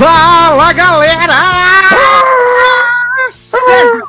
Fala galera! Sejam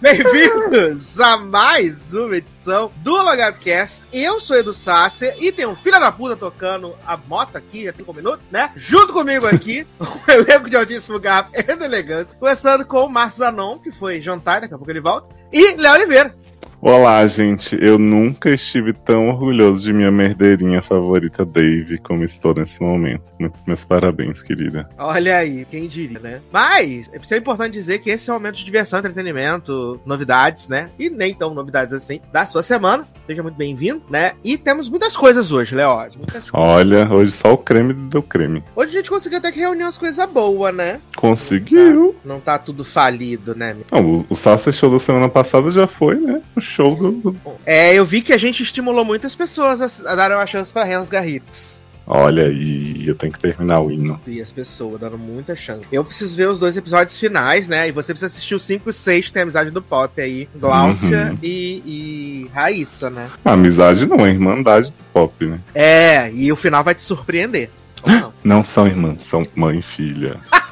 bem-vindos a mais uma edição do LogadoCast. Eu sou Edu Sácer e tem um filho da puta tocando a moto aqui, já tem um minuto, né? Junto comigo aqui, um elenco de altíssimo garbo e elegância. Começando com o Márcio Zanon, que foi jantar, daqui a pouco ele volta. E Léo Oliveira. Olá, gente. Eu nunca estive tão orgulhoso de minha merdeirinha favorita, Dave, como estou nesse momento. Muitos meus parabéns, querida. Olha aí, quem diria, né? Mas é importante dizer que esse é o momento de diversão, entretenimento, novidades, né? E nem tão novidades assim da sua semana. Seja muito bem-vindo, né? E temos muitas coisas hoje, Léo. Muitas coisas. Olha, hoje só o creme do creme. Hoje a gente conseguiu até que reunir umas coisas boas, né? Conseguiu. Não tá, não tá tudo falido, né? Não, o, o Sassa Show da semana passada já foi, né? O show do. É, eu vi que a gente estimulou muitas pessoas a, dar uma chance pra Hans Garritz. Olha, e eu tenho que terminar o hino. E as pessoas dando muita chance. Eu preciso ver os dois episódios finais, né? E você precisa assistir os 5 e 6, que tem a amizade do pop aí. Gláucia uhum. e, e Raíssa, né? A amizade não, é irmandade do pop, né? É, e o final vai te surpreender. Não? não são irmãs, são mãe e filha.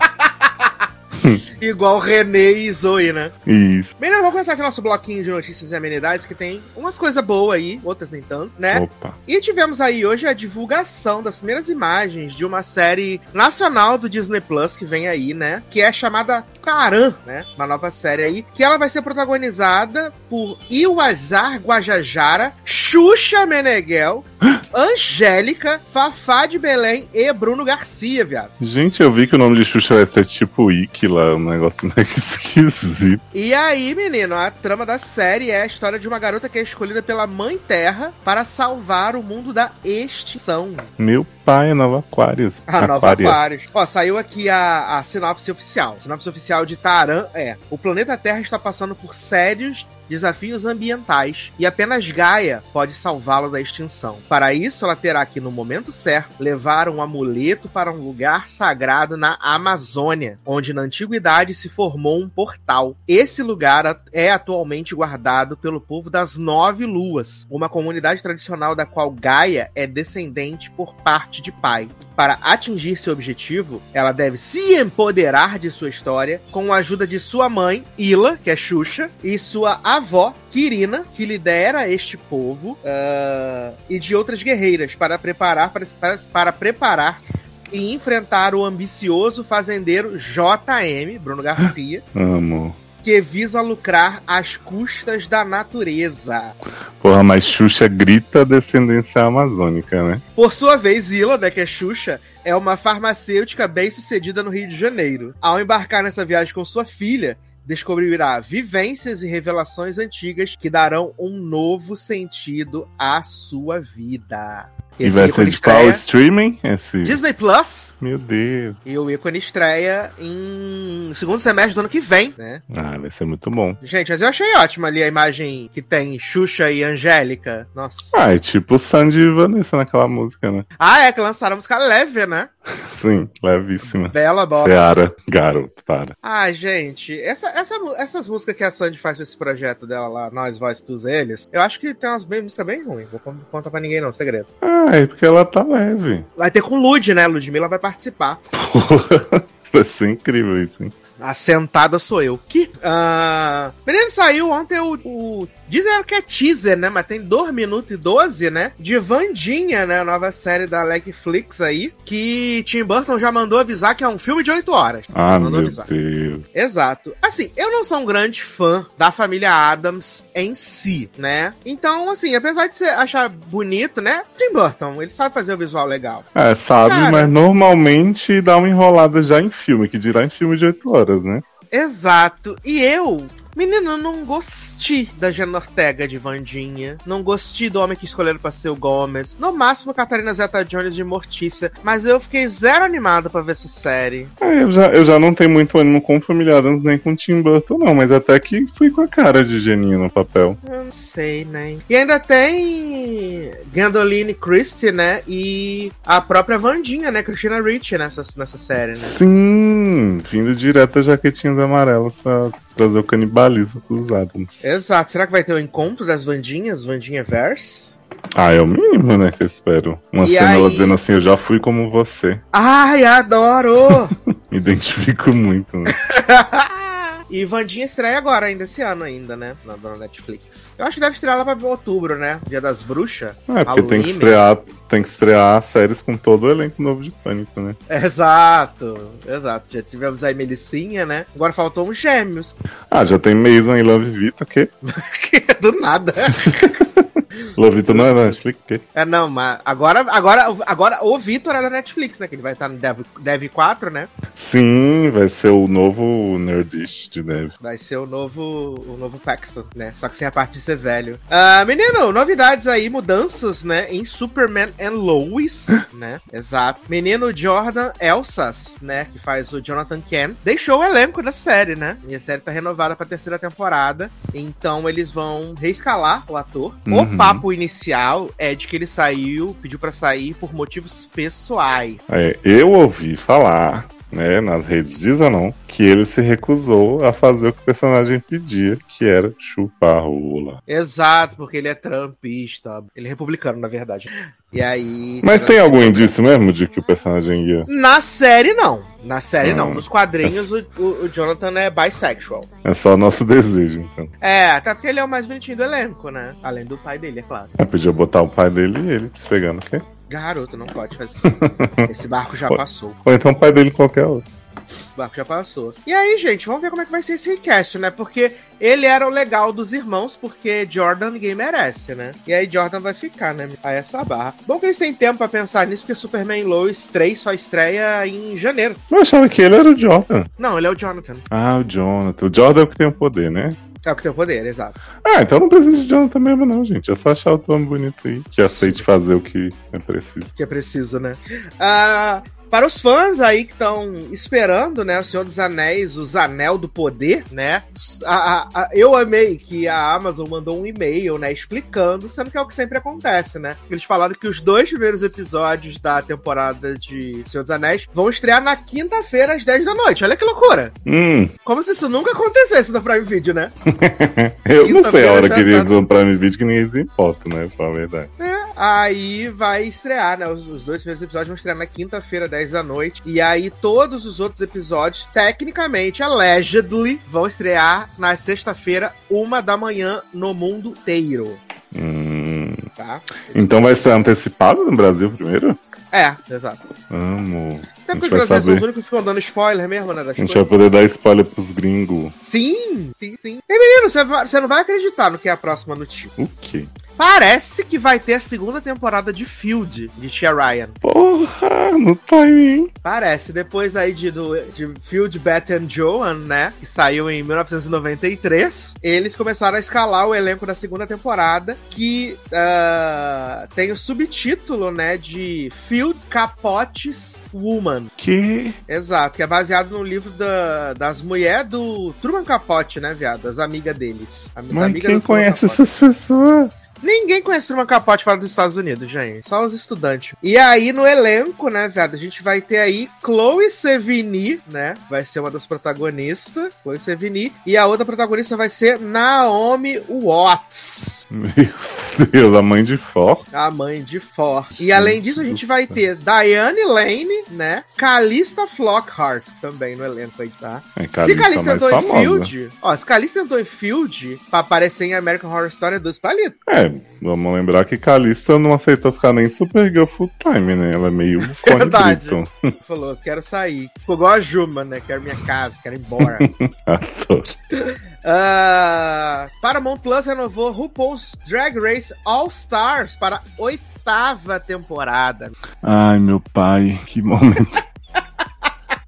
Igual René e Zoe, né? Isso. Menino, vamos começar aqui nosso bloquinho de notícias e amenidades, que tem umas coisas boas aí, outras nem tanto, né? Opa. E tivemos aí hoje a divulgação das primeiras imagens de uma série nacional do Disney Plus que vem aí, né? Que é chamada Taran, né? Uma nova série aí, que ela vai ser protagonizada por Iwazar Guajajara, Xuxa Meneghel, Angélica, Fafá de Belém e Bruno Garcia, viado. Gente, eu vi que o nome de Xuxa vai ser tipo Ike lá, um negócio meio esquisito. E aí, menino, a trama da série é a história de uma garota que é escolhida pela Mãe Terra para salvar o mundo da extinção. Meu pai, a Nova Aquarius. A Nova Aquarius. Ó, saiu aqui a, a sinopse oficial. A sinopse oficial de Taran é: o planeta Terra está passando por sérios desafios ambientais e apenas Gaia pode salvá-lo da extinção. Para isso, ela terá que, no momento certo, levar um amuleto para um lugar sagrado na Amazônia, onde na antiguidade se formou um portal. Esse lugar é atualmente guardado pelo povo das Nove Luas, uma comunidade tradicional da qual Gaia é descendente por parte de pai. Para atingir seu objetivo, ela deve se empoderar de sua história com a ajuda de sua mãe, Ila, que é Xuxa, e sua avó, Kirina, que lidera este povo, uh, e de outras guerreiras para preparar para, para, para preparar e enfrentar o ambicioso fazendeiro JM, Bruno Garcia. Amo que visa lucrar às custas da natureza. Porra, mas Xuxa grita descendência amazônica, né? Por sua vez, Ila, né, que é Xuxa, é uma farmacêutica bem sucedida no Rio de Janeiro. Ao embarcar nessa viagem com sua filha, descobrirá vivências e revelações antigas que darão um novo sentido à sua vida. Esse e vai ser de qual streaming? Esse... Disney Plus. Meu Deus. E o ícone estreia em segundo semestre do ano que vem, né? Ah, vai ser muito bom. Gente, mas eu achei ótima ali a imagem que tem Xuxa e Angélica. Nossa. Ah, é tipo Sandy e Vanessa naquela música, né? Ah, é, que lançaram a música leve, né? Sim, levíssima. Bela bosta. Seara, garoto, para. Ah, gente, essa, essa, essas músicas que a Sandy faz com esse projeto dela lá, Nós, Voz, Todos Eles, eu acho que tem umas bem, músicas bem ruins. Vou contar pra ninguém não, segredo. Ah, é porque ela tá leve. Vai ter com Lud, né? Ludmilla vai participar. vai ser incrível isso, hein? A sentada sou eu. Que. Uh... Menino, saiu ontem o, o Dizem que é teaser, né? Mas tem 2 minutos e 12, né? De Vandinha, né? A nova série da Netflix aí. Que Tim Burton já mandou avisar que é um filme de 8 horas. Ah, mandou meu avisar. Deus. Exato. Assim, eu não sou um grande fã da família Adams em si, né? Então, assim, apesar de você achar bonito, né? Tim Burton, ele sabe fazer o visual legal. É, sabe, Cara, mas normalmente dá uma enrolada já em filme, que dirá em filme de 8 horas, né? Exato. E eu Menino, não gostei da Jenna Ortega de Vandinha. Não gostei do homem que escolheram pra ser o Gomes. No máximo, Catarina Zeta Jones de Mortícia. Mas eu fiquei zero animado pra ver essa série. É, eu, já, eu já não tenho muito ânimo com Família Adams nem com Tim Burton, não. Mas até que fui com a cara de Geninho no papel. Eu não sei, né? E ainda tem Gwendoline Christie, né? E a própria Vandinha, né? Christina Ricci nessa, nessa série, né? Sim! Vindo direto a jaquetinhas amarelas pra trazer o canibalismo pros Adams. Exato. Será que vai ter o um encontro das Vandinhas, Vandinha Verse? Ah, é o mínimo, né, que eu espero. Uma E cena ela aí- dizendo assim, eu já fui como você. Ai, adoro! Me identifico muito, né? e Vandinha estreia agora, ainda esse ano ainda, né? Na, na Netflix. Eu acho que deve estrear lá pra outubro, né? Dia das Bruxas. É, porque tem que Halloween. estrear, tem que estrear séries com todo o elenco novo de pânico, né? Exato, exato. Já tivemos aí Melicinha, né? Agora faltou uns gêmeos. Ah, já tem Mason e Love Vita, que? Do nada. Love Vita não é na Netflix, que? É, não, mas agora, agora, agora o Vitor é da Netflix, né? Que ele vai estar no Dev, Dev 4, né? Sim, vai ser o novo Nerdish de Dev. Vai ser o novo, o novo Paxton, né? Só que sem a parte de ser velho. Ah, menino, novidades aí, mudanças, né? Em Superman and Lois, né? Exato. Menino Jordan Elsas, né? Que faz o Jonathan Ken, deixou o elenco da série, né? E a série tá renovada pra terceira temporada. Então eles vão reescalar o ator. O Uhum. papo inicial é de que ele saiu, pediu pra sair por motivos pessoais. É, eu ouvi falar, né, nas redes dizem não, que ele se recusou a fazer o que o personagem pedia, que era chupar rola. Exato, porque ele é trumpista. Ele é republicano, na verdade. E aí. Mas tem algum indício mesmo de que o personagem ia? Na série, não. Na série, não. Hum. Nos quadrinhos, o, o- o Jonathan é bisexual. É só nosso desejo, então. É, até porque ele é o mais bonitinho do elenco, né? Além do pai dele, é claro. É, podia botar o pai dele e ele se pegando, ok? Garoto, não pode fazer isso. Esse barco já passou. Ou então o pai dele qualquer outro. Esse barco já passou. E aí, gente, vamos ver como é que vai ser esse recast, né? Porque ele era o legal dos irmãos, porque Jordan ninguém merece, né? E aí Jordan vai ficar, né? A essa barra. Bom que eles têm tempo pra pensar nisso, porque Superman Lois 3 só estreia em janeiro. Eu achava que ele era o Jordan. Não, ele é o Jonathan. Ah, o Jonathan. O Jordan é o que tem o poder, né? É o que tem o poder, exato. Ah, então não precisa de Jonathan mesmo, não, gente. É só achar o homem bonito aí, que aceite fazer o que é preciso. que é preciso, né? Ah, para os fãs aí que estão esperando, né, o Senhor dos Anéis, os Anel do Poder, né? a- a- a- eu amei que a Amazon mandou um e-mail, né, explicando, sendo que é o que sempre acontece, né? Eles falaram que os dois primeiros episódios da temporada de Senhor dos Anéis vão estrear na quinta-feira às 10 da noite. Olha que loucura! Hum, Como se isso nunca acontecesse no Prime Video, né? eu não sei a hora que eles tá- vão pra me vídeo que ninguém se importa, né? Pra verdade. Aí vai estrear, né? Os, os dois primeiros episódios vão estrear na quinta-feira, 10 da noite. E aí todos os outros episódios, tecnicamente, allegedly, vão estrear na sexta-feira, uma da manhã, no mundo inteiro. Hum, Tá? então vai ser antecipado no Brasil primeiro? É, exato. Amo. Até porque os vai brasileiros são os únicos que ficam dando spoiler mesmo, né? A gente vai coisas. poder dar spoiler pros gringos. Sim, sim, sim. E menino, você, vai- você não vai acreditar no que é a próxima notícia. O quê? Parece que vai ter a segunda temporada de Field, de Tia Ryan. Porra, no timing. Parece, depois aí de, do, de Field, Beth and Joan, né? Que saiu em 1993. Eles começaram a escalar o elenco da segunda temporada, que ah, tem o subtítulo, né? De Field Capotes Woman. Que? Exato, que é baseado no livro da- das mulheres do Truman Capote, né, viado? As amigas deles. As Mas amigas quem conhece Capote. essas pessoas? Ninguém conhece Truman Capote fora dos Estados Unidos, gente. Só os estudantes. E aí, no elenco, né, viado, a gente vai ter aí Chloe Sevigny, né? Vai ser uma das protagonistas. Chloe Sevigny. E a outra protagonista vai ser Naomi Watts. Meu Deus, a mãe de For. A mãe de For. E além disso, a gente vai ter Diane Lane, né? Calista Flockhart também no elenco aí, tá? É, se Calista Calista mais entrou em famosa. Field, ó, se Calista entrou em Field pra aparecer em American Horror Story é dois palitos. É, vamos lembrar que Calista não aceitou ficar nem Supergirl full time, né? Ela é meio Verdade. Falou, quero sair. Ficou igual a Juma, né? Quero minha casa, quero ir embora. Adoro. Ah, Paramount Plus renovou RuPaul's Drag Race All Stars para a oitava temporada. Ai, meu pai, que momento.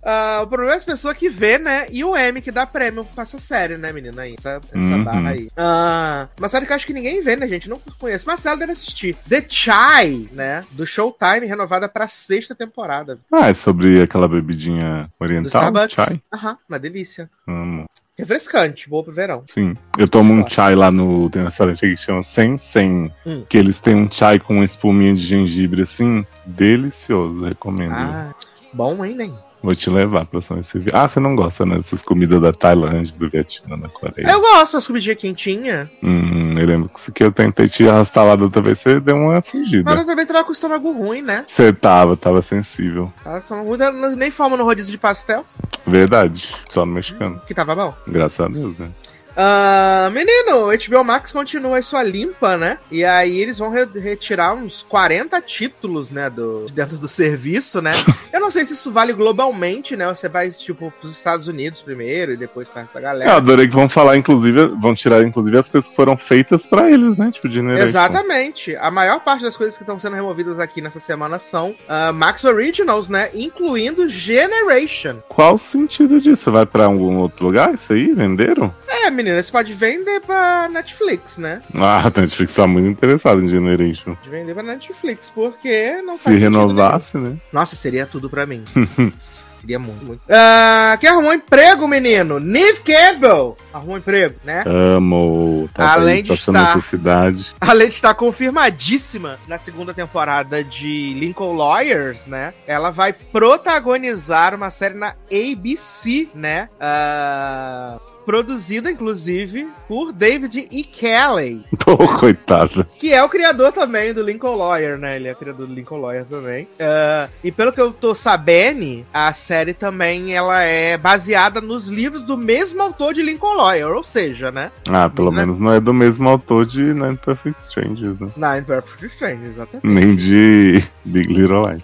Ah, o problema é as pessoas que vê, né? E o M que dá prêmio pra essa série, né, menina? Aí, essa, essa Uhum. barra aí. Ah, uma série que eu acho que ninguém vê, né, gente? Não conheço. Marcelo deve assistir. The Chai, né? Do Showtime, renovada pra sexta temporada. Ah, é sobre aquela bebidinha Do oriental? Starbucks. Chai? Aham, uma delícia. Amo. Refrescante, boa pro verão. Sim. Eu tomo um chai lá no. Tem um restaurante que chama Sem Sem. Hum. Que eles têm um chai com uma espuminha de gengibre assim. Delicioso, recomendo. Ah, bom, hein, nem? Vou te levar pra São Civil. Ah, você não gosta, né? Dessas comidas da Tailândia, do Vietnã, da Coreia. Eu gosto das comidinhas quentinhas. Hum, eu lembro que eu tentei te arrastar lá da outra vez, você deu uma fugida. Mas outra vez tava com o estômago ruim, né? Você tava, tava sensível. Tava com o estômago ruim, nem forma no rodízio de pastel, Verdade. Só no mexicano. que tava bom. Graças a Deus, né? Ah, menino, o HBO Max continua a sua limpa, né? E aí eles vão re- retirar uns 40 títulos, né, do, de dentro do serviço, né? Eu não sei se isso vale globalmente, né? Você vai, tipo, pros Estados Unidos primeiro e depois pra essa Eu galera. adorei que vão falar, inclusive, vão tirar, inclusive, as coisas que foram feitas pra eles, né? Tipo, Generation. Exatamente. A maior parte das coisas que estão sendo removidas aqui nessa semana são ah, Max Originals, né? Incluindo Generation. Qual o sentido disso? Vai pra algum outro lugar isso aí? Venderam? É, menino, você pode vender pra Netflix, né? Ah, a Netflix tá muito interessado em Generation. Pode vender pra Netflix, porque não Se sentido nenhum. renovasse, né? Nossa, seria tudo pra mim. Seria muito, muito. Ah, quem arrumou emprego, menino? Neve Campbell arrumou emprego, né? Amo. Tá Além aí de estar- necessidade. Além de estar confirmadíssima na segunda temporada de Lincoln Lawyers, né? Ela vai protagonizar uma série na ABC, né? Ah, produzida, inclusive, por David E. Kelly, Pô, coitada. que é o criador também do Lincoln Lawyer, né? Ele é criador do Lincoln Lawyer também. Ah, e pelo que eu tô sabendo, a série também ela é baseada nos livros do mesmo autor de Lincoln Lawyer, ou seja, né? Ah, pelo Né? menos não é do mesmo autor de Nine Perfect Strangers, né? Nine Perfect Strange, exatamente. Nem de Big Little Lies.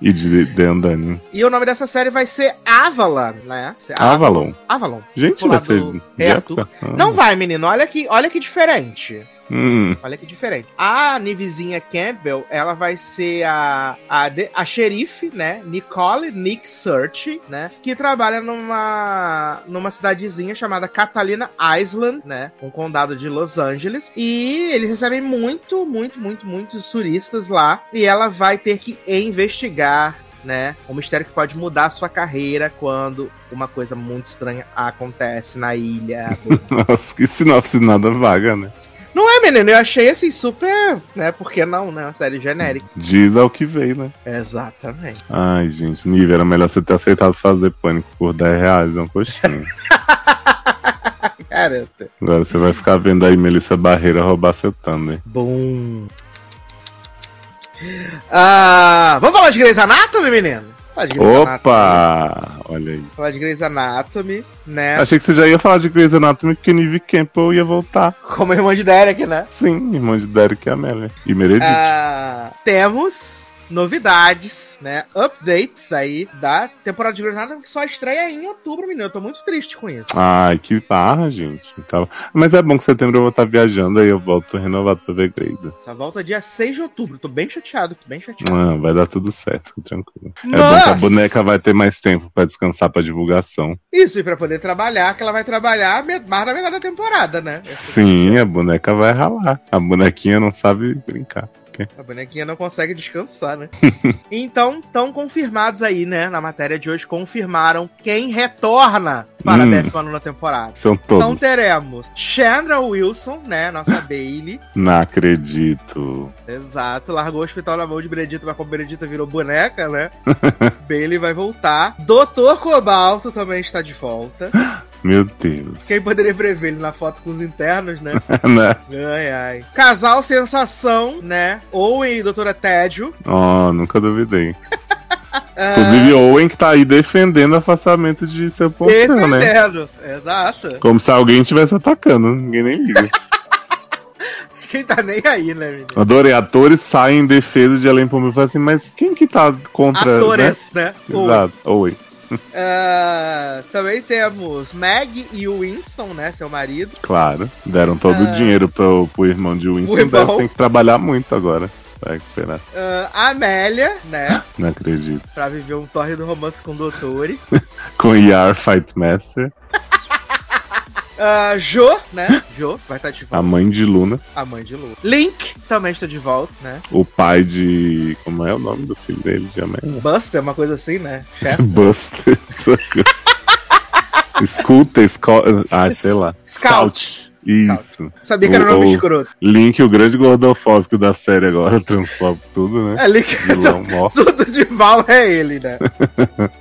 E de Undone. E o nome dessa série vai ser Avalon, né? Avalon. Avalon. Gente, vai ser do época? Ah. Não vai, menino. Olha que, olha que diferente. Hum, Olha que diferente. A Nivezinha Campbell, ela vai ser a, a, a xerife, né? Nicole Nick Search, né? Que trabalha numa, numa cidadezinha chamada Catalina Island, né? Um condado de Los Angeles. E eles recebem muito, muito, muito, muitos turistas lá. E ela vai ter que investigar. Né? Um mistério que pode mudar a sua carreira quando uma coisa muito estranha acontece na ilha. nossa, que sinopse nada vaga, né? Não é, menino? Eu achei assim super. Né? Por que não, né? Uma série genérica. Diz ao que veio, né? Exatamente. Ai, gente, Nível, era melhor você ter aceitado fazer pânico por 10 reais, é um coxinho. Garota. Agora você vai ficar vendo aí Melissa Barreira roubar seu Thunder. Bom. Ah, vamos falar de Grey's Anatomy, menino? Falar de Grey's Anatomy. Opa! Olha aí. Falar de Grey's Anatomy, né? Achei que você já ia falar de Grey's Anatomy porque Neve Campbell ia voltar. Como irmã de Derek, né? Sim, irmão de Derek e Amélia. E Meredith. Ah, temos novidades, né? Updates aí da temporada de Anatomy que só estreia em outubro, menino. Eu tô muito triste com isso. Ai, que barra, gente. Tá- Mas é bom que setembro eu vou estar viajando, aí eu volto renovado pra ver Grey's. Só volta dia 6 de outubro. Tô bem chateado, tô bem chateado. Ah, vai dar tudo certo, tranquilo. É bom que a boneca vai ter mais tempo pra descansar pra divulgação. Isso, e pra poder trabalhar, que ela vai trabalhar mais da metade da temporada, né? Sim, a boneca vai ralar. A bonequinha não sabe brincar. A bonequinha não consegue descansar, né? então, estão confirmados aí, né? Na matéria de hoje, confirmaram quem retorna para Hum. a 19 temporada. São Então todos. teremos Chandra Wilson, né? Nossa Bailey. Não acredito. Exato. Largou o hospital na mão de Benedita, mas como Benedita virou boneca, né? Bailey vai voltar. Doutor Cobalto também está de volta. Meu Deus. Quem poderia prever ele na foto com os internos, né? né? Ai, ai. Casal Sensação, né? Owen e Doutora Tédio. Oh, nunca duvidei. Ah, Inclusive, Owen que tá aí defendendo o afastamento de seu pontão, né? Defendendo. Exato. Como se alguém estivesse atacando, ninguém nem liga. Quem tá nem aí, né, menino? Adorei, atores saem em defesa de Ellen Pompeu e falam assim, mas quem que tá contra, Atores, né? né? Exato, Owen. Ah, também temos Meg e o Winston, né? Seu marido. Claro, deram todo o dinheiro pro, pro irmão de Winston, irmão. deve ter que trabalhar muito agora pra recuperar. Ah, a Amélia, né? Não acredito. Pra viver um torre do romance com o Doutor. Com Yar Fight Ah, jo, né? Jo vai estar de a volta. mãe de Luna, A mãe de Lu. Link também está de volta, né? o pai de. Como é o nome do filho dele? De Amélia? Buster, uma coisa assim, né? Chester. Buster. Escuta, esco... ah, sei lá. Scout. Isso. Sabia que era o nome o- escroto. Link, o grande gordofóbico da série agora, transfobe tudo, né? É Link. Vilão mó. Tudo de mal é ele, né?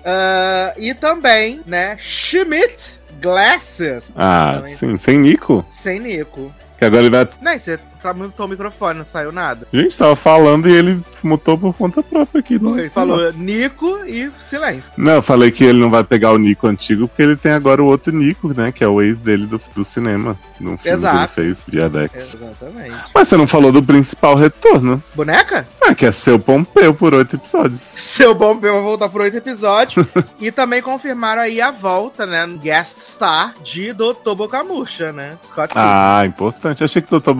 Ah, e também, né, Schmidt Glasses. Ah, sim, sem Nico. Sem Nico. Que agora ele vai. Não, você mutou o microfone, não saiu nada. Gente, tava falando e ele mutou por conta própria aqui. No... Ele falou Nossa. Nico e silêncio. Não, eu falei que ele não vai pegar o Nico antigo porque ele tem agora o outro Nico, né? Que é o ex dele do, do cinema. No filme Exato. que ele fez, Diadex. Exatamente. Mas você não falou do principal retorno. Boneca? Ah, que é seu Pompeu por oito episódios. Seu bom vai voltar por oito episódios. e também confirmaram aí a volta, né? Guest star de Doutor Bocamucha, né? Scott. Ah, importante. Achei que o Dr.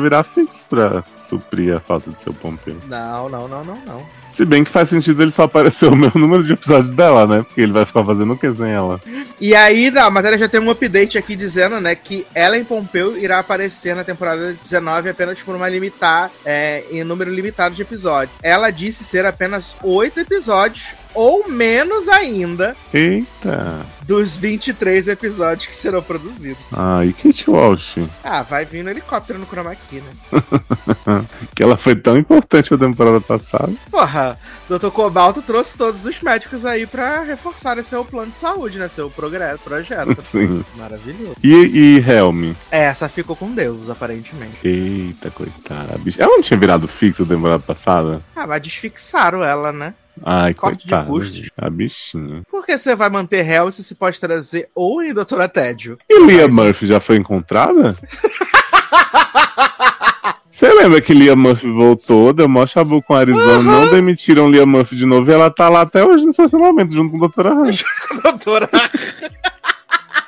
Virar fixo pra suprir a falta de seu Pompeu. Não, não, não, não, não. Se bem que faz sentido ele só aparecer o meu número de episódio dela, né? Porque ele vai ficar fazendo o que sem ela. E aí, na matéria já tem um update aqui dizendo, né, que Ellen Pompeu irá aparecer na temporada 19 apenas por uma limitar, é, em número limitado de episódios. Ela disse ser apenas oito episódios, ou menos ainda, Eita. dos 23 episódios que serão produzidos. Ah, e Kate Walsh? Ah, vai vir no helicóptero no chroma key, né? Que ela foi tão importante pra temporada passada. Porra, Dr. Cobalto trouxe todos os médicos aí pra reforçar seu plano de saúde, né? Seu progresso, projeto. Sim. Maravilhoso. E, e Helm? Essa ficou com Deus, aparentemente. Eita, coitada. Ela não tinha virado fixo da temporada passada? Ah, mas desfixaram ela, né? Ai, Corte de coitada. custos. gente, A. Por que você vai manter réu se você pode trazer ou em Doutora Tédio? E Lia Mas- Murphy já foi encontrada? Você lembra que Lia Murphy voltou, deu mó chabu com a Arizona, não demitiram Lia Murphy de novo e ela tá lá até hoje no estacionamento junto com a doutora Hunt. Doutora.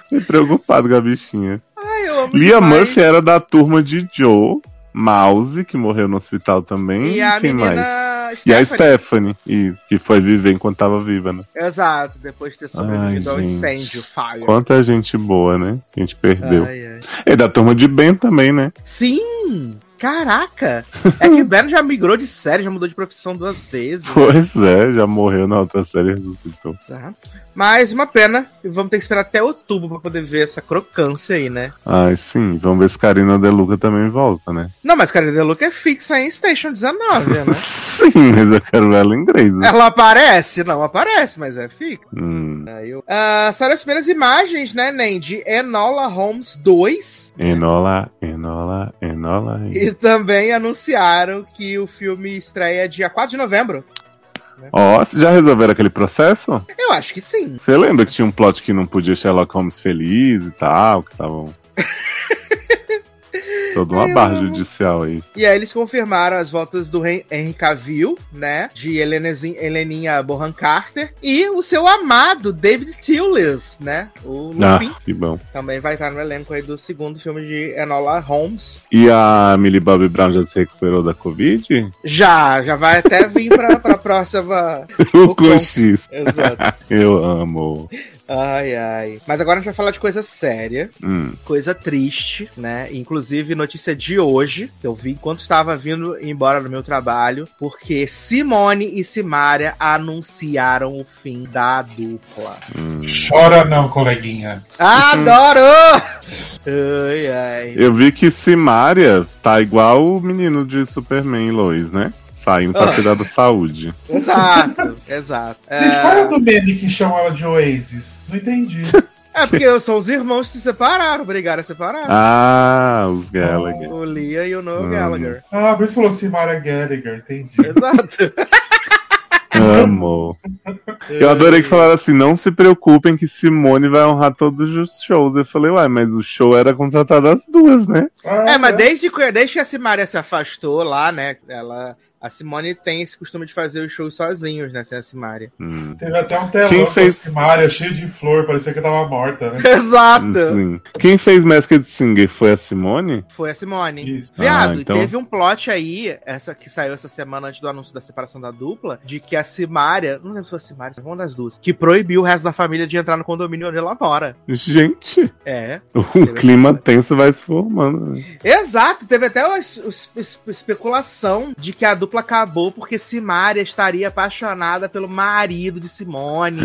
Fiquei preocupado com a bichinha. Ai, Lia demais. Murphy era da turma de Joe, Mouse, que morreu no hospital também. E a quem mais? menina E a Stephanie. Stephanie, isso, que foi viver enquanto tava viva, né? Exato, depois de ter sobrevivido Ai, ao gente. incêndio, fire. Quanta gente boa, né? Que a gente perdeu. Ai, ai. E da turma de Ben também, né? Sim! Caraca! É que o Ben já migrou de série, já mudou de profissão duas vezes. né? Pois é, já morreu na outra série e ressuscitou. Tá. Mas uma pena, vamos ter que esperar até outubro pra poder ver essa crocância aí, né? Ai, sim. Vamos ver se Karina Deluca também volta, né? Não, mas The Look é fixa em Station 19, né? Sim, mas eu quero ela em inglês. né? Ela aparece? Não aparece, mas é fixa. Hum. Aí eu... Ah, saíram as primeiras imagens, né, Nen, de Enola Holmes 2. Enola, Enola, Enola. E também anunciaram que o filme estreia dia 4 de novembro. Ó, vocês já resolveram aquele processo? Eu acho que sim. Você lembra que tinha um plot que não podia Sherlock Holmes feliz e tal, que estavam. Toda uma barra amo. judicial aí. E aí eles confirmaram as voltas do Hen- Henry Cavill, né? De Heleninha Bohan Carter. E o seu amado David Thewlis, né? O Ah, Lupin. que bom. Também vai estar no elenco aí do segundo filme de Enola Holmes. E a Millie Bobby Brown já se recuperou da Covid? Já, já vai até vir pra, pra próxima. O com X. Exato. Eu amo. Ai, ai. Mas agora a gente vai falar de coisa séria, Hum. coisa triste, né? Inclusive, notícia de hoje, que eu vi enquanto estava vindo embora do meu trabalho, porque Simone e Simária anunciaram o fim da dupla. hum. Chora não, coleguinha. Adoro! ai, ai. Eu vi que Simária tá igual o menino de Superman Lois, né? Saindo pra Ah. cuidar da saúde. Exato, exato. Gente, qual é É, o do meme que chamam ela de Oasis? Não entendi. é porque são os irmãos que se separaram, brigaram a separar. Ah, os Gallagher. O Lia e o Noel Hum. Gallagher. Ah, por isso falou Simara Gallagher, entendi. Exato. Amo. Eu adorei que falaram assim: não se preocupem que Simone vai honrar todos os shows. Eu falei, uai, mas o show era contratado as duas, né? Ah, É, mas desde que, desde que a Simária se afastou lá, né? Ela. A Simone tem esse costume de fazer os shows sozinhos, né? Sem a Simária. Hum. Teve até um telão Quem com fez? a Simária cheio de flor, parecia que tava morta, né? Exato! Sim. Quem fez Masked Singer foi a Simone? Foi a Simone. Isso. Viado, Ah, então- e teve um plot aí, essa que saiu essa semana antes do anúncio da separação da dupla, de que a Simária, não lembro se foi a Simária, foi uma das duas, que proibiu o resto da família de entrar no condomínio onde ela mora. Gente, É. o clima tenso vai se formando. Né? Exato, teve até uma es- es- es- especulação de que a dupla dupla acabou porque Simária estaria apaixonada pelo marido de Simone.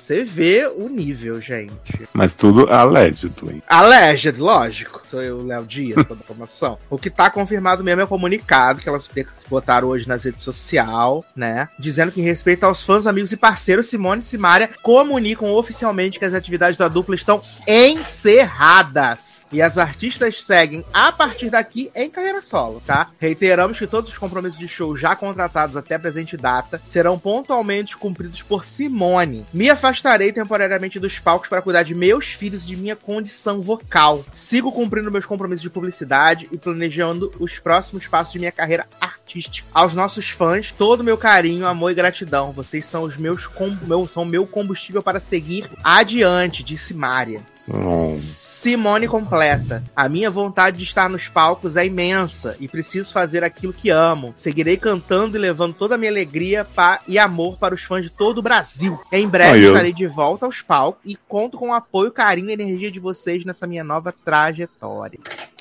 Você vê o nível, gente. Mas tudo allegedly. Alleged, lógico. Sou eu, Léo Dias, toda a informação. O que tá confirmado mesmo é o comunicado que elas botaram hoje nas redes sociais, né? Dizendo que em respeito aos fãs, amigos e parceiros, Simone e Simária comunicam oficialmente que as atividades da dupla estão encerradas. E as artistas seguem a partir daqui em carreira solo, tá? Reiteramos que todos os compromissos de show já contratados até presente data serão pontualmente cumpridos por Simone. Me afastarei temporariamente dos palcos para cuidar de meus filhos e de minha condição vocal. Sigo cumprindo meus compromissos de publicidade e planejando os próximos passos de minha carreira artística. Aos nossos fãs, todo meu carinho, amor e gratidão. Vocês são os meus com... meu... são meu combustível para seguir adiante, disse Mária. Hum. Simone completa. A minha vontade de estar nos palcos é imensa e preciso fazer aquilo que amo. Seguirei cantando e levando toda a minha alegria e amor para os fãs de todo o Brasil. Em breve eu- estarei de volta aos palcos e conto com o apoio, carinho e energia de vocês nessa minha nova trajetória.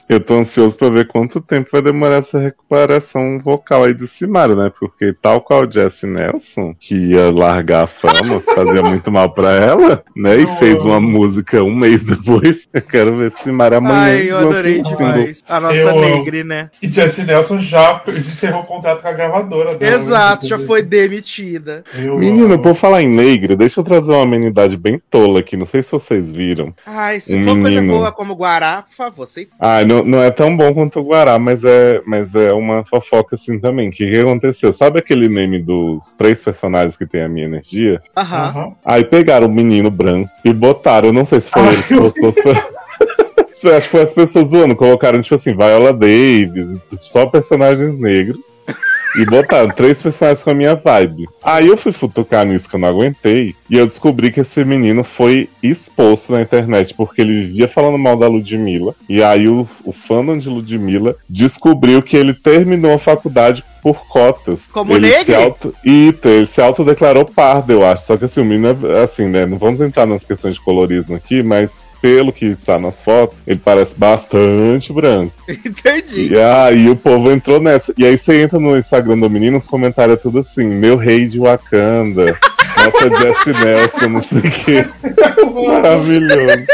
Eu tô ansioso pra ver quanto tempo vai demorar essa recuperação vocal aí de Simária, né? Porque tal qual Jesse Nelson, que ia largar a fama, fazia muito mal pra ela, né? E Eu fez uma música um mês depois. Eu quero ver Simária amanhã. Ai, eu adorei single. demais. A nossa Eu negre, né? E Jessie Nelson já encerrou o contrato com a gravadora dela. Exato, né? já foi demitida. Eu Menino, amo. por falar em negra, deixa eu trazer uma amenidade bem tola aqui. Não sei se vocês viram. Ai, se Um for coisa menino. boa como Guará, por favor, aceita. Ah, não, não é tão bom quanto o Guará, mas é, mas é uma fofoca assim também. O que, que aconteceu? Sabe aquele meme dos três personagens que tem a minha energia? Aham. Aham. Aí pegaram o menino branco e botaram, eu não sei se foi Ai, ele que postou, se foi... se foi- Acho que foi as pessoas zoando, colocaram tipo assim, Viola Davis, só personagens negros. E botaram três personagens com a minha vibe. Aí eu fui futucar nisso que eu não aguentei. E eu descobri que esse menino foi exposto na internet porque ele vivia falando mal da Ludmilla. E aí o, o fandom de Ludmilla descobriu que ele terminou a faculdade por cotas. Como ele negro? se auto... Ito, ele se autodeclarou pardo, eu acho. Só que assim, o menino é assim, né? Não vamos entrar nas questões de colorismo aqui, mas pelo que está nas fotos, ele parece bastante branco. Entendi. E aí o povo entrou nessa. E aí você entra no Instagram do menino, os comentários é tudo assim, meu rei de Wakanda. Nossa, Jesse Nelson, não sei o quê. Maravilhoso.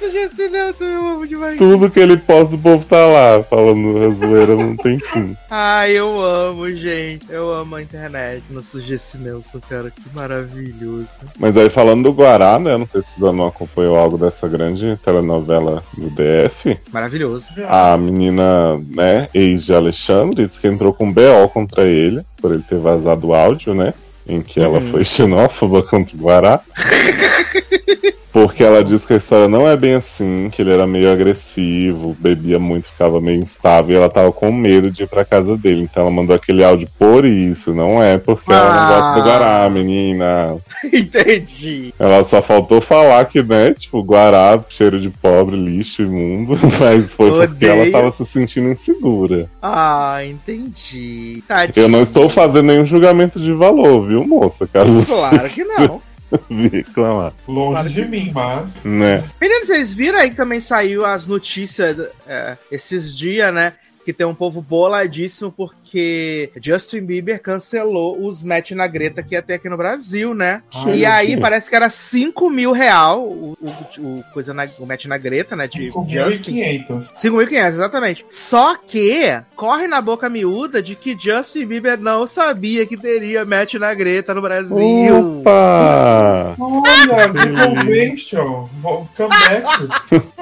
Jessie Nelson eu amo demais. Tudo que ele posta, o povo tá lá, falando zoeira não tem fim. Ai, eu amo, gente. Eu amo a internet. Nossa, Jessie Nelson, cara, que maravilhoso. Mas aí falando do Guará, né? eu Não sei se você não acompanhou algo dessa grande telenovela do DF. Maravilhoso. A menina, né, ex de Alexandre, disse que entrou com BO contra ele, por ele ter vazado o áudio, né? Em que ela Uhum. foi xenófoba contra o Guará. Porque ela disse que a história não é bem assim, que ele era meio agressivo, bebia muito, ficava meio instável, e ela tava com medo de ir pra casa dele. Então ela mandou aquele áudio por isso, não é porque ela não gosta do Ah. Guará, menina. Entendi. Ela só faltou falar que, né, tipo, Guará, cheiro de pobre, lixo, imundo, mas foi porque Odeio. ela tava se sentindo insegura. Ah, entendi. Eu não estou fazendo nenhum julgamento de valor, viu, moça? Caso Claro que não. reclamar, Longe de mim, mas. né? Meninos, vocês viram aí que também saiu as notícias é, esses dias, né? Que tem um povo boladíssimo porque Justin Bieber cancelou os match na Greta que ia ter aqui no Brasil, né? Ai, e aí sim. parece que era 5 mil real o, o, o coisa na, o match na Greta, né? De Justin. 5.500. 5.500, exatamente. Só que corre na boca miúda de que Justin Bieber não sabia que teria match na Greta no Brasil. Opa! Olha, Convention. Comeback.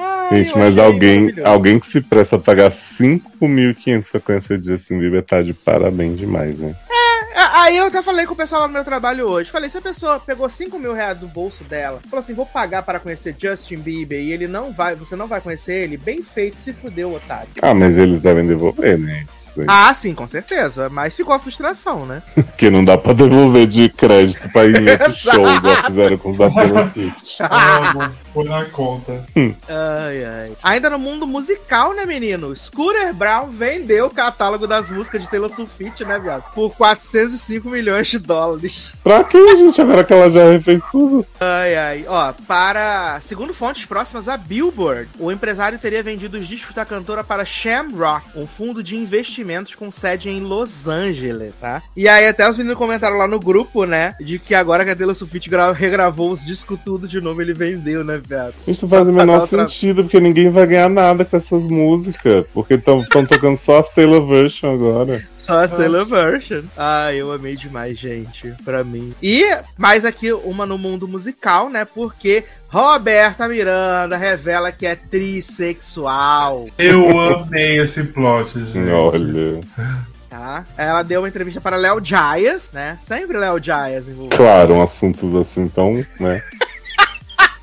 Gente, mas alguém, alguém que se presta a pagar 5.500 pra conhecer Justin Bieber tá de parabéns demais, né? Ah, Aí eu até falei com o pessoal lá no meu trabalho hoje. Falei, se a pessoa pegou 5 mil reais do bolso dela, falou assim, vou pagar para conhecer Justin Bieber e ele não vai, você não vai conhecer ele, bem feito, se fudeu, otário. Ah, mas eles devem devolver, né? Ah, sim, com certeza. Mas ficou a frustração, né? Porque não dá pra devolver de crédito pra outro show, igual fizeram com os da Taylor Swift. Ah, Põe na conta. Ai, ai. Ainda no mundo musical, né, menino? Scooter Brown vendeu o catálogo das músicas de Taylor Swift, né, viado? Por 405 milhões de dólares. Pra que, gente? Agora que ela já refez tudo. Ai, ai. Ó, para. Segundo fontes próximas a Billboard, o empresário teria vendido os discos da cantora para Shamrock, um fundo de investimento investimentos com sede em Los Angeles, tá? E aí até os meninos comentaram lá no grupo, né, de que agora que a Taylor Swift regravou os discos tudo de novo, ele vendeu, né, Beto? Isso faz o menor outra... sentido, porque ninguém vai ganhar nada com essas músicas, porque estão tocando só as Taylor Version agora. Só a Taylor Version. Ah, eu amei demais, gente. Pra mim. E mais aqui uma no mundo musical, né? Porque Roberta Miranda revela que é trissexual. Eu amei esse plot, gente. Olha. Tá? Ela deu uma entrevista para Léo Jaias, né? Sempre Léo Jaias envolvido. Claro, um assuntos assim tão, né?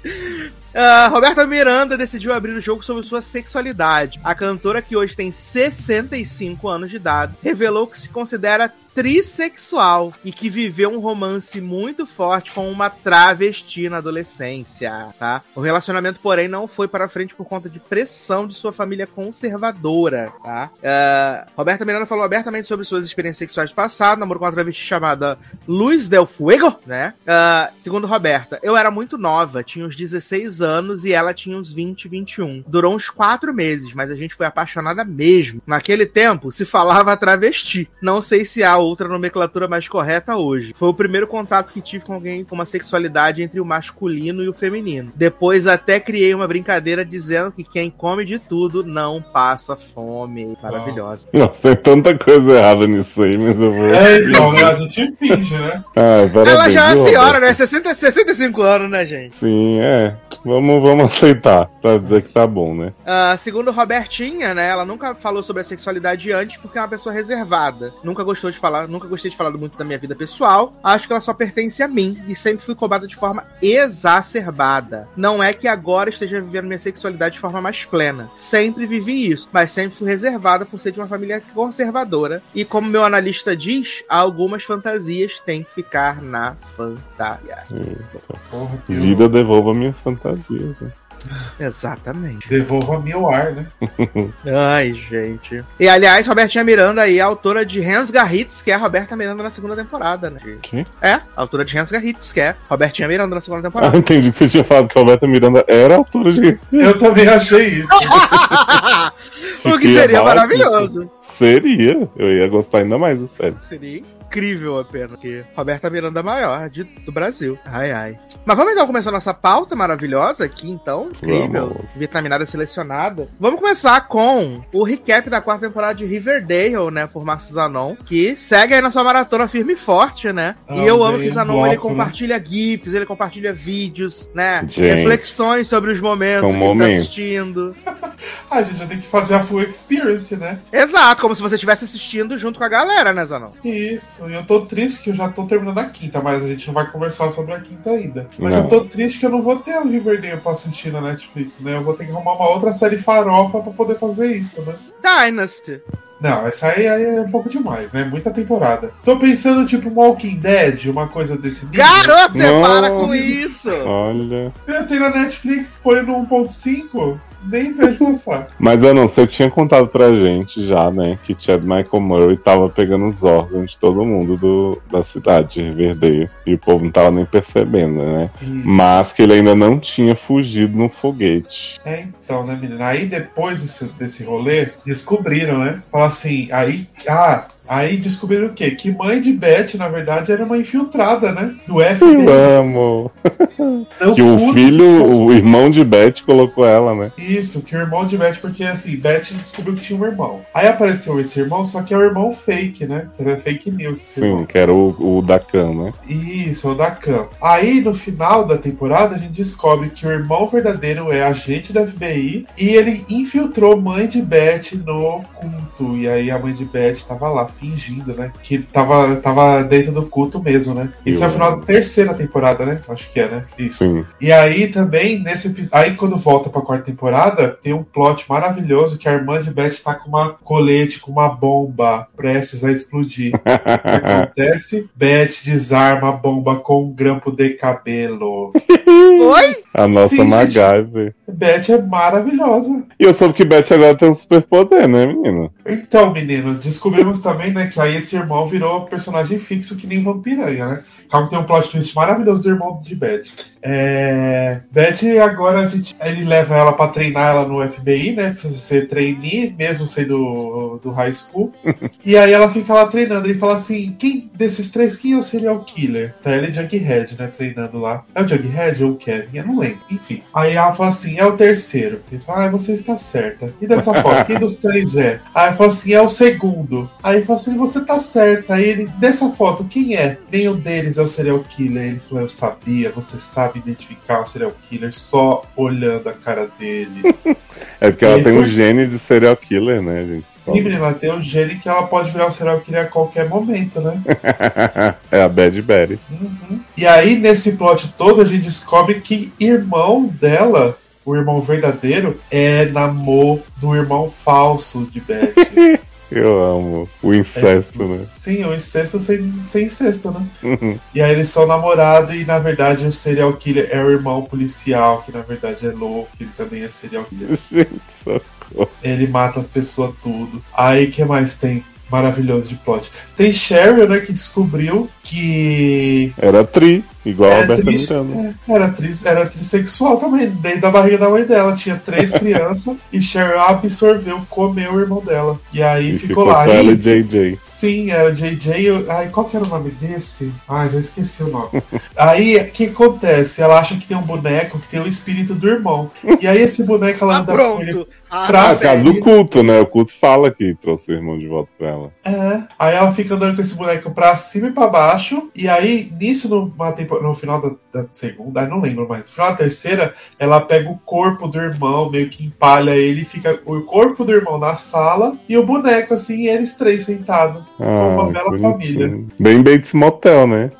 Uh, Roberta Miranda decidiu abrir o jogo sobre sua sexualidade. A cantora, que hoje tem 65 anos de idade, revelou que se considera trissexual e que viveu um romance muito forte com uma travesti na adolescência, tá? O relacionamento, porém, não foi para frente por conta de pressão de sua família conservadora, tá? Uh, Roberta Miranda falou abertamente sobre suas experiências sexuais passadas, namorou com uma travesti chamada Luz Del Fuego, né? Uh, segundo Roberta, eu era muito nova, tinha uns 16 anos e ela tinha uns 20, 21. Durou uns 4 meses, mas a gente foi apaixonada mesmo. Naquele tempo, se falava travesti. Não sei se há outra nomenclatura mais correta hoje. Foi o primeiro contato que tive com alguém com uma sexualidade entre o masculino e o feminino. Depois até criei uma brincadeira dizendo que quem come de tudo não passa fome. Maravilhosa. Nossa, tem tanta coisa errada nisso aí, mas eu vou. É, então, a gente finge, né? Ah, Ela já é uma senhora, né? 60, 65 anos, né, gente? Sim, é. Vamos, vamos aceitar, pra dizer que tá bom, né? Uh, segundo Robertinha, né? Ela nunca falou sobre a sexualidade antes porque é uma pessoa reservada. Nunca gostou de falar falar, nunca gostei de falar muito da minha vida pessoal. Acho que ela só pertence a mim e sempre fui cobrada de forma exacerbada. Não é que agora esteja vivendo minha sexualidade de forma mais plena. Sempre vivi isso, mas sempre fui reservada por ser de uma família conservadora. E como meu analista diz, algumas fantasias têm que ficar na fantasia. Vida devolva minhas fantasias. Né? Exatamente. Devolva mil ar, né? Ai, gente. E aliás, Robertinha Miranda aí, autora de Hans Garritz, que é a Roberta Miranda na segunda temporada, né? Que? É, autora de Hans Garritz, que é Robertinha Miranda na segunda temporada. Ah, entendi que você tinha falado que a Roberta Miranda era autora de Eu também achei isso. o que seria maravilhoso. Seria. Eu ia gostar ainda mais do série. Seria incrível a pena. Que Roberta Miranda é maior de, do Brasil. Ai, ai. Mas vamos então começar nossa pauta maravilhosa aqui, então. Incrível. Vamos. Vitaminada selecionada. Vamos começar com o recap da quarta temporada de Riverdale, né? Por Marcio Zanon. Que segue aí na sua maratona firme e forte, né? Ah, e eu amo que o Zanon ele né? compartilha né? GIFs, ele compartilha vídeos, né? Gente, Reflexões sobre os momentos que momentos. ele tá assistindo. a gente já tem que fazer a full experience, né? Exato, como se você estivesse assistindo junto com a galera, né, Zanon? Isso. Eu tô triste que eu já tô terminando a quinta, mas a gente não vai conversar sobre a quinta ainda. Mas não. eu tô triste que eu não vou ter o Riverdale pra assistir na Netflix, né? Eu vou ter que arrumar uma outra série farofa pra poder fazer isso, né? Dynasty. Não, essa aí, aí, é um pouco demais, né? Muita temporada. Tô pensando, tipo, Walking Dead, uma coisa desse nível. Garoto, você para com isso! Olha. Eu tenho na Netflix, põe no 1.5. Nem vejo passar. Mas eu não, você tinha contado pra gente já, né? Que Chad Michael Murray tava pegando os órgãos de todo mundo do, da cidade de Riverdale. E o povo não tava nem percebendo, né? Mas que ele ainda não tinha fugido no foguete. É, então, né, menina? Aí depois desse, desse rolê, descobriram, né? Fala assim, aí. Ah, Aí descobriram o quê? Que mãe de Beth, na verdade, era uma infiltrada, né? Do FBI. Eu amo. Não que o filho, o irmão de Beth colocou ela, né? Isso, que o irmão de Beth, porque assim, Beth descobriu que tinha um irmão. Aí apareceu esse irmão, só que é o irmão fake, né? Que era fake news. Sim, irmão. que era o, o da Cam, né? Isso, o da Cam. Aí no final da temporada a gente descobre que o irmão verdadeiro é agente da FBI e ele infiltrou mãe de Beth no culto. E aí a mãe de Beth tava lá fingindo, né? Que tava, tava dentro do culto mesmo, né? Isso Eu... é o final da terceira temporada, né? Acho que é, né? Isso. Sim. E aí também, nesse episódio. Aí quando volta pra quarta temporada, tem um plot maravilhoso que a irmã de Beth tá com uma colete, com uma bomba prestes a explodir. o que acontece? Beth desarma a bomba com um grampo de cabelo. Oi? A nossa Sim, gente. MacGyver. Beth é maravilhosa. E eu soube que Beth agora tem um superpoder, né, menino? Então, menino, descobrimos também, né, que aí esse irmão virou personagem fixo que nem Vampiranha, né? Calma, tem um plot twist maravilhoso do irmão de Beth. É... Beth, agora a gente... ele leva ela pra treinar ela no FBI, né? Pra ser trainee, mesmo sendo do high school. e aí ela fica lá treinando. Ele fala assim: quem desses três, quem é o serial killer? Tá ele e Jughead, né? Treinando lá. É o Jughead ou o Kevin? Eu não lembro. Enfim. Aí ela fala assim: é o terceiro. Ele fala: ah, você está certa. E dessa foto, quem dos três é? Aí ela fala assim: é o segundo. Aí fala assim: você tá certa. Aí ele, dessa foto, quem é? Nenhum deles é o serial killer. Ele falou: eu sabia, você sabe identificar o serial killer só olhando a cara dele. É porque ela tem um por- gene de serial killer, né, gente? Sim, menina, tem um gene que ela pode virar um serial killer a qualquer momento, né? é a Bad Betty. Uhum. E aí, nesse plot todo, a gente descobre que irmão dela, o irmão verdadeiro, é namor do irmão falso de Beth. Eu amo o incesto, né? Sim, o incesto sem, sem incesto, né? Uhum. E aí eles são namorados e, na verdade, o serial killer é o irmão policial, que na verdade é louco, ele também é serial killer. Gente. Ele mata as pessoas tudo. Aí, que mais tem? Maravilhoso de plot. Tem Cheryl, né, que descobriu que Era tri, igual a É, Roberta triste. Miranda. É, era atriz, era atriz sexual também, dentro da barriga da mãe dela. Tinha três crianças e Cheryl absorveu, comeu o irmão dela. E aí E ficou, ficou lá. só ela e JJ. sim, era JJ. eu- Ai, qual que era o nome desse? Ai, já esqueci o nome. aí, o que acontece? Ela acha que tem um boneco que tem o espírito do irmão. E aí esse boneco ela Ah, anda com ele. pronto. Ah, Pra Ah, tá por causa certo. do culto, né? O culto fala que trouxe o irmão de volta pra ela. É. Aí ela fica andando com esse boneco pra cima e pra baixo. E aí, nisso, numa tempo- no final da, da segunda, não lembro mais, no final da terceira, ela pega o corpo do irmão, meio que empalha ele, fica o corpo do irmão na sala e o boneco, assim, e eles três sentados. uma Ah, bela bonitinho. família. Bem Bates Motel, né?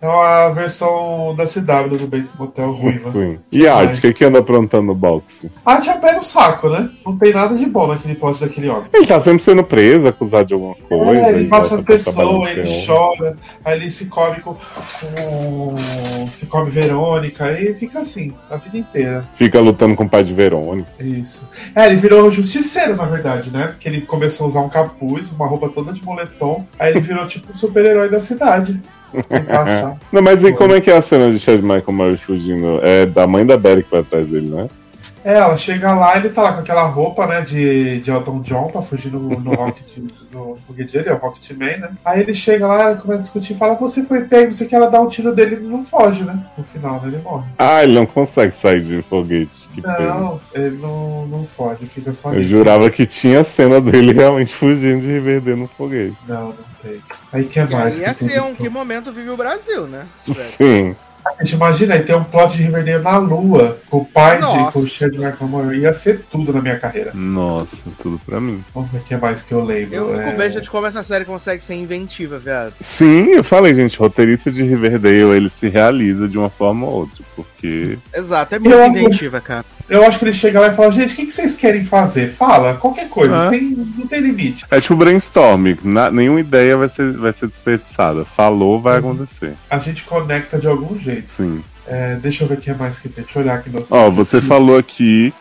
É uma versão da CW do Bates Motel ruiva. Sim. E a Art, o que, que anda aprontando no boxe? Ah, já pega o saco, né? Não tem nada de bom naquele plot daquele homem. Ele tá sempre sendo preso, acusado de alguma coisa. É, ele bate no pessoas, ele céu. chora, aí ele se come com, com- se come Verônica, e fica assim, a vida inteira. Fica lutando com o pai de Verônica. Isso. É, ele virou justiceiro, na verdade, né? Porque ele começou a usar um capuz, uma roupa toda de moletom, aí ele virou tipo um super-herói da cidade. Não, mas e como é que é a cena de Chad Michael Murray fugindo? É da mãe da Berry que vai atrás dele, né? É, ela chega lá ele tá lá com aquela roupa, né, de, de Elton John pra fugir no, no Rocket, no foguete dele, é o Rocketman, né? Aí ele chega lá, ela começa a discutir, fala, você foi pego, não o que, ela dá um tiro dele e ele não foge, né? No final, né, ele morre. Ah, ele não consegue sair de foguete. Que pena. Não, ele não, não foge, fica só Eu nisso. jurava que tinha a cena dele realmente fugindo de Riverdale no foguete. Não, não tem. Aí que é E mais? aí ia ser um que momento vive o Brasil, né? Sim. Gente, imagina, aí tem um plot de Riverdale na Lua, com o pai de Nossa. com o Chad Michael Murray. Ia ser tudo na minha carreira. Nossa, tudo pra mim. Vamos ver o que mais que eu lembro. Eu é... fico bem de como essa série consegue ser inventiva, viado. Sim, eu falei, gente, roteirista de Riverdale, ele se realiza de uma forma ou outra, porque Exato, é muito Eu- inventiva, cara. Eu acho que ele chega lá e fala, gente, o que, que vocês querem fazer? Fala, qualquer coisa, Ah. sem, não tem limite. é tipo brainstorming, na- nenhuma ideia vai ser, vai ser desperdiçada. Falou, vai acontecer. A gente conecta de algum jeito. Sim. É, deixa eu ver o que mais que tem. Deixa eu olhar aqui no. Ó, você falou aqui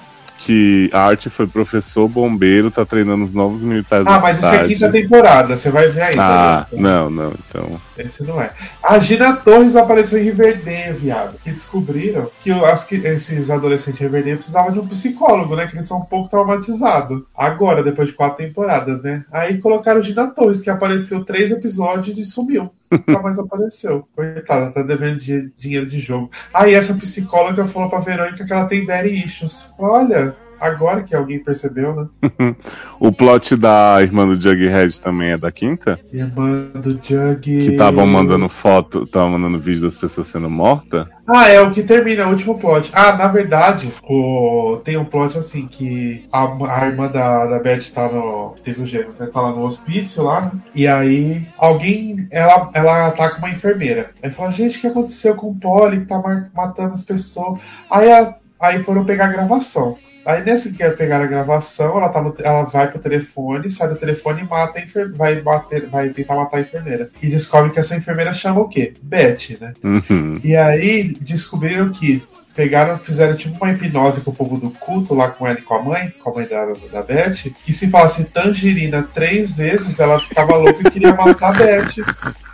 que a Art foi professor bombeiro, tá treinando os novos militares Ah, mas isso é quinta temporada, você vai ver ainda. Ah, né? não, não, então. Esse não é. A Gina Torres apareceu em Riverdale, viado. Que descobriram que as, que esses adolescentes de Riverdale precisavam de um psicólogo, né? Que eles são um pouco traumatizados. Agora, depois de quatro temporadas, né? Aí colocaram Gina Torres, que apareceu três episódios e sumiu. Nunca mais apareceu. Coitada, tá devendo di- dinheiro de jogo. Aí essa psicóloga falou pra Verônica que ela tem daddy issues. Olha, agora que alguém percebeu, né? O plot da irmã do Jughead também é da quinta? Irmã do Jug. Que estavam mandando foto, estavam mandando vídeo das pessoas sendo mortas? Ah, é o que termina, o último plot. Ah, na verdade, o... tem um plot assim que a, a irmã da, da Beth tá no. Teve o gêmeo, né? Tá lá no hospício lá, né? E aí alguém. Ela, ela ataca uma enfermeira. Aí fala, gente, o que aconteceu com o Polly que tá matando as pessoas? Aí, a- aí foram pegar a gravação. Aí nesse que pegar a gravação, ela, tá no, ela vai pro telefone, sai do telefone e mata a enfer, vai, bater, vai tentar matar a enfermeira. E descobre que essa enfermeira chama o quê? Beth, né? Uhum. E aí descobriram que pegaram, fizeram tipo uma hipnose com o povo do culto lá com ela e com a mãe, com a mãe da, da Beth, que se falasse tangerina três vezes, ela ficava louca e queria matar a Beth.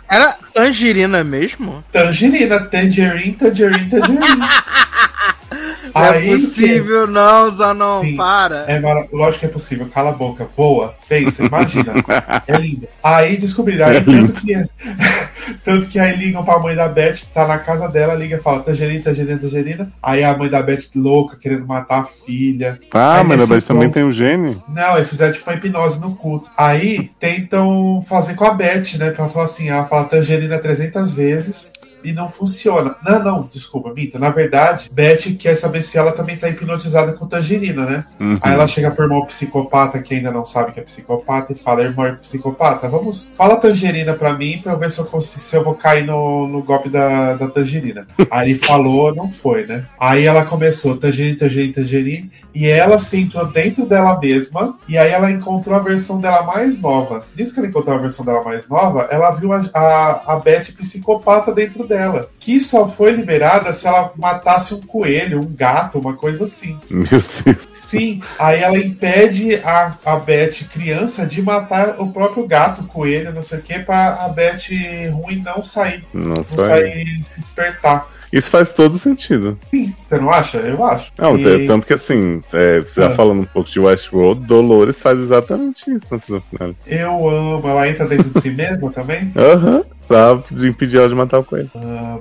Era tangerina mesmo? Tangerina, tangerine, tangerine, tangerine. Não é possível, que... não, Zanon, Sim, para. É, lógico que é possível, cala a boca, voa, pensa, imagina. é linda. Aí descobriram, aí, é tanto, que, tanto que aí ligam pra mãe da Beth, tá na casa dela, liga e fala: Tangerina, Tangerina, Tangerina. Aí a mãe da Beth louca, querendo matar a filha. Ah, mas a Beth também tem o gene? Não, eles fizeram tipo uma hipnose no culto. Aí tentam fazer com a Beth, né? Ela fala assim: ela fala Tangerina 300 vezes e não funciona. Não, não, desculpa, Mita. Na verdade, Beth quer saber se ela também tá hipnotizada com tangerina, né? Uhum. Aí ela chega pro irmão psicopata que ainda não sabe que é psicopata e fala: irmão é psicopata, vamos, fala tangerina pra mim pra eu ver se eu, consigo, se eu vou cair no, no golpe da, da tangerina. Aí ele falou, não foi, né? Aí ela começou: tangerina, tangerina, tangerina. E ela se entrou dentro dela mesma. E aí ela encontrou a versão dela mais nova. Nisso que ela encontrou a versão dela mais nova, ela viu a, a, a Beth psicopata dentro dela. Que só foi liberada se ela matasse um coelho, um gato, uma coisa assim. Meu Deus. Sim. Aí ela impede a, a Beth criança de matar o próprio gato, coelho, não sei o que, pra a Beth ruim não sair. Não, não sair, se despertar. Isso faz todo sentido. Sim, você não acha? Eu acho. Não, e... tanto que assim, é, você já é. falando um pouco de Westworld, Dolores faz exatamente isso no final. Eu amo. Ela entra dentro de si mesma também? Aham. Uhum pra impedir ela de matar o coelho. Ah,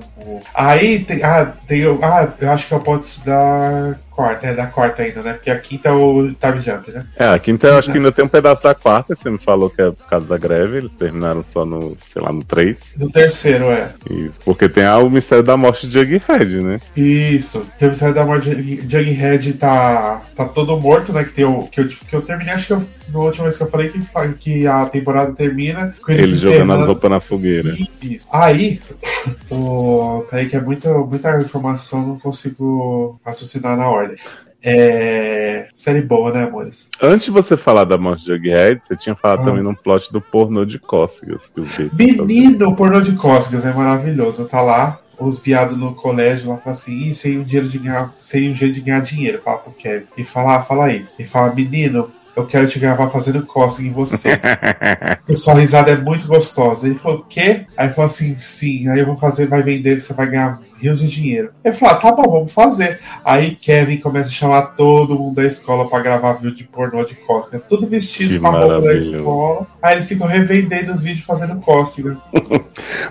Aí tem. Ah, tem. Ah, eu acho que é o ponto da quarta, é da quarta ainda, né? Porque a quinta é o time jump, né? É, a quinta eu acho que ainda tem um pedaço da quarta, que você me falou que é por causa da greve, eles terminaram só no, sei lá, no 3. No terceiro, é. Isso, porque tem ah, o mistério da morte de Jughead, né? Isso, tem o mistério da morte de Jughead, tá, tá todo morto, né? Que, tem o, que, eu, que eu terminei, acho que eu, na última vez que eu falei que, que a temporada termina. Com ele jogando as roupas na fogueira. Isso. Aí, o, peraí que é muita, muita informação, não consigo raciocinar na ordem. É... Série boa, né, amores? Antes de você falar da morte de Jughead, você tinha falado ah. também num plot do pornô de cócegas. Que os Menino, o pornô de cócegas é maravilhoso. Tá lá, os viados no colégio lá falam assim, sem um dinheiro de ganhar, sem um jeito de ganhar dinheiro, fala pro Kevin. E fala, ah, fala aí. E fala, menino, eu quero te gravar fazendo cócega em você. e sua risada é muito gostosa. Ele falou, o quê? Aí falou assim, sim, aí eu vou fazer, vai vender, você vai ganhar rios de dinheiro. Ele falou, ah, tá bom, vamos fazer. Aí Kevin começa a chamar todo mundo da escola pra gravar vídeo de pornô de cócega. Tudo vestido que com a roupa da escola. Aí eles ficam revendendo os vídeos fazendo cócega.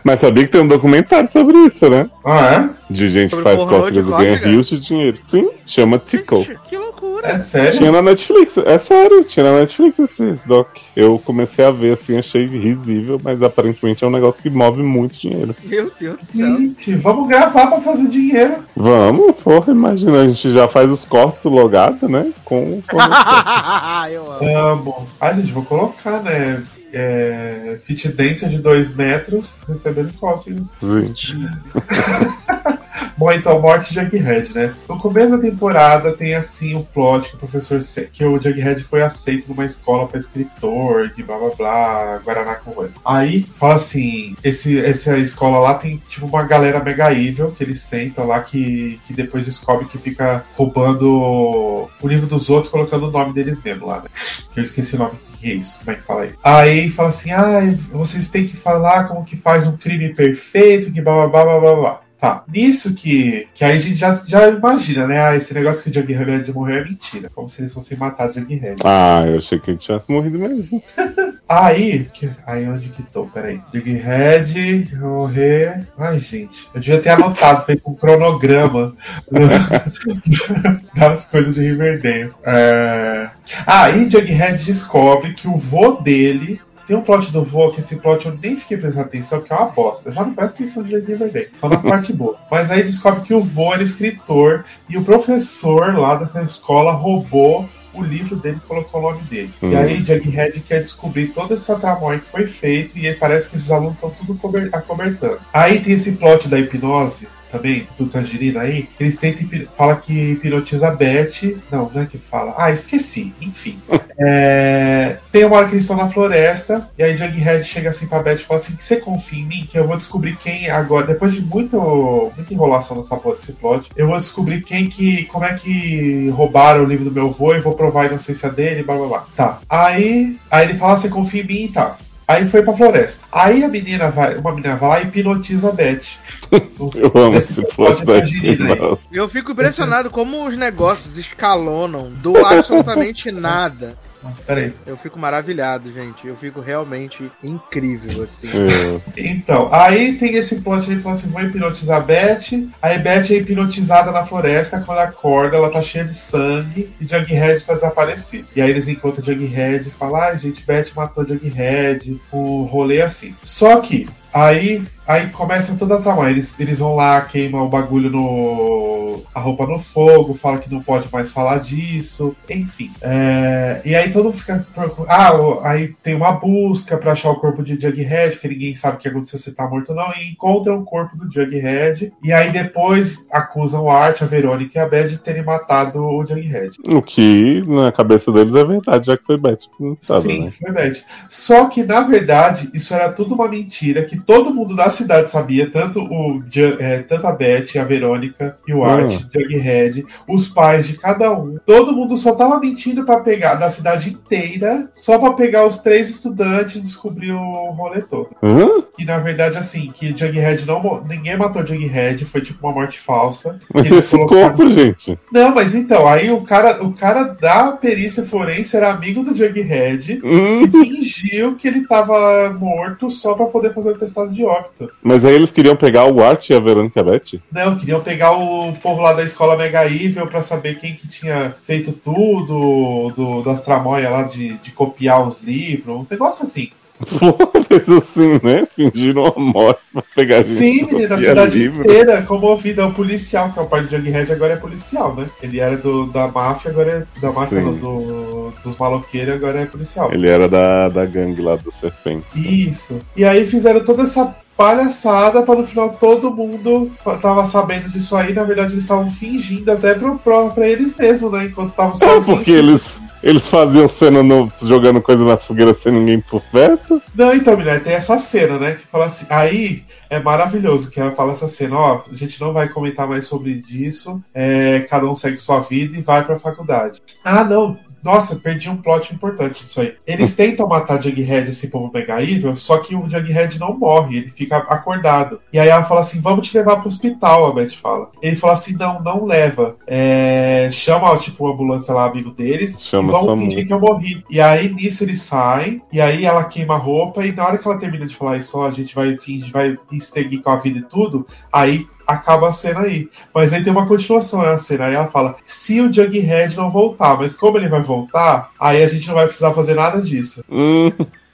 Mas sabia que tem um documentário sobre isso, né? Ah, é? De gente sobre que faz cócegas e ganha rios de dinheiro. Sim, chama Tickle. Que loucura. É sério? Tinha na Netflix. É sério, tinha na Netflix esse doc. Eu comecei a ver assim, achei risível, mas aparentemente é um negócio que move muito dinheiro. Meu Deus do céu. Gente, vamos gravar pra fazer dinheiro. Vamos, porra, imagina, a gente já faz os cortes logado, né? Com. com Eu amo. amo. Ai, gente, vou colocar, né? É, fit dancer de 2 metros recebendo cócegas. Gente. Bom, então, morte de Jughead, né? No começo da temporada tem assim o plot que o professor que o Jughead foi aceito numa escola para escritor, de blá blá blá, Guaraná com Aí fala assim: esse, essa escola lá tem tipo uma galera mega evil que eles sentam lá que, que depois descobre que fica roubando o livro dos outros, colocando o nome deles mesmo lá, né? Que eu esqueci o nome que é isso? Como é que fala isso? Aí fala assim: ah, vocês têm que falar como que faz um crime perfeito, que blá blá blá blá blá. Tá, nisso que, que aí a gente já, já imagina, né? Ah, esse negócio que o Jughead morreu é mentira. Como se eles fossem matar o Jughead. Ah, eu achei que ele tinha morrido mesmo. aí, que, aí onde que tô? Peraí. Jughead morrer. Ai, gente, eu devia ter anotado, feito um cronograma das coisas de Riverdale. É... Ah, aí Jughead descobre que o vô dele tem um plot do voo que esse plot eu nem fiquei prestando atenção, que é uma bosta. Já não presta atenção de Riverdale, só nas partes boas. Mas aí descobre que o vô era escritor e o professor lá dessa escola roubou o livro dele e colocou o nome dele. Hum. E aí Jughead quer descobrir toda essa tramóia que foi feita e parece que esses alunos estão tudo acobertando. Aí tem esse plot da hipnose também, do Tangerina aí, eles tentam fala que hipnotiza a Beth. Não, não é que fala. Ah, esqueci. Enfim. é, tem uma hora que eles estão na floresta, e aí Jughead chega assim pra Beth e fala assim: você confia em mim, que eu vou descobrir quem agora, depois de muito, muita enrolação nessa porra desse plot, eu vou descobrir quem que. como é que roubaram o livro do meu avô e vou provar a inocência dele, blá blá blá. Tá. Aí, aí ele fala: você confia em mim e tá. Aí foi pra floresta. Aí a menina vai, uma menina vai lá e hipnotiza a Beth. Eu amo esse plot da Eu fico impressionado como os negócios escalonam do absolutamente nada Peraí. Eu fico maravilhado, gente. Eu fico realmente incrível, assim. É. Então, aí tem esse plot aí, fala assim, vou hipnotizar a Beth. Aí Beth é hipnotizada na floresta, quando acorda, ela tá cheia de sangue e Jughead tá desaparecido. E aí eles encontram Jughead e falam, ai, ah, gente, Beth matou Jughead. O rolê é assim. Só que, aí Aí começa toda a trama. Eles, eles vão lá, queimam o bagulho no. a roupa no fogo, fala que não pode mais falar disso, enfim. É, e aí todo mundo fica. Ah, aí tem uma busca para achar o corpo de Jughead, porque ninguém sabe o que aconteceu se tá morto ou não, e encontram o corpo do Jughead. E aí depois acusam o Art, a Verônica e a Beth de terem matado o Jughead. O que na cabeça deles é verdade, já que foi Beth. Sabe, Sim, né? foi Beth. Só que na verdade isso era tudo uma mentira que todo mundo da cidade sabia, tanto, o, é, tanto a Beth, a Verônica e o Art, uhum. Jughead, os pais de cada um. Todo mundo só tava mentindo para pegar da cidade inteira, só para pegar os três estudantes e descobrir o rolê todo. Uhum. Que na verdade, assim, que Jughead não. Ninguém matou Jughead, foi tipo uma morte falsa. Mas esse colocaram... corpo, gente. Não, mas então, aí o cara, o cara da perícia forense era amigo do Jughead uhum. que fingiu que ele tava morto só para poder fazer o testado de óbito. Mas aí eles queriam pegar o Art e a Verônica Beth? Não, queriam pegar o povo lá da escola Mega Evil pra saber quem que tinha feito tudo, do, das tramóias lá de, de copiar os livros, um negócio assim. Fez assim, né? Fingiram uma morte pra pegar Sim, menina, a cidade livro. inteira comovida. O policial, que é o pai de Jughead, agora é policial, né? Ele era do, da máfia, agora é da máfia do, do, dos maloqueiros, agora é policial. Ele era da, da gangue lá do Serpente. Isso. E aí fizeram toda essa palhaçada para no final todo mundo tava sabendo disso aí. Na verdade, eles estavam fingindo até pro, pro, pra eles mesmos, né? Enquanto estavam sozinhos. É porque eles, eles faziam cena no, jogando coisa na fogueira sem ninguém por perto. Não, então, mulher, tem essa cena, né? Que fala assim. Aí é maravilhoso que ela fala essa cena, ó, a gente não vai comentar mais sobre isso, é, cada um segue sua vida e vai pra faculdade. Ah, não, nossa, perdi um plot importante disso aí. Eles tentam matar Jughead, esse povo mega evil, só que o Jughead não morre, ele fica acordado. E aí ela fala assim: vamos te levar pro hospital, a Beth fala. Ele fala assim: não, não leva. É... Chama, tipo, a ambulância lá, amigo deles, Chama e vamos fingir que eu morri. E aí nisso eles saem, e aí ela queima a roupa, e na hora que ela termina de falar isso, ó, a gente vai fingir, vai seguir com a vida e tudo, aí acaba a cena aí. Mas aí tem uma continuação é a cena. Aí ela fala: se o Jughead não voltar, mas como ele vai voltar, aí a gente não vai precisar fazer nada disso. Hum,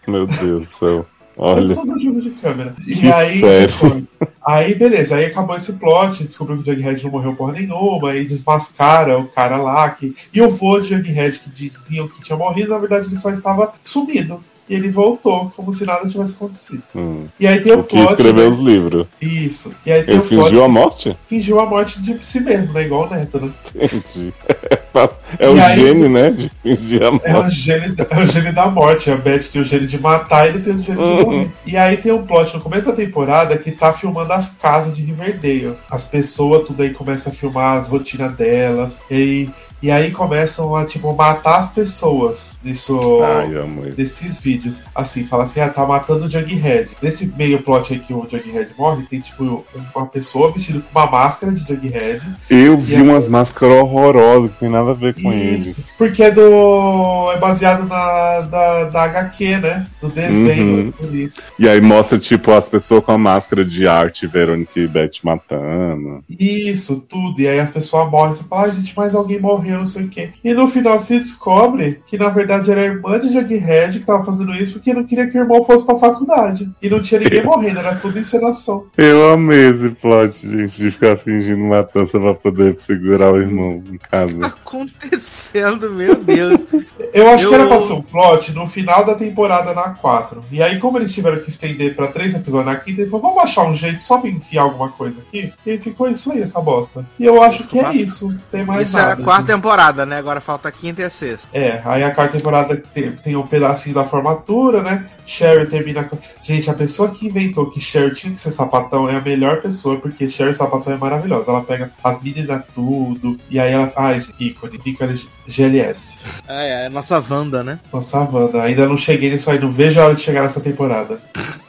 meu Deus do céu. Olha. Todo jogo de câmera. Que e aí, aí, beleza, aí acabou esse plot, descobriu que o Jughead não morreu porra nenhuma, aí desmascara o cara lá. Que... E o vô de Jughead que diziam que tinha morrido, na verdade ele só estava sumido e ele voltou, como se nada tivesse acontecido. Hum. E aí tem o, o plot. Que escreveu né? os livros. Isso. E aí tem ele o fingiu plot, a morte? Fingiu a morte de si mesmo, né? Igual o Neto, né? Entendi. É o aí, gênio, né? De fingir a morte. É o gênio, é o gênio da morte. A Beth tem o gênio de matar e ele tem o uhum. de morrer. E aí tem um plot no começo da temporada que tá filmando as casas de Riverdale. As pessoas, tudo aí começa a filmar as rotinas delas. E aí e aí começam a, tipo, matar as pessoas nisso, Ai, nesses vídeos. Assim, fala assim, ah, tá matando o Jughead. Nesse meio plot aí que o Jughead morre, tem, tipo, uma pessoa vestida com uma máscara de Jughead. Eu vi umas máscaras horrorosas, que tem nada a ver com Isso, eles. Porque é do... é baseado na da, da HQ, né? Do desenho, uhum. isso. E aí mostra, tipo, as pessoas com a máscara de arte, Verônica e Beth matando. Isso, tudo. E aí as pessoas morrem. Você fala, ah, gente, mas alguém morreu não sei o quê. E no final se descobre que na verdade era a irmã de Jughead que tava fazendo isso porque não queria que o irmão fosse pra faculdade. E não tinha ninguém morrendo, era tudo encenação. Eu amei esse plot, gente, de ficar fingindo matança pra poder segurar o irmão em casa. Acontecendo, meu Deus. Eu acho Eu- que era pra ser um plot no final da temporada na 4. E aí, como eles tiveram que estender pra três episódios na quinta, ele falou: vamos achar um jeito só pra enfiar alguma coisa aqui. E ficou isso aí, essa bosta. E eu acho que é isso. Tem mais Isso é nada. a quarta temporada, né? Agora falta a quinta e a sexta. É, aí a quarta temporada tem, tem um pedacinho da formatura, né? Sherry termina com. Gente, a pessoa que inventou que Sherry tinha que ser sapatão é a melhor pessoa, porque Sherry sapatão é maravilhosa. Ela pega as meninas tudo, e aí ela. Ai, ícone, ícone GLS. É, é a nossa Wanda, né? Nossa, Wanda, ainda não cheguei nisso aí, não vejo a hora de chegar nessa temporada.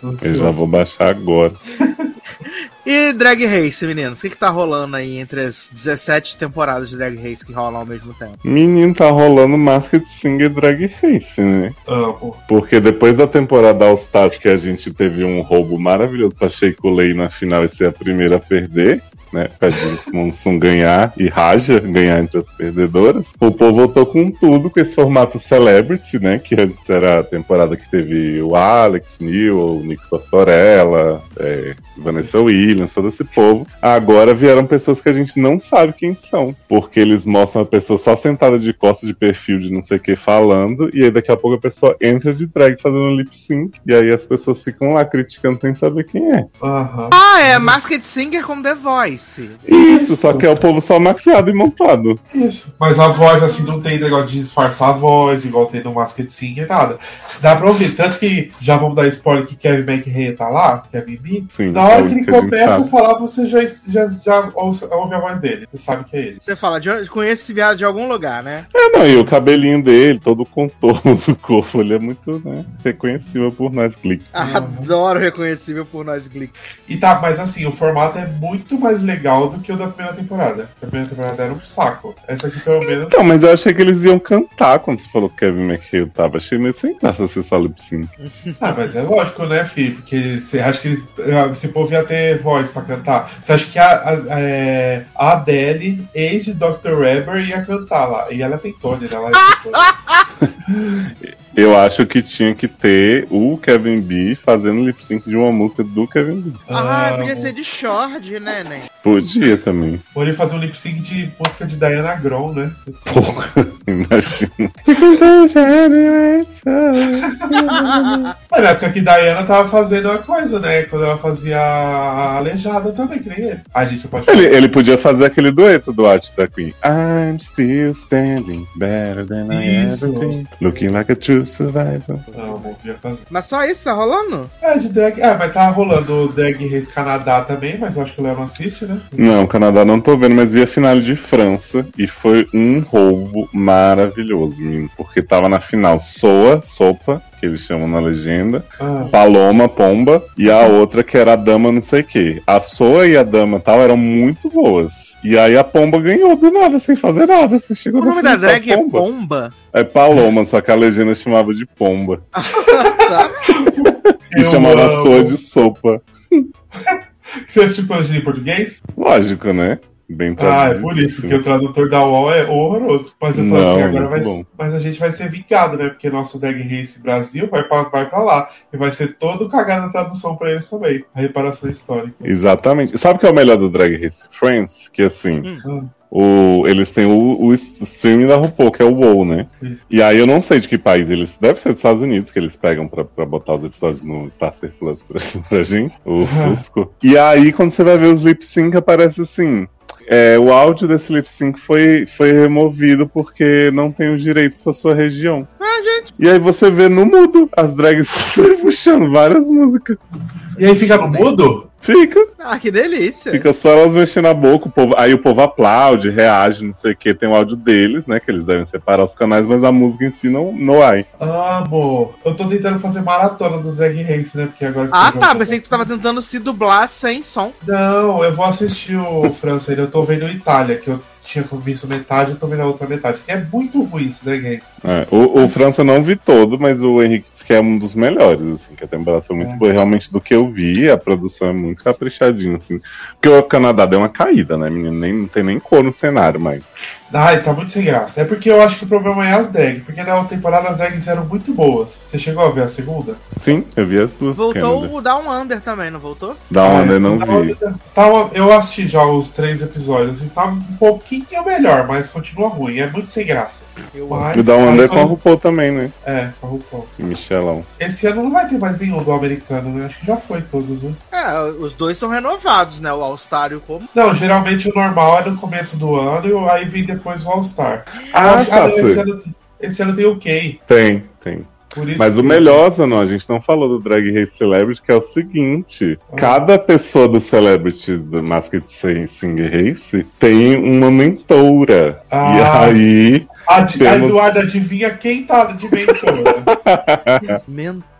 Eu já vou baixar agora. E Drag Race, meninos? O que, que tá rolando aí entre as 17 temporadas de Drag Race que rolam ao mesmo tempo? Menino, tá rolando Masked Singer Drag Race, né? Amo. Porque depois da temporada All Stars que a gente teve um roubo maravilhoso pra Sheiko Lei na final e ser a primeira a perder, né? Pra Jinx Monsoon ganhar e Raja ganhar entre as perdedoras. O povo voltou com tudo com esse formato Celebrity, né? Que antes era a temporada que teve o Alex, Neil, o Nick Tortorella, é, Vanessa Williams, todo esse povo. Agora vieram pessoas que a gente não sabe quem são. Porque eles mostram a pessoa só sentada de costas de perfil de não sei o que falando. E aí daqui a pouco a pessoa entra de drag fazendo lip sync. E aí as pessoas ficam lá criticando sem saber quem é. Aham. Ah, é Masked Singer com The Voice. Isso, só que é o povo só maquiado e montado. Isso. Mas a voz, assim, não tem negócio de disfarçar a voz, igual tem no Masked Singer, nada. Dá pra ouvir. Tanto que já vamos dar spoiler que Kevin McRae tá lá, Kevin B. Sim, Na hora é que ele que a começa a sabe. falar, você já, já, já ouve, ouve a voz dele. Você sabe que é ele. Você fala, de, conheço esse viado de algum lugar, né? É, não, e o cabelinho dele, todo o contorno do corpo, ele é muito, né, reconhecível por nós, clique. Adoro reconhecível por nós, Glick. E tá, mas assim, o formato é muito mais legal do que o da primeira temporada. A primeira temporada era um saco. Essa aqui, pelo menos. Então, mas eu achei que eles iam cantar quando você falou que Kevin McHale tava. Achei meio sem graça ser só lip sync. Ah, mas é lógico, né, filho? Porque você acha que eles, ah, esse povo ia ter voz pra cantar? Você acha que a, a, é, a Adele, ex de Dr. Weber, ia cantar lá? E ela tem Tony, né? Ela é. Eu acho que tinha que ter o Kevin B fazendo lip sync de uma música do Kevin B. Ah, podia ser de short, né, Nen? Podia também. Ou ele fazer um lip sync de música de Diana Grom, né? Porra, imagina. Mas na época que Diana tava fazendo a coisa, né? Quando ela fazia a aleijada também, que nem ele. A gente pode Ele, ele podia fazer aquele dueto do Art da Queen. I'm still standing better than I Isso. ever been. Looking like a true survivor. Não, não podia fazer. Mas só isso tá rolando? É, de drag. Ah, mas tá rolando o Drag Race Canadá também, mas eu acho que o Léo não assiste, né? Não, Canadá não tô vendo, mas vi a final de França e foi um roubo maravilhoso, menino. Porque tava na final Soa, Sopa, que eles chamam na legenda, Ah, Paloma, Pomba, e a outra que era a Dama não sei o que. A Soa e a Dama tal eram muito boas. E aí a Pomba ganhou do nada, sem fazer nada. Você chegou O na nome da drag é Pomba. Pomba. É Paloma, só que a legenda chamava de Pomba. Tá? E Eu chamava amo. Soa de Sopa. Você assistiu Planejinha em português? Lógico, né? Bem Ah, é por isso, porque o tradutor da UOL é horroroso. Mas eu falo Não, assim, agora vai bom. Mas a gente vai ser vingado, né? Porque nosso Drag Race Brasil vai pra, vai pra lá. E vai ser todo cagado na tradução pra eles também. A reparação histórica. Exatamente. Sabe o que é o melhor do Drag Race Friends? Que assim, Hum. O, eles têm o, o streaming da RuPaul, que é o WoW, né? Isso. E aí eu não sei de que país eles. Deve ser dos Estados Unidos que eles pegam pra, pra botar os episódios no Star Plus pra, pra gente, o Fusco. E aí, quando você vai ver os lip sync, aparece assim. é, o áudio desse lip sync foi, foi removido porque não tem os direitos pra sua região. Ah, gente. E aí você vê no mudo as drags puxando várias músicas. E aí fica no mudo? Fica. Ah, que delícia. Fica só elas mexendo a boca, o povo, aí o povo aplaude, reage, não sei o que, tem o áudio deles, né? Que eles devem separar os canais, mas a música em si não, não há. Amo. Eu tô tentando fazer maratona dos Drag Race, né? Porque agora. que Ah, eu tá. Pensei que tu tava tentando se dublar sem som. Não, eu vou assistir o França ainda. Eu tô vendo o Itália, que eu tinha visto metade, eu tô vendo a outra metade. É muito ruim esse Drag Race. É, o, o França eu não vi todo, mas o Henrique disse que é um dos melhores, assim, que a temporada foi muito É. boa. Realmente, do que eu vi, a produção é muito caprichadinha, assim. Porque o Canadá deu uma caída, né, menino? Nem, não tem nem cor no cenário, mas. Ai, tá muito sem graça. É porque eu acho que o problema é as drags. Porque na temporada as drags eram muito boas. Você chegou a ver a segunda? Sim, eu vi as duas. Voltou o Down Under também, não voltou? Da onda eu não Tá, vi. Tá uma- eu assisti já os três episódios e tá um pouquinho melhor, mas continua ruim. É muito sem graça. Eu Mas, O onda aí é com a RuPaul também, né? É, com a RuPaul. E Michelão. Esse ano não vai ter mais nenhum do americano, né? Acho que já foi todos, né? É, os dois são renovados, né? O All Star e o como. Não, geralmente o normal é no começo do ano e aí vem depois o All-Star. Ah, tá, esse, ano, tem- esse ano tem o Kay. Tem, tem. Mas o melhor, Zanon, a gente não falou do Drag Race Celebrity, que é o seguinte: Ah. cada pessoa do Celebrity do Masked Singer Race tem uma mentora. Ah. E aí. A, di- a temos- Eduarda, adivinha quem tá de mentora? Mentora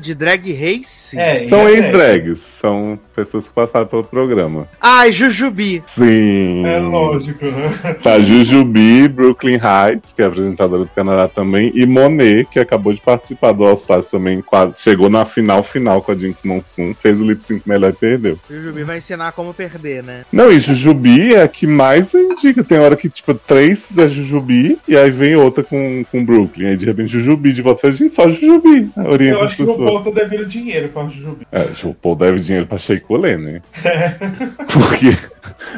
de Drag Race? é, São é ex-drags, são pessoas que passaram pelo programa. Ai, Jujubi. Sim. É lógico, né? Tá Jujubi, Brooklyn Heights, que é apresentadora do Canadá também, e Monet, que acabou de participar do All Stars também, quase chegou na final final com a Jinx Monsoon, fez o lip sync melhor e perdeu. Jujubi vai ensinar como perder, né? Não, e Jujubi é a que mais indica. Tem hora que, tipo, três é Jujubi e aí vem outra com, com Brooklyn. Aí de repente Jujubi de volta. Gente, só Jujubi. Orienta Eu as acho que o. RuPaul tá devendo dinheiro pra Jujubi. É, o Paul deve dinheiro pra Shea Coulee, né? Porque,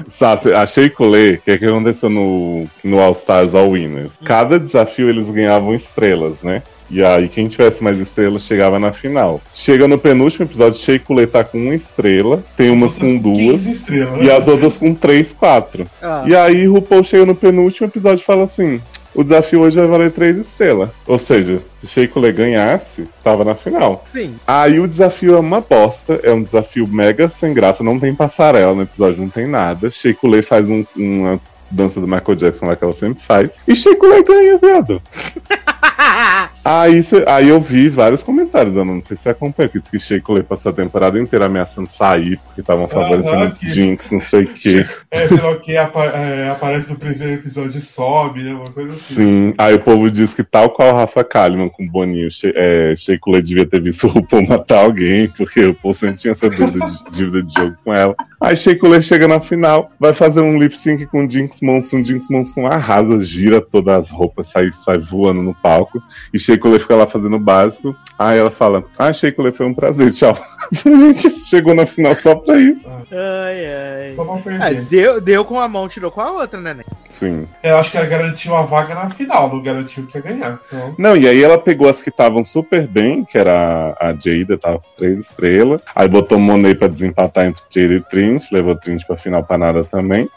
sabe, a Shea Coulee, o que, é que aconteceu no, no All Stars All Winners? Cada desafio eles ganhavam estrelas, né? E aí, quem tivesse mais estrelas chegava na final. Chega no penúltimo episódio, Shea Coulee tá com uma estrela, tem umas com duas 15 estrelas. e as outras com três, quatro. Ah, E aí, RuPaul chega no penúltimo episódio e fala assim: o desafio hoje vai valer três estrelas. Ou seja, se Shea Coulee ganhasse, tava na final. sim. Aí o desafio é uma bosta, é um desafio mega sem graça, não tem passarela no episódio, não tem nada. Shea Coulee faz um- uma dança do Michael Jackson lá que ela sempre faz. E Shea Coulee ganha, viado. Aí, cê- aí eu vi vários comentários, eu não sei se você acompanha, que diz que Shea passou a temporada inteira ameaçando sair, porque estavam favorecendo que- Jinx, não sei o quê. É, sei lá o que apa- é, aparece no primeiro episódio e sobe, né? Uma coisa assim. Sim, aí o povo diz que tal qual o Rafa Kalimann com o Boninho, She- é, Shea Coulee devia ter visto o RuPaul matar alguém, porque o RuPaul sempre tinha essa dívida de, dívida de jogo com ela. Aí Shea chega na final, vai fazer um lip sync com Jinx Monsoon, Jinx Monsoon arrasa, gira todas as roupas, sai, sai voando no palco, e Shea Coulee fica lá fazendo o básico. Aí ela fala, ah, Shea Coulee foi um prazer, tchau. A gente chegou na final só pra isso. Ai, ai. Perder. deu, deu com a mão, tirou com a outra, né? né? Sim. Eu acho que ela garantiu a vaga na final, não garantiu que ia ganhar. Então, Não, e aí ela pegou as que estavam super bem, que era a Jada, tava com três estrelas. Aí botou Monet pra desempatar entre Jada e Trinity, levou Trinity pra final pra nada também.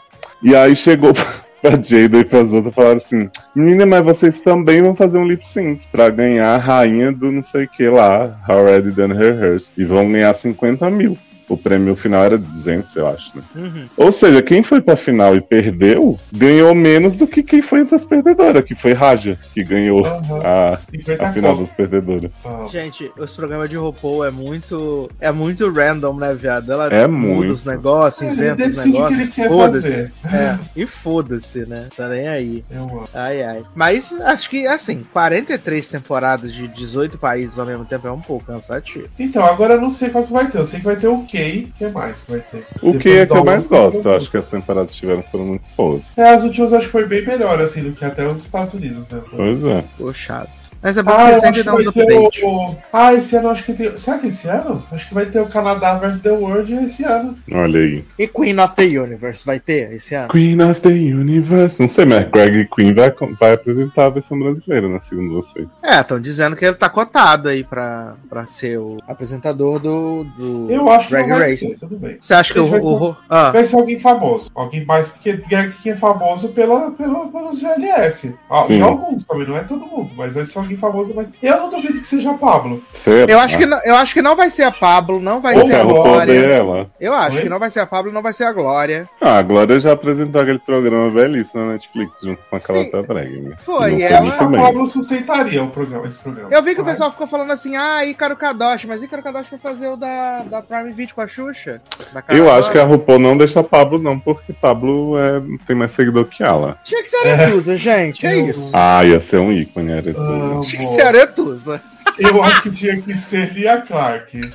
E aí chegou pra Jada e pras outras falaram assim: Menina, mas vocês também vão fazer um lip sync pra ganhar a rainha do não sei o que lá, Already Done Her Hers. E vão ganhar 50 mil. O prêmio final era 200, eu acho, né? Uhum. Ou seja, quem foi pra final e perdeu, ganhou menos do que quem foi entre as perdedoras, que foi Raja, que ganhou aham, a, 50 a final das perdedoras. Ah, Gente, os programas de RuPaul é muito. É muito random, né, viado? Ela É muda muito. os negócios, inventa os negócios. Foda-se. É, e foda-se, né? Tá nem aí. Eu. Ai, ai. Mas acho que, assim, 43 temporadas de 18 países ao mesmo tempo é um pouco cansativo. Então, agora eu não sei qual que vai ter. Eu sei que vai ter o O que mais que vai ter? O que é que eu mais gosto? Eu acho que as temporadas que tiveram foram muito boas. É, as últimas acho que foi bem melhor, assim, do que até os Estados Unidos mesmo. Pois é. Puxado. Mas é bom Ah, que sempre que dá uns updates. o... Ah, esse ano acho que tem... Será que esse ano? Acho que vai ter o Canadá vs The World esse ano. Olha aí. E Queen of the Universe vai ter esse ano? Queen of the Universe. Não sei, mas Greg Queen vai, vai apresentar a versão brasileira, né? Segundo você. É, estão dizendo que ele tá cotado aí pra, pra ser o apresentador do, do Eu acho que Drag não vai Race. ser, tudo bem. Você acha que o. Vai ser- o- ah, Vai ser alguém famoso. Alguém mais... Porque Greg é famoso pela, pela, pelos GLS. Ah, Sim. E alguns também, não é todo mundo. Mas vai ser alguém famoso, mas eu não duvido que seja a Pablo. Certo. Eu acho, que não, eu acho que não vai ser a Pablo, não vai Ou ser a a Glória. ela. Eu acho Oi? que não vai ser a Pablo, não vai ser a Glória. Ah, a Glória já apresentou aquele programa belíssimo na Netflix, junto com aquela Sim. outra drag. né? Foi, e ela- A. Pablo sustentaria o programa, esse programa. Eu vi que o Mas- pessoal ficou falando assim, ah, Ícaro Kadoshi, mas Ícaro Kadoshi foi fazer o da, da Prime Video com a Xuxa. Eu acho que a RuPaul não deixa a Pablo, não, porque Pablo é, tem mais seguidor que ela. Tinha que ser a Aretusa, gente, que é isso? Ah, ia ser um ícone, era tudo. Amo. Tinha que ser Aretusa. Eu acho que tinha que ser Lia Clark.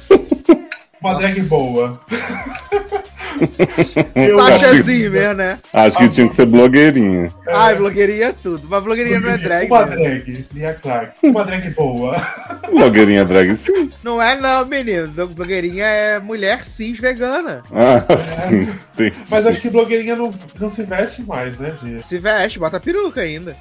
Uma drag boa. Acho- Zimmer, né? Acho que tinha que ser blogueirinha. Ai, blogueirinha é tudo. Mas blogueirinha não é drag. Uma né? drag, Lia Clark. Uma drag boa. Blogueirinha drag, sim. Não é não, menino. Blogueirinha é mulher cis vegana. Ah, sim. Tem. Mas acho que blogueirinha não, não se veste mais, né, gente? Se veste, bota peruca ainda.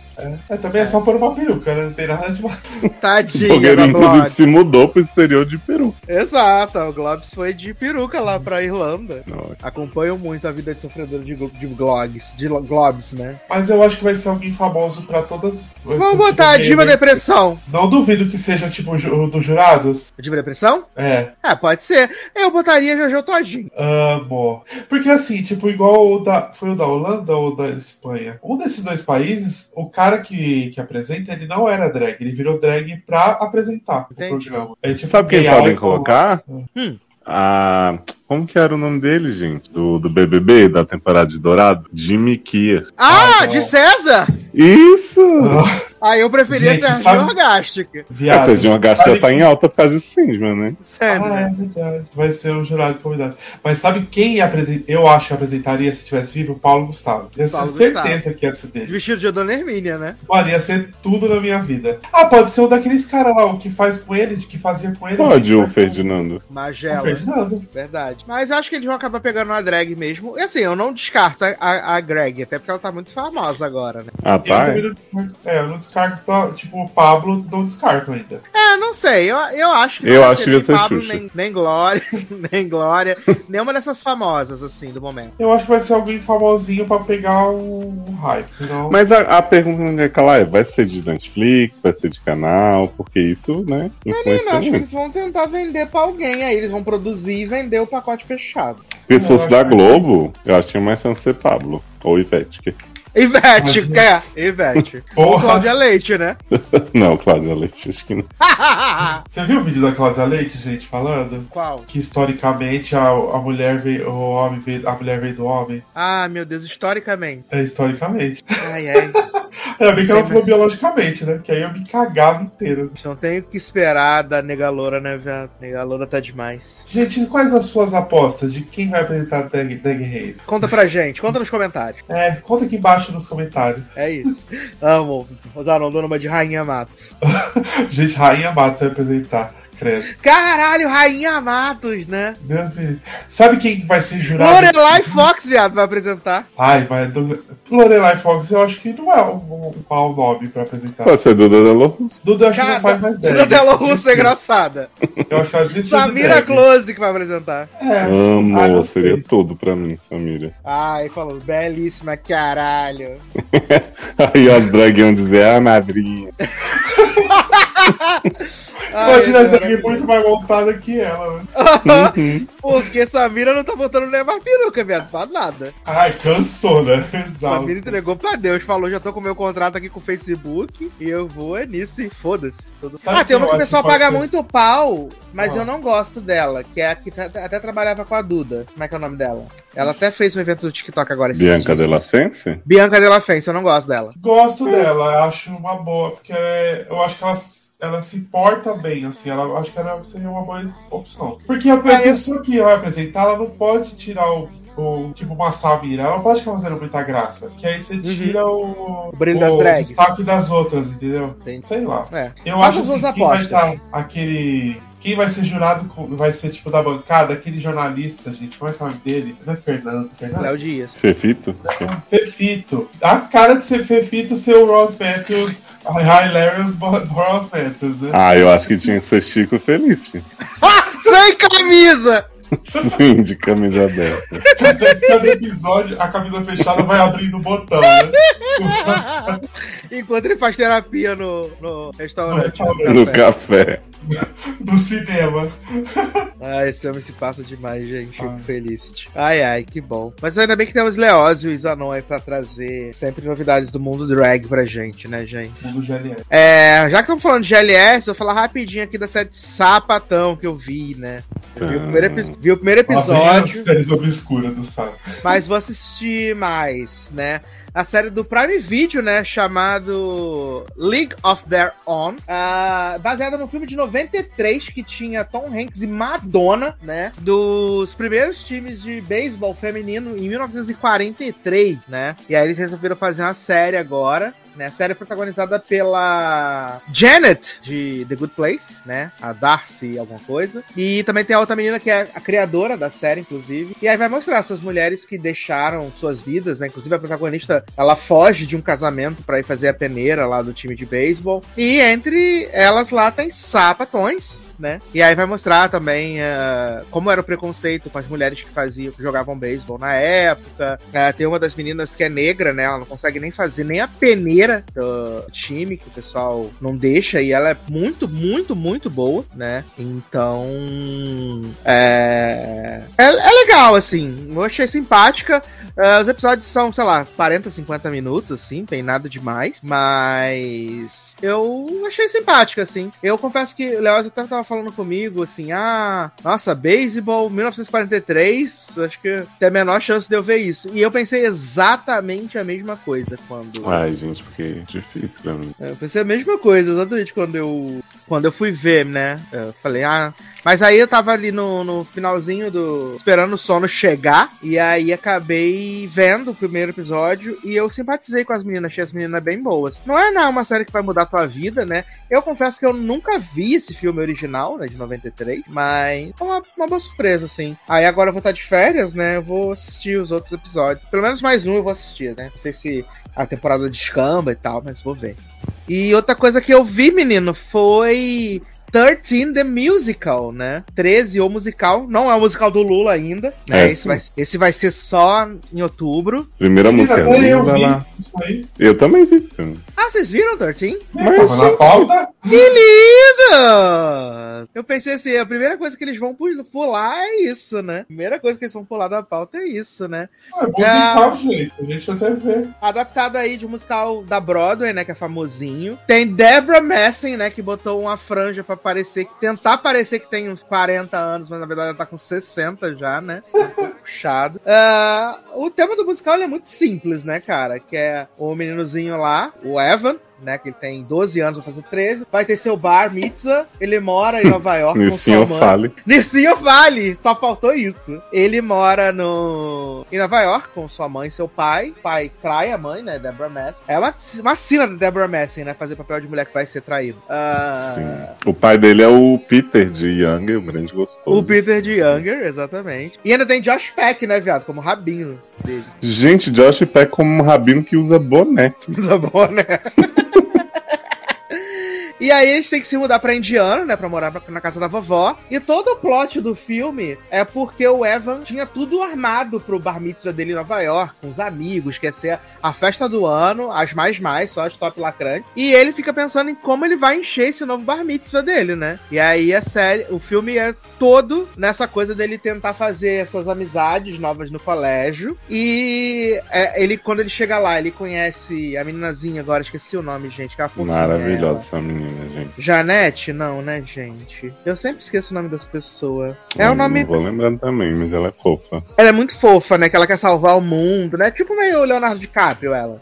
É, também é só por uma peruca, né? Não tem nada demais. Tadinha da Blogueirinha, inclusive, se mudou pro exterior de Peru. Exato, o Globes foi de peruca lá pra Irlanda. Não, Acompanham muito a vida de sofredora de, de Globes, de lo- Globes, né? Mas eu acho que vai ser alguém famoso pra todas. Vamos botar a Diva. Depressão. Não duvido que seja tipo ju- dos jurados. Diva Depressão? É, Ah, pode ser. Eu botaria Jojo Todinho. amo. Porque assim, tipo, igual o da. Foi o da Holanda ou da Espanha? Um desses dois países, o cara que, que apresenta, ele não era drag, ele virou drag pra apresentar Entendi. o programa. É, tipo, Sabe quem podem colocar? Hum. Ah, como que era o nome dele, gente? Do, do BBB, da temporada de Dourado? Jimmy Kier. Ah, Ah, de. César? Isso! Ah, eu preferia Gente, Serginho sabe- Orgástica. Viado. De uma gasta já tá em alta por causa de Sandman, né? Sério, Ah, né? é verdade. Vai ser o jurado convidado. Mas sabe quem eu acho que apresentaria se tivesse vivo? O Paulo Gustavo. Eu tenho certeza que ia ser dele. Vestido de Dona Hermínia, né? Mano, ia ser tudo na minha vida. Ah, pode ser um daqueles caras lá, o que faz com ele, que fazia com ele. Pode, o o Ferdinando. O Magela. Ferdinando. Verdade. Mas acho que eles vão acabar pegando uma drag mesmo. E assim, eu não descarto a, a, a Greg, até porque ela tá muito famosa agora, né? Ah, Eu tá? descarto, é, eu não descarto, tá, tipo, o Pablo, não descarto ainda. É, não sei. Eu, eu acho que Eu vai acho ser que nem Pablo, Xuxa. nem, nem Glória, nem Glória, nenhuma dessas famosas, assim, do momento. Eu acho que vai ser alguém famosinho pra pegar o, o hype, senão... Mas a, a pergunta é que ela é: vai ser de Netflix, vai ser de canal? Porque isso, né? Menino, Influencia acho que eles vão tentar vender pra alguém aí. Eles vão produzir e vender o pacote fechado. Acho da Globo, eu acho que tinha mais chance de ser Pablo. Ou Ivete. que- Ivete, Imagina. é, Ivete. Ou Porra. Cláudia Leite, né? Não, Cláudia Leite, acho que não. Você viu o vídeo da Cláudia Leite, gente, falando? Qual? Que historicamente a, a mulher veio, o homem veio, a mulher veio do homem. Ah, meu Deus, historicamente. É historicamente. Ai, ai. Ainda bem que ela falou biologicamente, né? Que aí eu me cagava inteiro. Não tenho o que esperar da Nega Loura, né, viado? Nega Loura tá demais. Gente, quais as suas apostas de quem vai apresentar Drag Race? Conta pra gente, conta nos comentários. É, conta aqui embaixo nos comentários. É isso. Amo. Rosaron, dando uma de Rainha Matos. Gente, Rainha Matos vai apresentar. Credo. Caralho, Rainha Matos, né? Deus me. Sabe quem vai ser jurado? Lorelai Fox, viado, vai apresentar. Ai, mas do... Lorelai Fox eu acho que não é um, um mau nome pra apresentar. Pode ser Duda Delo Russo. Duda eu acho que não faz mais Duda drag. Delo Russo é engraçada. Eu acho que desistiu de Samira. Close que vai apresentar. É. Amo, Ah, seria tudo pra mim, Samira. Ai, falou, belíssima, caralho. Aí as drag iam dizer, ah, madrinha. Imagina a drag maravilhoso. muito mais montada que ela, né? Uhum. Porque Samira não tá botando nem mais peruca, viado. Fala nada. Ai, cansou, né? Exato. Samira entregou pra Deus. Falou, já tô com meu contrato aqui com o Facebook e eu vou é nisso e foda-se. Sabe Ah, tem uma que o pessoal paga ser? muito pau, mas Ah. eu não gosto dela, que é a que tá- até trabalhava com a Duda. Como é que é o nome dela? Ela até fez um evento do TikTok agora. esses Bianca dias. Della Sense? Bianca Della Fence, eu não gosto dela. Gosto dela, acho uma boa, porque é- eu acho que ela, ela se porta bem, assim, ela acho que ela seria uma boa opção. Porque a, pessoa que vai apresentar, ela não pode tirar o. o- tipo uma Samira, ela não pode ficar fazendo muita graça. Que aí você tira o. Uhum. O brilho das drags. destaque das outras, entendeu? Entendi. Sei lá. É. Eu acho assim, quem vai estar aquele. Quem vai ser jurado vai ser tipo da bancada, aquele jornalista, gente. Como é que é o nome dele? Não é Fernando? Fernando? Léo Dias. Fefito? Fefito. A cara de ser Fefito ser o Ross Matthews, Hilarious Ross Matthews, né? Ah, eu acho que tinha que ser Chico Felice. Sem camisa! Sim, de camisa aberta. Cada, cada episódio, a camisa fechada vai abrindo o botão, né? Enquanto ele faz terapia no, no restaurante. restaurante. No café. Do cinema. Ah, esse homem se passa demais, gente. Fico Ah. feliz. Ai, ai, que bom. Mas ainda bem que temos Leózio e Zanon aí pra trazer sempre novidades do mundo drag pra gente, né, gente? Mundo GLS. É, já que estamos falando de GLS, eu vou falar rapidinho aqui da série Sapatão que eu vi, né? Eu vi, o primeiro, epi- vi o primeiro Lá vem as episódio, séries obscuras do Sato. mas vou assistir mais, né? A série do Prime Video, né? Chamado League of Their Own. ah, baseada no filme de 93 que tinha Tom Hanks e Madonna, né? Dos primeiros times de beisebol feminino em 1943, né? E aí eles resolveram fazer uma série agora. Né, a série é protagonizada pela Janet de The Good Place, né? A Darcy, alguma coisa. E também tem a outra menina que é a criadora da série, inclusive. E aí vai mostrar essas mulheres que deixaram suas vidas, né? Inclusive a protagonista, ela foge de um casamento pra ir fazer a peneira lá do time de beisebol. E entre elas lá tem sapatões, né? E aí vai mostrar também eh, como era o preconceito com as mulheres que faziam, que jogavam beisebol na época. Eh, tem uma das meninas que é negra, né? Ela não consegue nem fazer nem a peneira do time, que o pessoal não deixa, e ela é muito, muito, muito boa, né? Então. É, é, é legal, assim. Eu achei simpática. Eh, os episódios são, sei lá, 40, 50 minutos, assim, tem nada demais. Mas eu achei simpática, assim. Eu confesso que o Léo até tava falando comigo, assim, ah, nossa, beisebol 1943, acho que tem a menor chance de eu ver isso. E eu pensei exatamente a mesma coisa quando. Ai, gente, porque é difícil pra mim. Eu pensei a mesma coisa, exatamente quando eu, quando eu fui ver, né? Eu falei, ah. Mas aí eu tava ali no, no finalzinho do. esperando o sono chegar. E aí acabei vendo o primeiro episódio. E eu simpatizei com as meninas, achei as meninas bem boas. Não é não, uma série que vai mudar a tua vida, né? Eu confesso que eu nunca vi esse filme original, né? De 93. Mas é uma, uma boa surpresa, assim. Aí agora eu vou estar de férias, né? Eu vou assistir os outros episódios. Pelo menos mais um eu vou assistir, né? Não sei se a temporada descamba e tal, mas vou ver. E outra coisa que eu vi, menino, foi 13 The Musical, né? 13 o musical. Não é o musical do Lula ainda. Né? É, esse, vai, esse vai ser só em outubro. Primeira música eu linda vi lá. isso aí. Eu também vi. Ah, vocês viram 13? Mas, Tava na pauta. Que lindo! Eu pensei assim, a primeira coisa que eles vão pu- pular é isso, né? A primeira coisa que eles vão pular da pauta é isso, né? É musical, gente. A gente até vê. Adaptado aí de um musical da Broadway, né? Que é famosinho. Tem Deborah Messing, né? Que botou uma franja pra parecer, tentar parecer que tem uns 40 anos, mas na verdade ela tá com 60 já, né? Um puxado. Ah, o tema do musical ele é muito simples, né, cara? Que é o meninozinho lá, o Evan, né? Que ele tem 12 anos, vai fazer 13. Vai ter seu bar, mitzvah. Ele mora em Nova York com sua Nissinho fale. Nissinho Vale, só faltou isso. Ele mora no em Nova York com sua mãe e seu pai. O pai trai a mãe, né, Deborah Messing. É uma, uma cena da Deborah Messing, né, fazer papel de mulher que vai ser traído. Ah, Sim. O pai dele é o Peter de Younger, o grande gostoso. o Peter de Younger, exatamente. E ainda tem Josh Peck, né, viado, como rabino dele. Gente, Josh Peck como um rabino que usa boné. Tá bom, né? E aí eles têm que se mudar pra Indiana, né? Pra morar pra- na casa da vovó. E todo o plot do filme é porque o Evan tinha tudo armado pro bar mitzvah dele em Nova York, com os amigos, que ia ser a festa do ano, as mais mais, só as top lacrantes. E ele fica pensando em como ele vai encher esse novo bar mitzvah dele, né? E aí a série, o filme é todo nessa coisa dele tentar fazer essas amizades novas no colégio. E é, ele, quando ele chega lá, ele conhece a meninazinha agora, esqueci o nome, gente, que é a. Maravilhosa essa menina, gente. Janete? Não, né, gente? Eu sempre esqueço o nome das pessoas. É o nome. Não vou lembrando também, mas ela é fofa. Ela é muito fofa, né? Que ela quer salvar o mundo, né? Tipo meio o Leonardo DiCaprio, ela.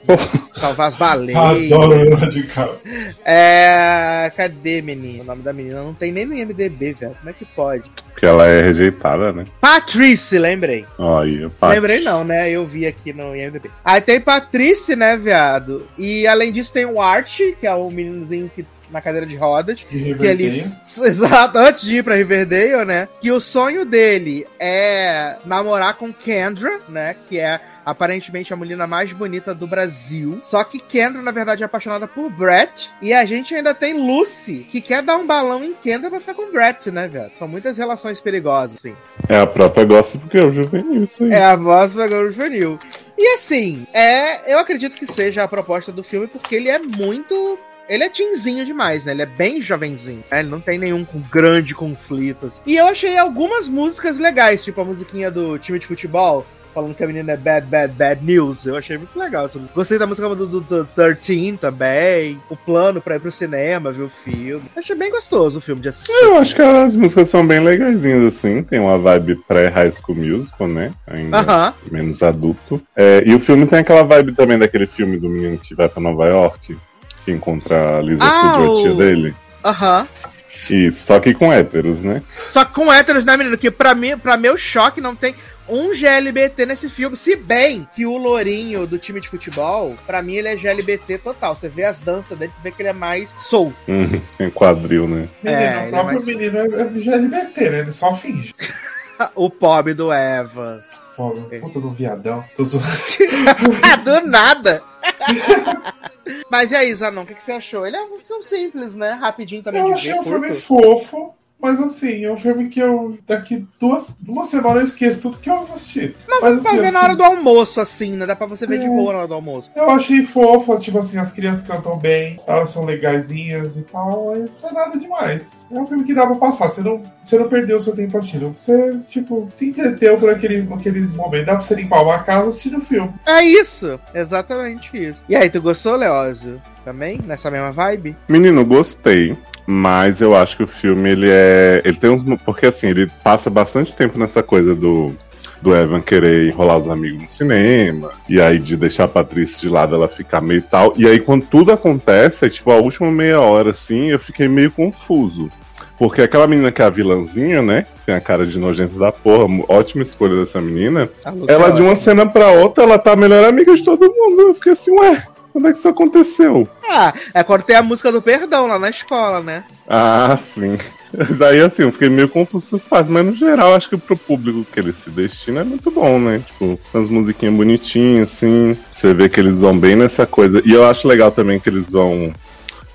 salvar as baleias. Adoro Leonardo DiCaprio. É. Cadê, menina? O nome da menina não tem nem no IMDB, velho. Como é que pode? Porque ela é rejeitada, né? Patrice, lembrei. Olha. Lembrei não, né? Eu vi aqui no IMDB. Aí tem Patrice, né, viado? E além disso tem o Art, que é o meninozinho que na cadeira de rodas. De Que ele, exato, antes de ir pra Riverdale, né? Que o sonho dele é namorar com Kendra, né? Que é aparentemente a menina mais bonita do Brasil. Só que Kendra, na verdade, é apaixonada por Brett. E a gente ainda tem Lucy, que quer dar um balão em Kendra pra ficar com Brett, né, velho? São muitas relações perigosas, assim. É a própria gosta porque é o juvenil, isso aí. É a voz do Agora Juvenil. E E assim, é, eu acredito que seja a proposta do filme, porque ele é muito ele é teenzinho demais, né? Ele é bem jovenzinho. Né? Ele não tem nenhum com grande conflito. Assim. E eu achei algumas músicas legais, tipo a musiquinha do time de futebol, falando que a menina é bad, bad, bad news. Eu achei muito legal essa música. Gostei da música do, do, do 13 também. O plano pra ir pro cinema, ver o filme. Eu achei bem gostoso o filme de assistir. Eu acho que as músicas são bem legaisinhas, assim. Tem uma vibe pré-high school musical, né? Ainda uh -huh. menos adulto. É, e o filme tem aquela vibe também daquele filme do menino que vai pra Nova York que encontra a Lisa ah, Kudrow, o... tia dele. Aham. Isso, só que com héteros, né? Só que com héteros, né, menino? Que pra, mim, pra meu choque não tem um GLBT nesse filme. Se bem que o Lourinho do time de futebol, pra mim ele é GLBT total. Você vê as danças dele, você vê que ele é mais soul. Uhum, tem quadril, né? Menino, é, o próprio é mais... menino é GLBT, né? Ele só finge. o pobre do Eva. Pobre, puta do viadão. Tô do nada. Mas e aí, Zanon, o que, que, você achou? Ele é um filme simples, né? Rapidinho também. Eu achei um filme fofo. Mas assim, é um filme que eu daqui duas, uma semana eu esqueço tudo que eu vou assistir. Mas, mas assim, ver na hora do almoço, assim, né? Dá pra você ver é, de boa na hora do almoço. Eu achei fofo, tipo assim, as crianças cantam bem, elas são legaisinhas e tal, mas não é nada demais. É um filme que dá pra passar, você não, você não perdeu o seu tempo assistindo. Você, tipo, se entreteu por aquele, aqueles momentos. Dá pra você limpar uma casa assistindo o filme. É isso, exatamente isso. E aí, tu gostou, Leózio? Também? Nessa mesma vibe? Menino, gostei. Mas eu acho que o filme, ele é. Ele tem uns. Porque assim, ele passa bastante tempo nessa coisa do. Do Evan querer enrolar os amigos no cinema, e aí de deixar a Patrícia de lado ela ficar meio tal. E aí, quando tudo acontece, é tipo a última meia hora, assim, eu fiquei meio confuso. Porque aquela menina que é a vilãzinha, né? Tem a cara de nojento da porra, ótima escolha dessa menina. Ela, de uma cena pra outra, ela tá a melhor amiga de todo mundo. Eu fiquei assim, ué, quando é que isso aconteceu? Ah, é quando tem a música do perdão lá na escola, né? Ah, sim. Mas aí, assim, eu fiquei meio confuso com essas partes, mas no geral, acho que pro público que ele se destina é muito bom, né? Tipo, umas musiquinhas bonitinhas, assim. Você vê que eles vão bem nessa coisa. E eu acho legal também que eles vão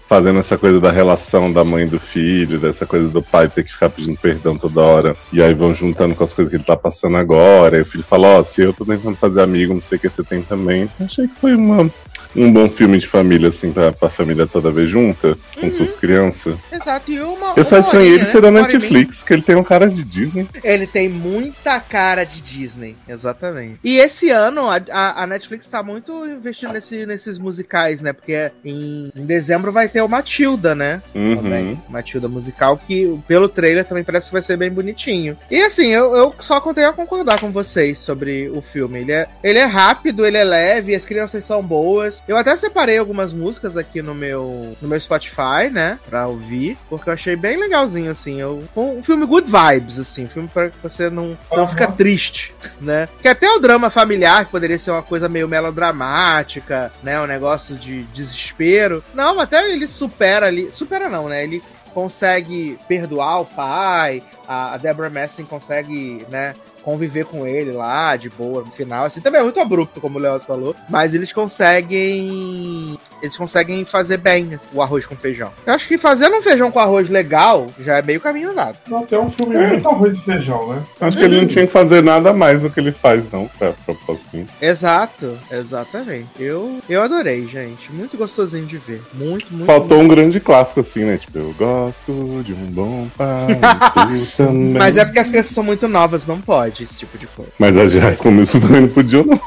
fazendo essa coisa da relação da mãe e do filho, dessa coisa do pai ter que ficar pedindo perdão toda hora. E aí vão juntando com as coisas que ele tá passando agora. E o filho fala, ó, oh, se eu tô tentando fazer amigo, não sei o que você tem também. Achei que foi uma um bom filme de família, assim, pra, pra família toda vez junta, com uhum. suas crianças. Exato, e uma. Eu só estranhei ele né? ser da Netflix, que ele tem um cara de Disney. Ele tem muita cara de Disney, exatamente. E esse ano a, a, a Netflix tá muito investindo nesse, nesses musicais, né? Porque em, em, dezembro vai ter o Matilda, né? Uhum. Também. Matilda musical, que pelo trailer também parece que vai ser bem bonitinho. E assim, eu, eu só contei a concordar com vocês sobre o filme. Ele é, ele é rápido, ele é leve, as crianças são boas. Eu até separei algumas músicas aqui no meu, no meu Spotify, né? Pra ouvir, porque eu achei bem legalzinho, assim. Eu, um filme good vibes, assim. Um filme pra você não, não uhum. ficar triste, né? Que até o drama familiar, que poderia ser uma coisa meio melodramática, né? Um negócio de desespero. Não, até ele supera ali. Supera não, né? Ele consegue perdoar o pai, a Deborah Messing consegue, né, conviver com ele lá, de boa, no final. Assim, também é muito abrupto, como o Leoz falou. Mas eles conseguem. Eles conseguem fazer bem assim, o arroz com feijão. Eu acho que fazendo um feijão com arroz legal já é meio caminho andado. Nossa, é um filme é. muito arroz e feijão, né? Acho que ele não tinha que fazer nada mais do que ele faz, não, pra propósito. Exato, exatamente. Eu, eu adorei, gente. Muito gostosinho de ver. Muito, muito. Faltou muito. um grande clássico, assim, né? Tipo, eu gosto de um bom pai. Mas é porque as crianças são muito novas, não pode esse tipo de coisa. Mas a Jazz começou também não podia, não.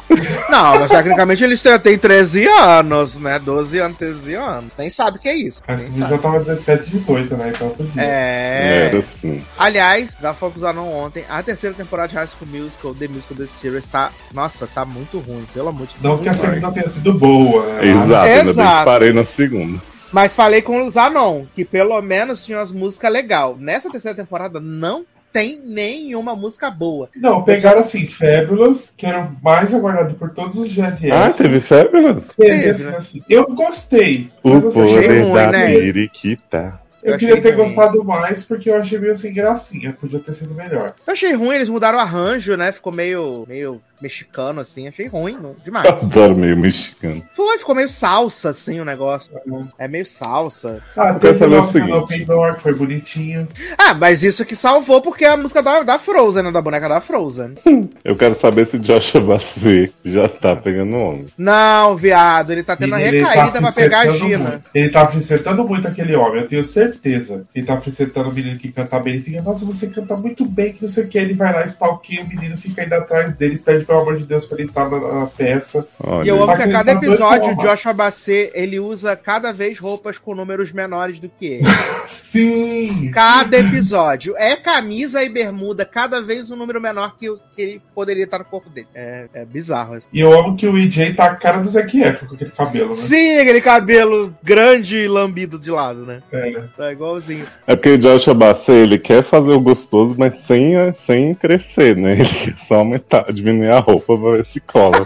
Não, mas tecnicamente eles têm 13 anos, né? 12 anos, 13 anos. Nem sabe o que é isso. Mas já tava 17, 18, né? Então podia. É. Era assim. Aliás, já fomos não ontem, a terceira temporada de High School Musical, The Musical The Series, tá. Nossa, tá muito ruim, pelo amor de Deus. Não que a segunda tenha sido boa, né? Exato, Exato. ainda bem que parei na segunda. Mas falei com o Zanon, que pelo menos tinha umas músicas legais. Nessa terceira temporada não tem nenhuma música boa. Não, pegaram assim, Fabulous, que era o mais aguardado por todos os GLS. Ah, teve Fabulous? Teve, assim, né? assim. Eu gostei. O mas, assim, poder ruim, da né? Periquita. Eu, eu queria ter ruim. gostado mais porque eu achei meio sem gracinha. Podia ter sido melhor. Eu achei ruim, eles mudaram o arranjo, né? Ficou meio, meio mexicano, assim. Achei ruim, não, demais. Adoro meio mexicano. Foi, ficou meio salsa, assim, o negócio. É meio salsa. Ah, Eu quero saber o seguinte. Door, que foi bonitinho. Ah, mas isso que salvou porque é a música da, da Frozen, né? Da boneca da Frozen. Eu quero saber se Joshua Basset já tá pegando homem. Não, viado, ele tá tendo uma Ele- ele tá recaída pra pegar a Gina. muito. Ele tá frisetando muito aquele homem, eu tenho certeza. Ele tá frisetando o menino que canta bem. Ele fica, nossa, você canta muito bem, que não sei o que. Ele vai lá, stalkeia o menino, fica indo atrás dele, pede pelo amor de Deus pra ele estar na, na peça. Olha, E eu amo que a cada tá episódio o. Joshua Basset, ele usa cada vez roupas com números menores do que ele. Sim! Cada episódio. É camisa e bermuda, cada vez um número menor que, o- que ele poderia estar no corpo dele. É, é bizarro. Assim. E eu amo que o EJ tá a cara do Zac Efron com aquele cabelo, né? Sim, aquele cabelo grande e lambido de lado, né? É. Tá igualzinho. É porque o Joshua Basset, ele quer fazer o gostoso, mas sem, sem crescer, né? Ele quer só aumentar, diminuir a roupa pra ver se cola.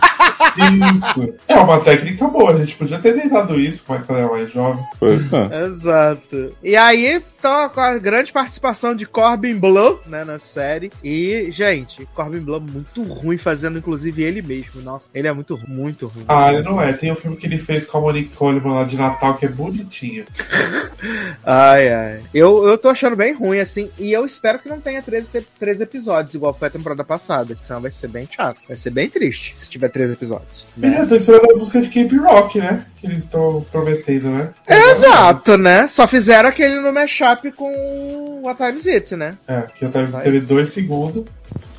Isso. É uma técnica boa, a gente podia ter tentado isso quando ela era mais jovem. Pois é. Exato. E aí, tá com a grande participação de Corbin Bleu, né, na série. E, gente, Corbin Bleu muito ruim fazendo, inclusive, ele mesmo. Nossa, ele é muito, muito ruim. Ah, ele não é. Tem o filme que ele fez com a Monique Coleman lá de Natal, que é bonitinho. Ai, ai. Eu, eu tô achando bem ruim, assim. E eu espero que não tenha 13, te- 13 episódios, igual foi a temporada passada. Que senão vai ser bem chato. Vai ser bem triste se tiver 13 episódios. Né? Menina, eu tô esperando as músicas de Cape Rock, né? Que eles estão prometendo, né? Exato, né? Só fizeram aquele no mashup com What Time Is It, né? É, que eu tava, Vai. teve dois segundos.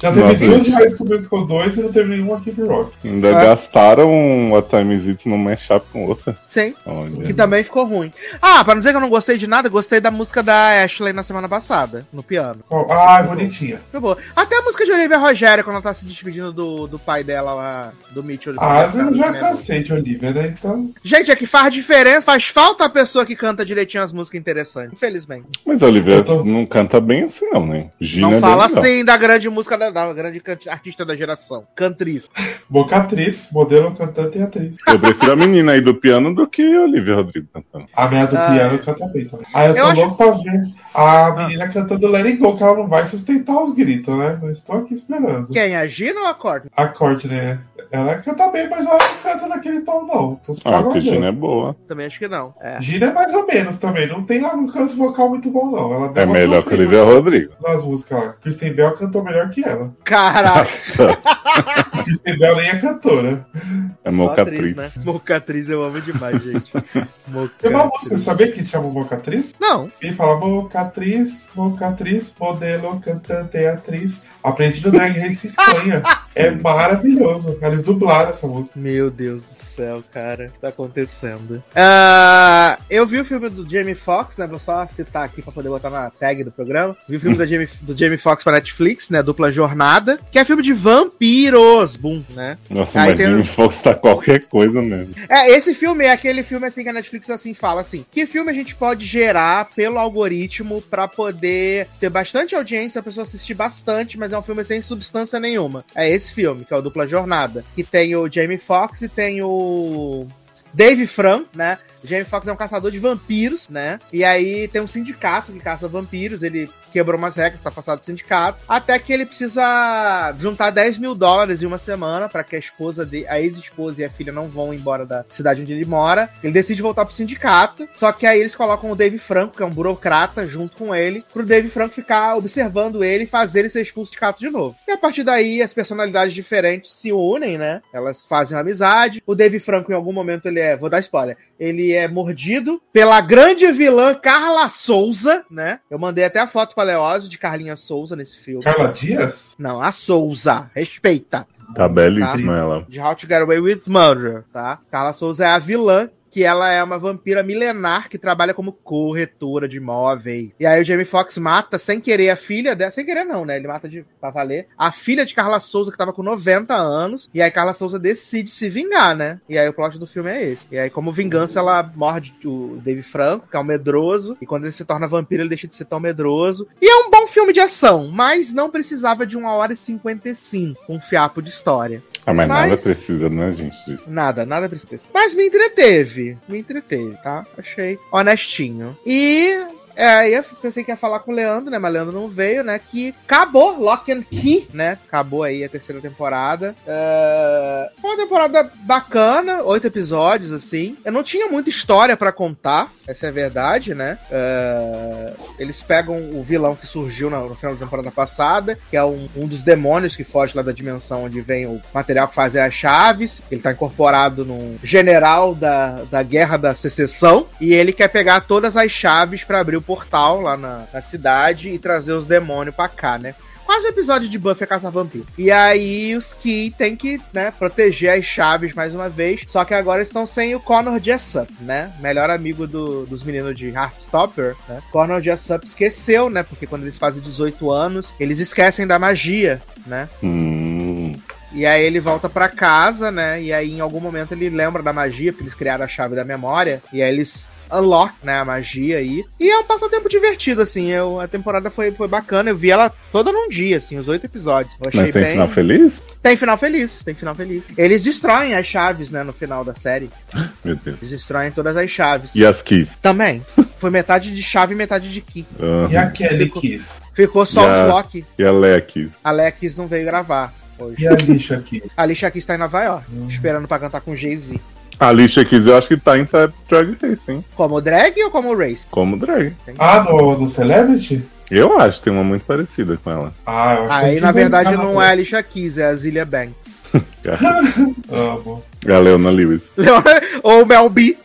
Já teve Nossa, duas gente. de High School Musical 2 e não teve nenhuma Cape Rock. Ainda É. gastaram a Time It num mashup com outra. Sim. Olha. Que também ficou ruim. Ah, pra não dizer que eu não gostei de nada, gostei da música da Ashley na semana passada, no piano. Ó, Ah, bonitinha. Foi boa. Até a música de Olivia Rogério, quando ela tá se despedindo do, do pai dela lá, do Mitchell. Ah, Olivia eu já Rogério. cansei de Olivia, né? Então. Gente, é que faz diferença, faz falta a pessoa que canta direitinho as músicas interessantes. Infelizmente. Mas a Olivia tô- não canta bem assim, não, né? Gina não é fala assim da grande música da, da grande artista da geração. Cantriz. Boca atriz, modelo, cantante e atriz. Eu prefiro a menina aí do piano do que a Olivia Rodrigo cantando. A minha do Ah. piano canta bem também. Ah, eu tô Eu acho- louco pra ver a menina cantando Let It Go, que ela não vai sustentar os gritos, né? Eu estou aqui esperando. Quem? A Gina ou a Courtney? A Courtney, né? Ela canta bem, mas ela não canta naquele tom, não. Tô só Ah, porque. Gina é boa. Também acho que não. É. Gina é mais ou menos também. Não tem um canto vocal muito bom, não. Ela É melhor que Olivia Rodrigo. nas músicas lá. Kristen Bell cantou melhor que ela. Caraca, Kristen Bell nem é cantora. É mocatriz. atriz, né? Mocatriz eu amo demais, gente. Tem uma música, Mocatriz. sabia que chama Mocatriz? Não. Ele fala Mocatriz, Mocatriz, modelo, cantante atriz. Aprendi no Drag Race Espanha. é maravilhoso. Eles dublaram essa música. Meu Deus do céu, cara. O que tá acontecendo? Ah, eu vi o filme do Jamie Foxx, né? Vou só citar aqui pra poder botar na tag do programa. Vi o filme da Jamie, do Jamie Foxx pra Netflix, né? Dupla Jornada. Que é filme de vampiros. Boom, né? Nossa, Aí mas tem- Jamie Foxx tá qualquer coisa mesmo. É, esse filme é aquele filme assim que a Netflix assim fala assim: que filme a gente pode gerar pelo algoritmo pra poder ter bastante audiência, a pessoa assistir bastante, mas é um filme sem substância nenhuma. É esse filme, que é o Dupla Jornada, que tem o Jamie Foxx e tem o Dave Fran, né? Jamie Foxx é um caçador de vampiros, né? E aí tem um sindicato que caça vampiros, ele quebrou umas regras, tá passado do sindicato, até que ele precisa juntar 10 mil dólares em uma semana para que a esposa de, a ex-esposa e a filha não vão embora da cidade onde ele mora. Ele decide voltar pro sindicato, só que aí eles colocam o Dave Franco, que é um burocrata, junto com ele, pro Dave Franco ficar observando ele e fazer ele ser expulso de sindicato de novo. E a partir daí as personalidades diferentes se unem, né? Elas fazem amizade. O Dave Franco em algum momento ele é, vou dar spoiler, ele é mordido pela grande vilã Carla Souza, né? Eu mandei até a foto pra Leózio de Carlinha Souza nesse filme. Carla Dias? Não, a Souza. Respeita. Tá belíssima ela. De How to Get Away with Murder, tá? Carla Souza é a vilã. Que ela é uma vampira milenar que trabalha como corretora de imóveis. E aí o Jamie Foxx mata sem querer a filha dela. Sem querer, não, né? Ele mata de pra valer. A filha de Carla Souza, que tava com 90 anos. E aí Carla Souza decide se vingar, né? E aí o plot do filme é esse. E aí, como vingança, ela morde o Dave Franco, que é um medroso. E quando ele se torna vampiro, ele deixa de ser tão medroso. E é um bom filme de ação, mas não precisava de uma hora e 55, um fiapo de história. Ah, mas, Mas- nada precisa, né, gente, disso. Nada, nada precisa. Mas me entreteve. Me entreteve, tá? Achei honestinho. E É, aí eu pensei que ia falar com o Leandro, né? Mas o Leandro não veio, né? Que acabou Lock and Key, né? Acabou aí a terceira temporada. É... Foi uma temporada bacana, oito episódios, assim. Eu não tinha muita história para contar, essa é a verdade, né? É... Eles pegam o vilão que surgiu no, no, final da temporada passada, que é um, um, dos demônios que foge lá da dimensão onde vem o material que faz as chaves. Ele tá incorporado num general da, da Guerra da Secessão. E ele quer pegar todas as chaves para abrir o portal lá na, na cidade e trazer os demônios pra cá, né? quase o episódio de Buffy caça vampiro. E aí os que tem que, né, proteger as chaves mais uma vez. Só que agora estão sem o Connor Jessup, né? Melhor amigo do, dos meninos de Heartstopper, né? Connor Jessup esqueceu, né? Porque quando eles fazem 18 anos, eles esquecem da magia, né? Hum. E aí ele volta para casa, né? E aí em algum momento ele lembra da magia, porque eles criaram a chave da memória. E aí eles Unlock, né? A magia aí. E é um passatempo divertido, assim. Eu, a temporada foi, foi bacana. Eu vi ela toda num dia, assim, os oito episódios. Eu achei Mas tem bem... final feliz? Tem final feliz, tem final feliz. Eles destroem as chaves, né, no final da série. Meu Deus. Eles destroem todas as chaves. E as keys? Também. Foi metade de chave e metade de key. Uhum. E a Kelly Keys? Ficou só e os lock. E a Keys? A Keys não veio gravar. Hoje. E a Alicia Keys? A Alicia Keys tá em Nova York, uhum. esperando pra cantar com Jay-Z. A Alicia Keys eu acho que tá em Drag Race, hein? Como drag ou como race? Como drag. Ah, no, no Celebrity? Eu acho, tem uma muito parecida com ela. Ah, eu acho Aí, na verdade, não é a Alicia Keys, é a Zilia Banks. Amo. É a Leona Lewis. Leona... Ou Mel B.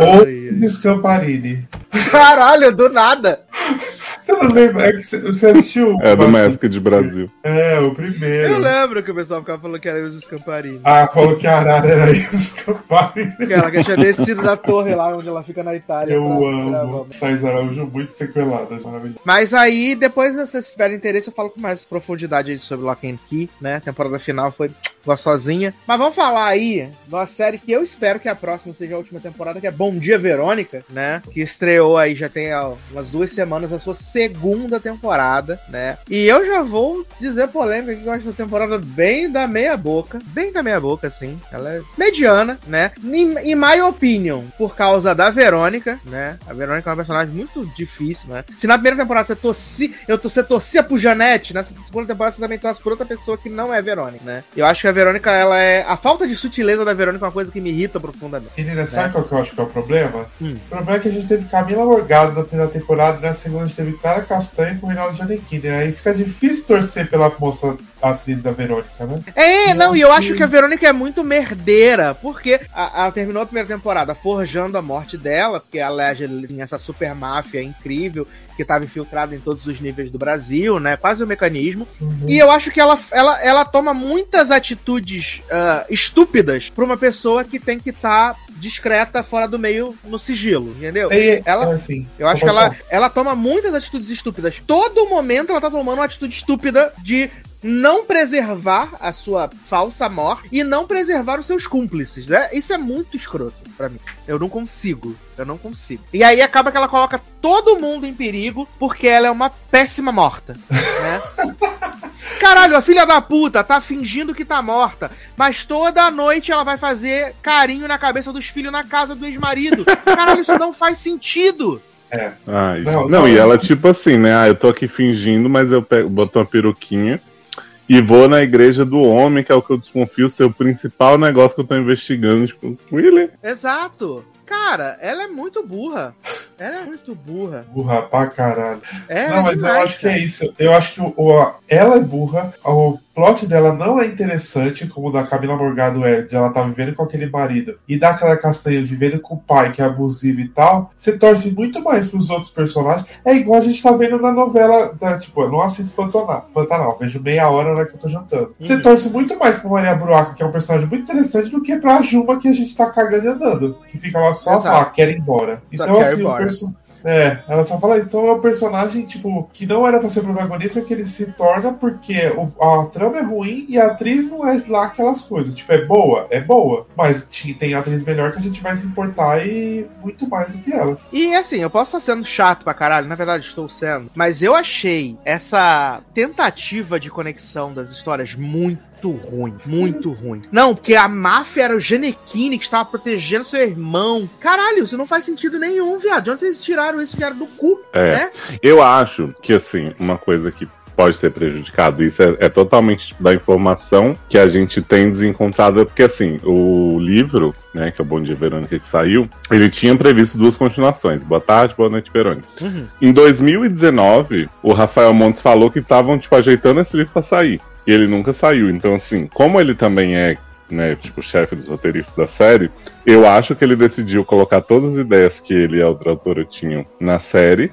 Ou Scamparini. Caralho, do nada. Você não lembra? É que você assistiu? É do de Brasil. É, o primeiro. Eu lembro que o pessoal ficava falando que era os Scamparini. Ah, falou que a Arara era os Scamparini. Ela que tinha descido da torre lá onde ela fica na Itália. Eu amo. Thais Araújo muito sequelada, maravilhoso. Mas aí, depois, se vocês tiverem interesse, eu falo com mais profundidade sobre Lock and Key, né? A temporada final foi gostosinha. Mas vamos falar aí de uma série que eu espero que a próxima seja a última temporada, que é Bom Dia Verônica, né? Que estreou aí já tem ó, umas duas semanas a sua segunda temporada, né? E eu já vou dizer polêmica que eu acho essa temporada bem da meia boca. Bem da meia boca, assim. Ela é mediana, né? Em, my opinion, por causa da Verônica, né? A Verônica é uma personagem muito difícil, né? Se na primeira temporada você torcia, eu, você torcia pro Janete, nessa segunda temporada você também torce por outra pessoa que não é Verônica, né? Eu acho que a Verônica, ela é. A falta de sutileza da Verônica é uma coisa que me irrita profundamente. Menina, né? sabe qual que eu acho que é o problema? Hum. O problema é que a gente teve Camila Morgado na primeira temporada, na segunda a gente teve Clara Castanha com o Reinaldo Giannichini. Aí fica difícil torcer pela moça atriz da Verônica, né? É, não, e eu acho que a Verônica é muito merdeira, porque a, ela terminou a primeira temporada forjando a morte dela, porque a Legend tinha essa super máfia incrível que estava infiltrada em todos os níveis do Brasil, né? Quase o um mecanismo. Uhum. E eu acho que ela, ela, ela toma muitas atitudes uh, estúpidas para uma pessoa que tem que estar tá discreta fora do meio no sigilo, entendeu? E, ela, assim, eu acho que ela, ela toma muitas atitudes estúpidas. Todo momento ela tá tomando uma atitude estúpida de não preservar a sua falsa morte e não preservar os seus cúmplices, né? Isso é muito escroto para mim. Eu não consigo. Eu não consigo. E aí acaba que ela coloca todo mundo em perigo porque ela é uma péssima morta, né? Caralho, a filha da puta tá fingindo que tá morta, mas toda noite ela vai fazer carinho na cabeça dos filhos na casa do ex-marido. Caralho, isso não faz sentido. É. Ai, não, não, não, e ela, tipo assim, né? Ah, eu tô aqui fingindo, mas eu pego, boto uma peruquinha e vou na igreja do homem, que é o que eu desconfio ser o principal negócio que eu tô investigando. Tipo, William. Exato. Cara, ela é muito burra. Ela é muito burra. Burra pra caralho. É, não, mas demais, eu acho cara. que é isso. Eu acho que o, o, ela é burra. O plot dela não é interessante, como o da Camila Morgado é, de ela tá vivendo com aquele marido. E daquela castanha vivendo com o pai, que é abusivo e tal. Você torce muito mais pros outros personagens. É igual a gente tá vendo na novela. Da, tipo, eu não assisto Pantanal. Pantanal. Vejo meia hora na hora que eu tô jantando. Você uhum. torce muito mais pra Maria Bruaca, que é um personagem muito interessante, do que pra Juma, que a gente tá cagando e andando. Que fica lá só lá, quer ir embora. Só então, assim, embora. É, ela só fala isso. Então é um personagem, tipo, que não era pra ser protagonista, que ele se torna porque o, a trama é ruim e a atriz não é lá aquelas coisas. Tipo, é boa, é boa. Mas tem atriz melhor que a gente vai se importar e muito mais do que ela. E assim, eu posso estar sendo chato pra caralho, na verdade estou sendo, mas eu achei essa tentativa de conexão das histórias muito muito ruim. Muito ruim. Não, porque a máfia era o Genequine que estava protegendo seu irmão. Caralho, isso não faz sentido nenhum, viado. De onde vocês tiraram isso? Vieram do cu, É. né? Eu acho que, assim, uma coisa que pode ter prejudicado isso é, é totalmente da informação que a gente tem desencontrada, porque, assim, o livro, né, que é o Bom Dia Verônica que saiu, ele tinha previsto duas continuações. Boa tarde, boa noite, Verônica. Uhum. Em 2019, o Rafael Montes falou que estavam, tipo, ajeitando esse livro pra sair. E ele nunca saiu. Então, assim, como ele também é, né, tipo, chefe dos roteiristas da série, eu acho que ele decidiu colocar todas as ideias que ele e a outra autora tinham na série.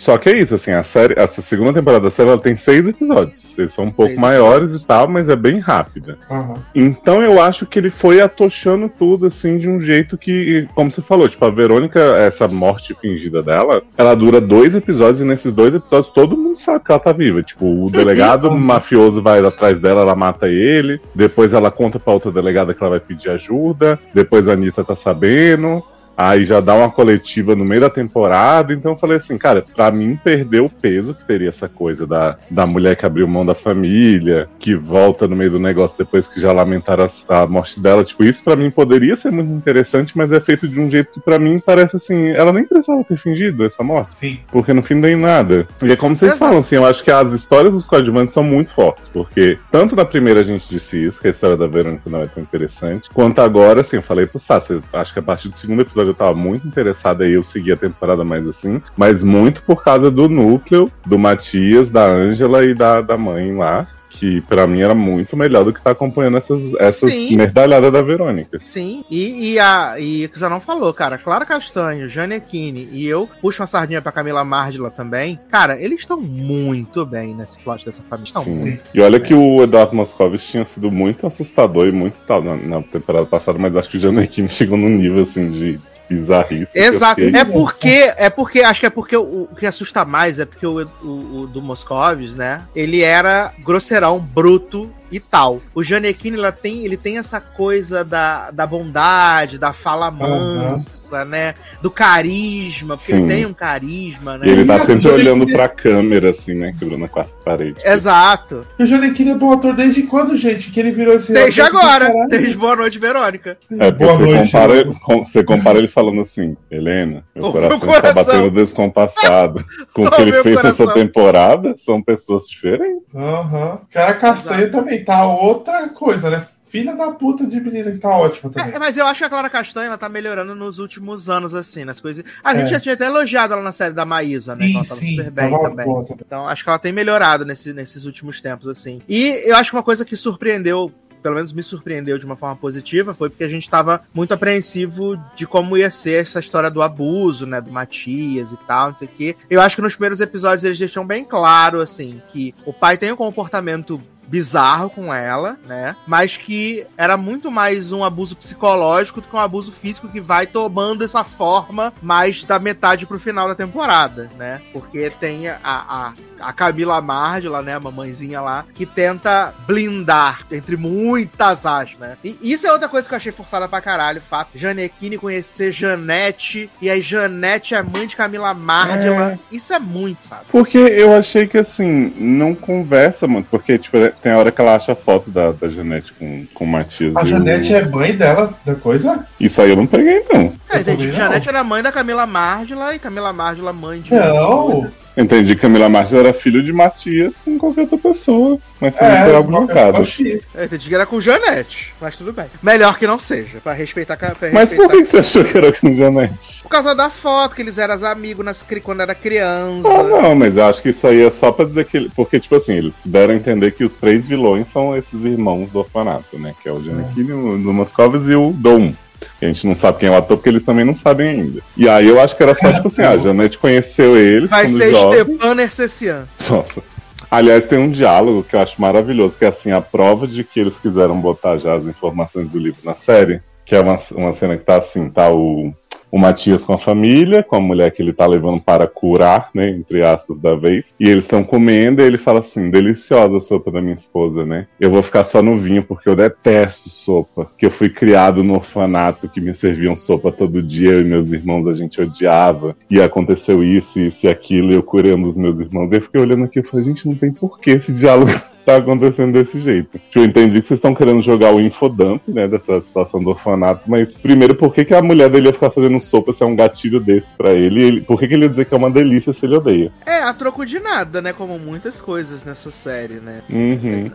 Só que é isso, assim, a série, essa segunda temporada da série ela tem seis episódios. Eles são um pouco Seis maiores episódios. e tal, mas é bem rápida. Aham. Então eu acho que ele foi atochando tudo, assim, de um jeito que, como você falou, tipo, a Verônica, essa morte fingida dela, ela dura dois episódios e nesses dois episódios todo mundo sabe que ela tá viva. Tipo, o delegado mafioso vai atrás dela, ela mata ele, depois ela conta pra outra delegada que ela vai pedir ajuda, depois a Anitta tá sabendo. Aí já dá uma coletiva no meio da temporada. Então eu falei assim, cara, pra mim perdeu o peso que teria essa coisa da, da mulher que abriu mão da família, que volta no meio do negócio depois que já lamentaram a, a morte dela. Tipo, isso pra mim poderia ser muito interessante, mas é feito de um jeito que pra mim parece assim, ela nem precisava ter fingido essa morte. Sim. Porque no fim não tem nada. E é como vocês Exato. falam, assim, eu acho que as histórias dos coadjuvantes são muito fortes. Porque tanto na primeira a gente disse isso, que a história da Verônica não é tão interessante, quanto agora, assim, eu falei pro Sassi, acho que a partir do segundo episódio eu tava muito interessado aí, eu segui a temporada mais assim, mas muito por causa do núcleo do Matias, da Ângela e da, da mãe lá. Que pra mim era muito melhor do que tá acompanhando essas, essas Sim. merdalhadas da Verônica. Sim, e, e a e o que você não falou, cara, Clara Castanho, Janequine e eu puxo uma sardinha pra Camila Mardila também. Cara, eles estão muito bem nesse plot dessa família. Estão Sim. muito. E olha que o Eduardo Moscovis tinha sido muito assustador e muito tal na, na temporada passada, mas acho que o Janequine chegou num nível assim de bizarrice. Exato. fiquei- É porque, é porque, acho que é porque o, o que assusta mais é porque o, o, o do Moscovis, né? Ele era grosseirão, bruto e tal. O Janequine, ela tem, ele tem essa coisa da, da bondade, da fala mansa, né? Do carisma, porque Sim. ele tem um carisma, né? E ele tá sempre olhando pra câmera, assim, né? Quebrando a quarta parede. Exato. E o Janequine é bom ator desde quando, gente? Que ele virou esse. Desde agora. Desde Boa Noite, Verônica. É, porque Boa você, noite, compara, Hugo. com- você compara ele falando assim, Helena, meu O coração, meu está coração. batendo descompassado. Com o que ele fez coração. nessa temporada, são pessoas diferentes. Aham. Cara, Castanho Exato. também tá outra coisa, né? Filha da puta de menina que tá ótima também. É, mas eu acho que a Clara Castanha ela tá melhorando nos últimos anos, assim, nas coisas. A gente É. já tinha até elogiado ela na série da Maísa, né? sim, ela tava sim. super bem também. boa também. Então, acho que ela tem melhorado nesse- nesses últimos tempos, assim. E eu acho que uma coisa que surpreendeu, pelo menos me surpreendeu de uma forma positiva, foi porque a gente tava muito apreensivo de como ia ser essa história do abuso, né? Do Matias e tal, não sei o quê. Eu acho que nos primeiros episódios eles deixam bem claro, assim, que o pai tem um comportamento bizarro com ela, né? Mas que era muito mais um abuso psicológico do que um abuso físico que vai tomando essa forma mais da metade pro final da temporada, né? Porque tem a, a, a Camila Mardila, né? A mamãezinha lá, que tenta blindar, entre muitas aspas, né? E isso é outra coisa que eu achei forçada pra caralho, o fato. Janequine conhecer Janete, e aí Janete é mãe de Camila Mardila. Isso é muito, sabe? Porque eu achei que, assim, não conversa muito. Porque, tipo, tem a hora que ela acha a foto da, da Janete com, com o Matias. A o- Janete é mãe dela, da coisa? Isso aí eu não peguei, não. É, não. Janete era mãe da Camila Mardila e Camila Mardila mãe de. Não. Entendi que Camila Martins era filho de Matias com qualquer outra pessoa. Mas também É, foi algo é jogado. o X. Eu entendi que era com Janete, mas tudo bem. Melhor que não seja, pra respeitar. Pra Mas por respeitar- que você achou que era com Janete? Por causa da foto, que eles eram amigos nas, cri- quando era criança. Ah, não, mas eu acho que isso aí é só pra dizer que. ele- Porque, tipo assim, eles deram a entender que os três vilões são esses irmãos do orfanato, né? Que é o Janequine, o do Moscovis e o Dom. A gente não sabe quem é o ator porque eles também não sabem ainda. E aí eu acho que era só, tipo assim, a Janete conheceu eles Vai ser jovem. Stepan Nercessian. Nossa. Aliás, tem um diálogo que eu acho maravilhoso, que é assim, a prova de que eles quiseram botar já as informações do livro na série, que é uma, uma cena que tá assim, tá o, o Matias com a família, com a mulher que ele tá levando para curar, né, entre aspas, da vez, e eles estão comendo, e ele fala assim, deliciosa a sopa da minha esposa, né, eu vou ficar só no vinho, porque eu detesto sopa, que eu fui criado no orfanato, que me serviam sopa todo dia, eu e meus irmãos a gente odiava, e aconteceu isso, isso e aquilo, e eu curando os meus irmãos, e eu fiquei olhando aqui e falei, gente, não tem porquê esse diálogo tá acontecendo desse jeito. Tipo, eu entendi que vocês estão querendo jogar o infodump, né, dessa situação do orfanato, mas primeiro, por que, que a mulher dele ia ficar fazendo sopa se é um gatilho desse pra ele? ele por que, que ele ia dizer que é uma delícia se ele odeia? É, a troco de nada, né? Como muitas coisas nessa série, né? Uhum.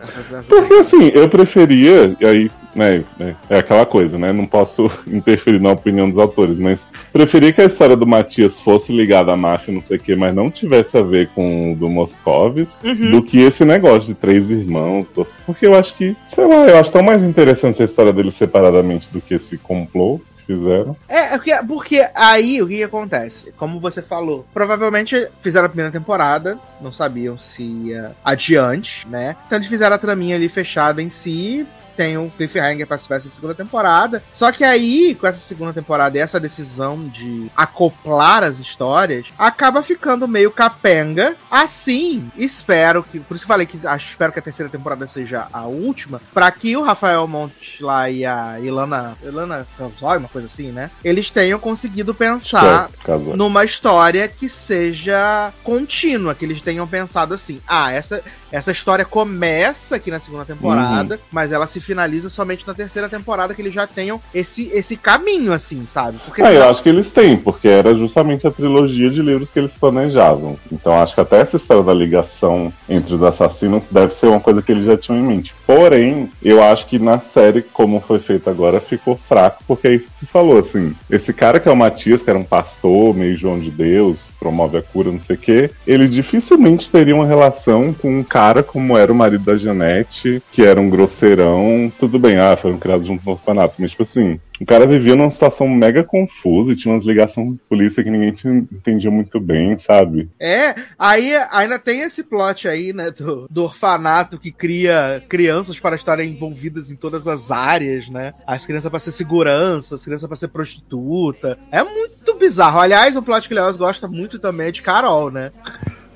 Porque assim, eu preferia, e aí né, é, é aquela coisa, né? Não posso interferir na opinião dos autores, mas preferia que a história do Matias fosse ligada à máfia, não sei o quê, mas não tivesse a ver com o do Moscovis, Uhum. do que esse negócio de três irmãos. Porque eu acho que, sei lá, eu acho tão mais interessante a história deles separadamente do que esse complô que fizeram. É, é porque, porque aí o que, que acontece? Como você falou, provavelmente fizeram a primeira temporada, não sabiam se ia adiante, né? Então eles fizeram a traminha ali fechada em si. Tem um cliffhanger pra se essa segunda temporada. Só que aí, com essa segunda temporada e essa decisão de acoplar as histórias, acaba ficando meio capenga. Assim, espero que. Por isso que falei que acho, espero que a terceira temporada seja a última. Pra que o Rafael Montes lá e a Ilana. Ilana Canzói, uma coisa assim, né? Eles tenham conseguido pensar numa história que seja contínua, que eles tenham pensado assim, ah, essa, essa história começa aqui na segunda temporada, mas ela se finaliza somente na terceira temporada, que eles já tenham esse, esse caminho, assim, sabe? Porque eu senão- acho que eles têm, porque era justamente a trilogia de livros que eles planejavam. Então acho que até essa história da ligação entre os assassinos deve ser uma coisa que eles já tinham em mente. Porém, eu acho que na série, como foi feito agora, ficou fraco, porque é isso que você falou, assim. Esse cara que é o Matias, que era um pastor, meio João de Deus, promove a cura, não sei o quê, ele dificilmente teria uma relação com um cara como era o marido da Janete, que era um grosseirão. Tudo bem, ah, foram criados junto no orfanato, mas tipo assim, o cara vivia numa situação mega confusa e tinha umas ligações com polícia que ninguém entendia muito bem, sabe? É, aí ainda tem esse plot aí, né, do, do orfanato que cria crianças para estarem envolvidas em todas as áreas, né? As crianças para ser segurança, as crianças para ser prostituta. É muito bizarro. Aliás, um plot que o Leoz gosta muito também é de Carol, né?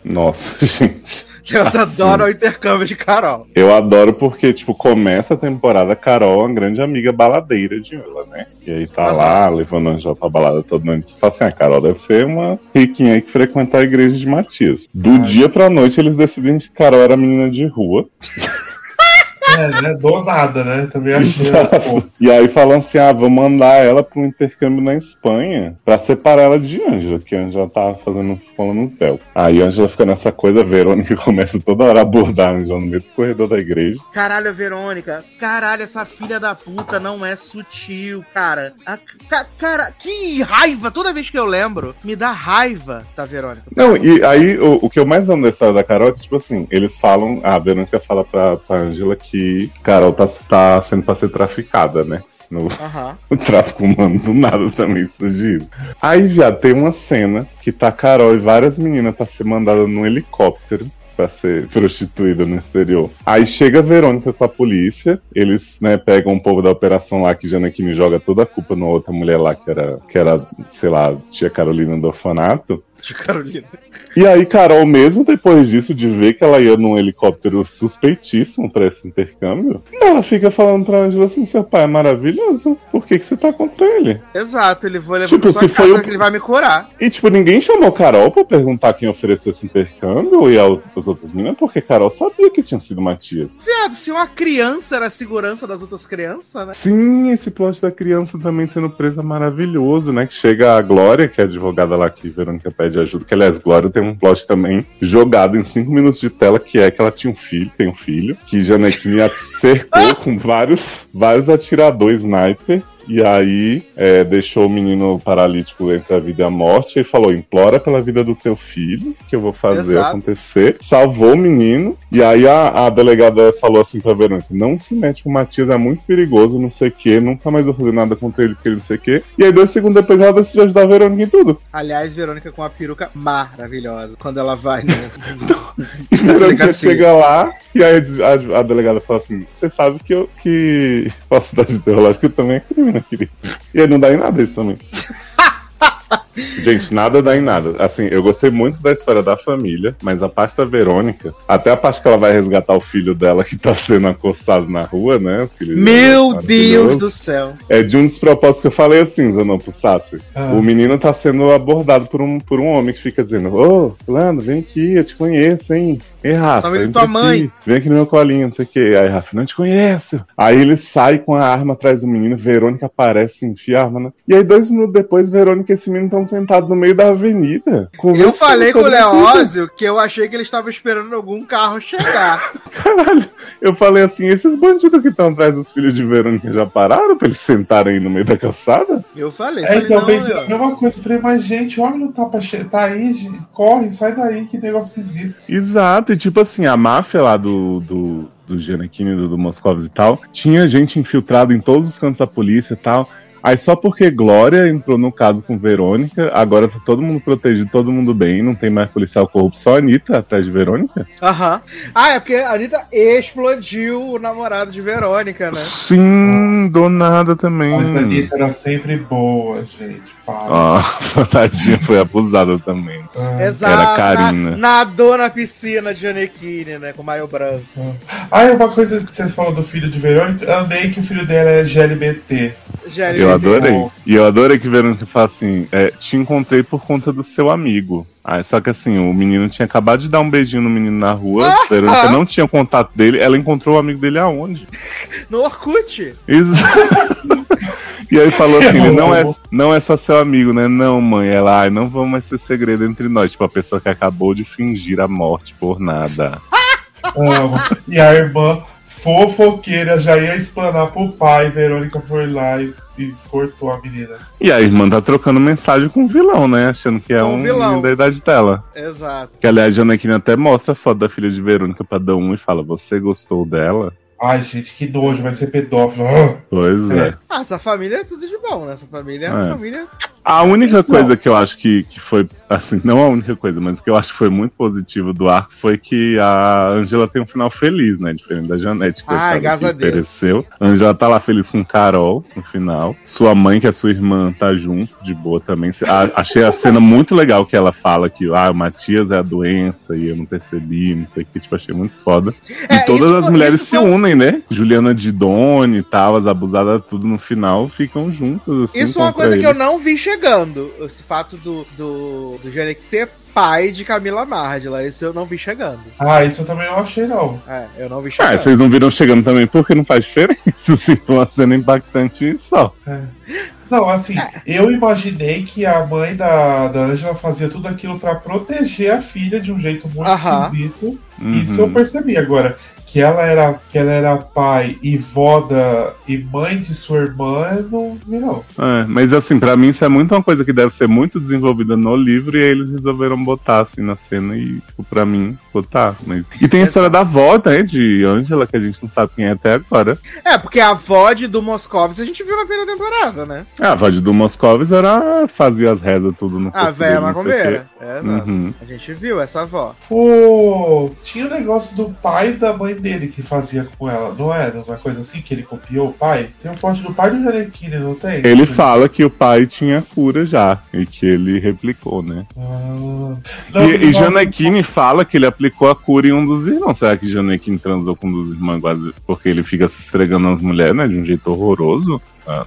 Nossa, gente. Que elas adoram o intercâmbio de Carol. Eu adoro porque, tipo, começa a temporada, Carol é uma grande amiga baladeira de ela, né? E aí tá lá, levando a Angela pra balada toda noite. Você fala assim, a Carol deve ser uma riquinha aí que frequenta a igreja de Matias. Do dia pra noite, eles decidem que Carol era menina de rua. É, né? Do nada, né? Também achei. Pô, E aí falam assim, ah, vou mandar ela pra um intercâmbio na Espanha pra separar ela de Ângela, que a Ângela tá fazendo escola nos véus. Aí a Ângela fica nessa coisa, a Verônica começa toda hora a abordar Ângela no meio dos corredores da igreja. Caralho, Verônica. Caralho, essa filha da puta não é sutil, cara. A- ca- cara, que raiva. Toda vez que eu lembro, me dá raiva da Verônica. Não, e aí o, o que eu mais amo da história da Carol é que, tipo assim, eles falam, a Verônica fala pra, pra Ângela que Carol tá, tá sendo pra ser traficada, né? No, o tráfico humano do nada também surgiu. Aí, já tem uma cena que tá Carol e várias meninas pra ser mandada num helicóptero pra ser prostituída no exterior. Aí chega a Verônica com a polícia, eles, né, pegam o povo da operação lá que Janequine joga toda a culpa numa outra mulher lá que era, que era, sei lá, tia Carolina do orfanato. De Carolina. E aí, Carol, mesmo depois disso, de ver que ela ia num helicóptero suspeitíssimo pra esse intercâmbio, ela fica falando pra Angela assim: seu pai é maravilhoso, por que, que você tá contra ele? Exato, ele vai levar Tipo, se casa foi o- que ele vai me curar. E, tipo, ninguém chamou Carol pra perguntar quem ofereceu esse intercâmbio e aos, as outras meninas, porque Carol sabia que tinha sido Matias. Viado, se uma criança era a segurança das outras crianças, né? Sim, esse plot da criança também sendo presa maravilhoso, né? Que chega a Glória, que é a advogada lá que Verônica pede ajuda, que aliás, Glória tem um plot também jogado em cinco minutos de tela, que é que ela tinha um filho, tem um filho, que Janequine a cercou com vários, vários atiradores sniper. E aí é, deixou o menino paralítico entre a vida e a morte e falou: implora pela vida do teu filho, que eu vou fazer Exato. acontecer. Salvou o menino. E aí a, a delegada falou assim pra Verônica: não se mete com o Matias, é muito perigoso, não sei o que, nunca mais vou fazer nada contra ele, porque ele não sei o que. E aí, dois segundos depois, ela decidiu ajudar a Verônica em tudo. Aliás, Verônica com uma peruca maravilhosa. Quando ela vai no. E Verônica Delegacia. chega lá, e aí a, a delegada fala assim: você sabe que eu que falsidade ideológica também é crime, né, querido? E aí não dá em nada isso também. Gente, nada dá em nada. Assim, eu gostei muito da história da família, mas a parte da Verônica, até a parte que ela vai resgatar o filho dela que tá sendo acossado na rua, né? Meu Deus do céu. É de um dos propósitos que eu falei assim, Zanon, pro Sassi. Ah. O menino tá sendo abordado por um, por um homem que fica dizendo: Ô, oh, Fulano, vem aqui, eu te conheço, hein? Ei, Rafa, vem tua mãe. Vem aqui no meu colinho, não sei o quê. Aí, Rafa, não te conheço. Aí ele sai com a arma atrás do menino, Verônica aparece, enfia a arma. Né? E aí, dois minutos depois, Verônica e esse menino estão sentados no meio da avenida. Eu falei com o Leózio que eu achei que ele estava esperando algum carro chegar. Caralho, eu falei assim: esses bandidos que estão atrás dos filhos de Verônica já pararam pra eles sentarem aí no meio da calçada? Eu falei. É, falei, então eu pensei a mesma coisa. Eu falei, mas gente, o homem não tá, pra che... tá aí, gente, corre, sai daí, que negócio esquisito. Exato, e tipo assim, a máfia lá do, do, do Giannichini, do, do Moscovitz e tal, tinha gente infiltrada em todos os cantos da polícia e tal. Aí só porque Glória entrou no caso com Verônica, agora tá todo mundo protegido, todo mundo bem, não tem mais policial corrupto, só a Anitta atrás de Verônica? Aham. Ah, é porque a Anitta explodiu o namorado de Verônica, né? Sim, do nada também. Mas a Anitta era sempre boa, gente. Ah, a tadinha foi abusada também. Ah. Exato. Era Karina. Nadou na piscina de Janequine, né? Com maio branco. Ah, é uma coisa que vocês falaram do filho de Verônica. Amei que o filho dela é GLBT. GLBT. Eu adorei. E eu adorei que Verônica fala assim: é, te encontrei por conta do seu amigo. Ah, só que assim, o menino tinha acabado de dar um beijinho no menino na rua, ah, Verônica ah. não tinha contato dele, ela encontrou o amigo dele aonde? No Orkut. Exato. E aí falou assim: ele não é, não é só seu amigo, né? Não, mãe. Ela, ai, não vamos mais ter segredo entre nós. Tipo, a pessoa que acabou de fingir a morte por nada. Amo. E a irmã fofoqueira já ia explanar pro pai. Verônica foi lá e, e cortou a menina. E a irmã tá trocando mensagem com o vilão, né? Achando que é com um vilão da idade dela. Exato. Que aliás, a Janequine até mostra a foto da filha de Verônica pra dar um e fala: Você gostou dela? Ai, gente, que nojo, vai ser pedófilo. Pois é. é. Ah, essa família é tudo de bom, né? Essa família é uma é. família a única coisa que eu acho que, que foi, assim, não a única coisa, mas o que eu acho que foi muito positivo do arco foi que a Angela tem um final feliz, né? Diferente da Janete, que, Ai, que ofereceu. A Angela tá lá feliz com Carol no final. Sua mãe, que é sua irmã, tá junto, de boa também. A, achei a cena muito legal que ela fala que ah, o Matias é a doença e eu não percebi, não sei o que, tipo, achei muito foda. É, e todas as mulheres se foi... unem, né? Juliana Didone e tal, as abusadas, tudo no final, ficam juntas. Assim, isso é uma coisa ele. que eu não vi chegando. Esse fato do, do, do Janek ser pai de Camila Mardila. Isso eu não vi chegando. Ah, isso eu também não achei, não. É, eu não vi chegando. Ah, vocês não viram chegando também porque não faz diferença. Se for uma cena impactante só. É. Não, assim, é. eu imaginei que a mãe da, da Angela fazia tudo aquilo para proteger a filha de um jeito muito uh -huh. esquisito. Uhum. Isso eu percebi. Agora, que ela era que ela era pai e vó da, e mãe de sua irmã, não vi não. É, mas assim, para mim isso é muito uma coisa que deve ser muito desenvolvida no livro e aí eles resolveram botar assim na cena e, tipo, pra mim, botar. Mas... E tem a história da avó, né, de Angela, que a gente não sabe quem é até agora. É, porque a avó de do Moscovis a gente viu na primeira temporada, né? É, a avó de do Moscovis era fazia as rezas tudo no A velha macumbeira. É, uhum. A gente viu essa avó. Pô, tinha o negócio do pai da mãe dele que fazia com ela, não é? Uma coisa assim que ele copiou o pai? Tem um post do pai do Janequine, não tem? Ele fala que o pai tinha cura já e que ele replicou, né? Ah, não, e, e Janequine fala que ele aplicou a cura em um dos irmãos. Será que Janequine transou com um dos irmãos porque ele fica se esfregando nas mulheres, né? De um jeito horroroso?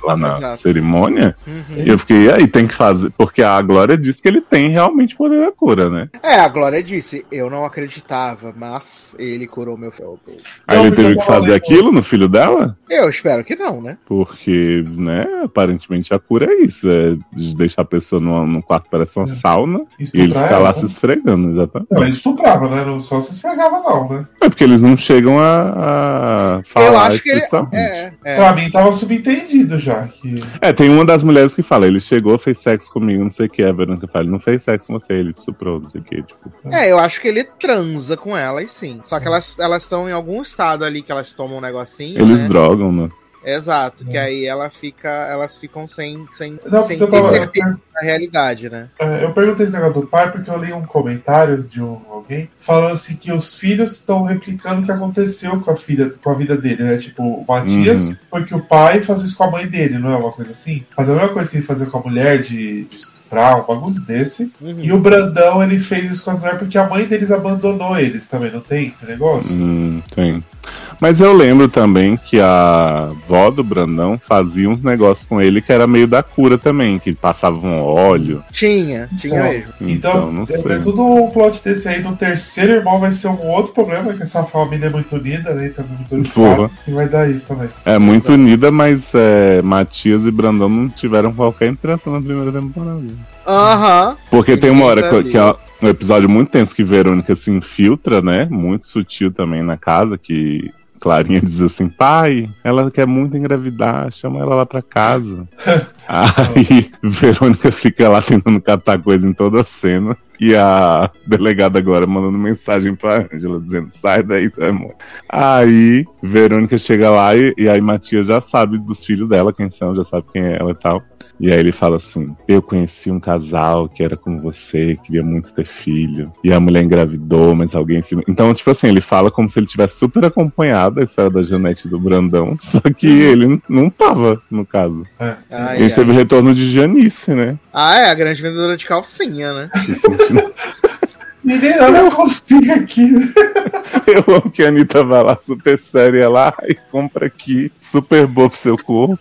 Lá na Exato. cerimônia. Uhum. E eu fiquei, aí tem que fazer. Porque a Glória disse que ele tem realmente poder da cura, né? É, a Glória disse, eu não acreditava, mas ele curou meu filho. Aí ele teve que fazer aquilo no filho dela? Eu espero que não, né? Porque, né, aparentemente a cura é isso: é de deixar a pessoa no, no quarto parece uma é. sauna Estuprar e ele ficar lá né? se esfregando, exatamente. Não, ele estuprava, né? Não só se esfregava, não, né? É porque eles não chegam a, a falar. Eu acho que ele. É, é. Pra mim tava subentendido já. Que... É, tem uma das mulheres que fala, ele chegou, fez sexo comigo, não sei o que, a Verônica fala, ele não fez sexo com você, ele suprou, não sei o que, tipo. É, eu acho que ele transa com elas, sim. Só que elas estão em algum estado ali que elas tomam um negocinho. Eles né? drogam, né? Exato, é. que aí ela fica, elas ficam sem, sem, não, sem ter tava, certeza da realidade, né? É, eu perguntei esse negócio do pai porque eu li um comentário de um, alguém falando assim que os filhos estão replicando o que aconteceu com a filha, com a vida dele, né? Tipo, o Matias uhum. foi que o pai fazia isso com a mãe dele, não é uma coisa assim? Mas a mesma coisa que ele fazia com a mulher de, de estuprar, um bagulho desse. Uhum. E o Brandão, ele fez isso com as mulheres porque a mãe deles abandonou eles também, não tem esse negócio? Hum, tem. Mas eu lembro também que a vó do Brandão fazia uns negócios com ele que era meio da cura também, que passava um óleo. Tinha, tinha Então, mesmo. Então, Então, não é, sei. é tudo um plot desse aí. No terceiro irmão vai ser um outro problema, que essa família é muito unida, né? Então, muito sabe, e vai dar isso também. É muito unida, mas é, Matias e Brandão não tiveram qualquer interação na primeira temporada. Aham. Porque tem uma hora que, que é um episódio muito tenso que Verônica se infiltra, né? Muito sutil também na casa, que Clarinha diz assim, pai, ela quer muito engravidar, chama ela lá pra casa. Aí Verônica fica lá tentando catar coisa em toda a cena. E a delegada agora mandando mensagem pra Angela dizendo, sai daí, seu amor. Aí Verônica chega lá e, e aí Matias já sabe dos filhos dela, quem são, já sabe quem é ela e tal. E aí ele fala assim: Eu conheci um casal que era com você, queria muito ter filho. E a mulher engravidou, mas alguém se. Então, tipo assim, ele fala como se ele tivesse super acompanhado a história da Janete e do Brandão, só que ele não tava, no caso. É. Ai, a gente teve o retorno de Janice, né? Ah, é, a grande vendedora de calcinha, né? Se sentindo- Menina, olha a calcinha aqui. Eu amo que a Anitta vai lá super séria lá e compra aqui, super boa pro seu corpo.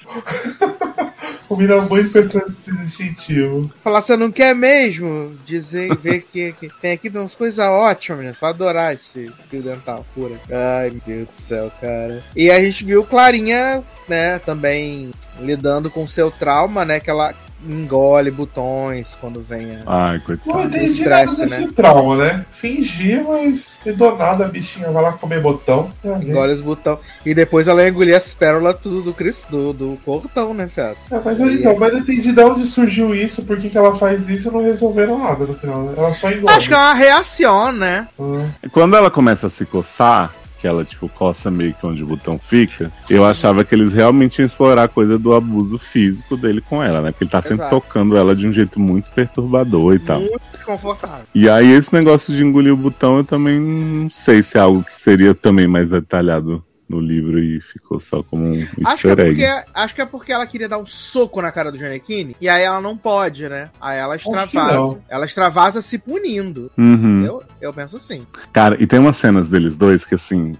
Combina muito com esse esse distintivo. Falar, você não quer mesmo dizer, ver que, que tem aqui umas coisas ótimas, menina. Você vai adorar esse fio dental pura. Ai, meu Deus do céu, cara. E a gente viu Clarinha, né, também lidando com o seu trauma, né, que ela engole botões quando vem a... Ai, Não coitado. entendi estresse, nada desse né? trauma, né? Fingir, mas do nada a bichinha vai lá comer botão. É, Engole os botões. E depois ela engolir as pérolas tudo do Cris, do, do cortão, né, fiado? É, mas eu então, mas eu não entendi de onde surgiu isso, por que, que ela faz isso e não resolveram nada no final. né? Ela só engole. Acho que é uma reação, né? Ah, Quando ela começa a se coçar, que ela, tipo, coça meio que onde o botão fica, eu achava que eles realmente iam explorar a coisa do abuso físico dele com ela, né? Porque ele tá sempre Exato. tocando ela de um jeito muito perturbador e tal. Muito confortável. E aí, esse negócio de engolir o botão, eu também não sei se é algo que seria também mais detalhado no livro e ficou só como um Acho que, é easter egg. porque, acho que é porque ela queria dar um soco na cara do Giannichini e aí ela não pode, né? Aí ela extravasa. Ela extravasa se punindo. Uhum. Eu, eu penso assim. Cara, e tem umas cenas deles dois que, assim,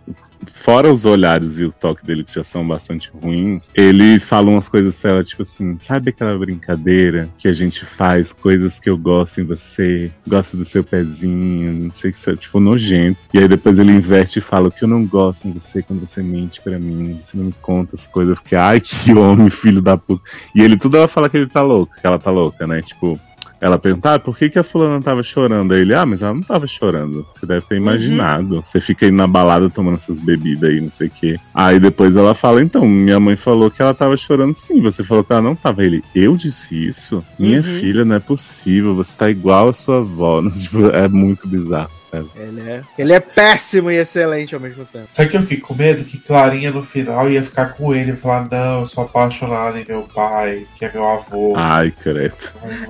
fora os olhares e o toque dele que já são bastante ruins, ele fala umas coisas pra ela, tipo assim, sabe aquela brincadeira que a gente faz, coisas que eu gosto em você, gosto do seu pezinho, não sei o que, tipo, nojento. E aí depois ele inverte e fala o que eu não gosto em você quando você mente pra mim, você não me conta as coisas. Eu fiquei, ai, que homem, filho da puta. E ele tudo ela fala que ele tá louco, que ela tá louca, né? Tipo, ela pergunta, ah, por que, que a fulana tava chorando? Aí ele, ah, mas ela não tava chorando. Você deve ter imaginado. Você fica aí na balada tomando essas bebidas aí, não sei o quê. Aí depois ela fala, então, minha mãe falou que ela tava chorando sim. Você falou que ela não tava. Ele, eu disse isso? Minha Uhum. filha, não é possível. Você tá igual a sua avó. Tipo, é muito bizarro. Sabe? Ele é, ele é péssimo e excelente ao mesmo tempo. Sabe que eu fiquei com medo? Que Clarinha no final ia ficar com ele e falar: Não, eu sou apaixonada em meu pai, que é meu avô. Ai, credo.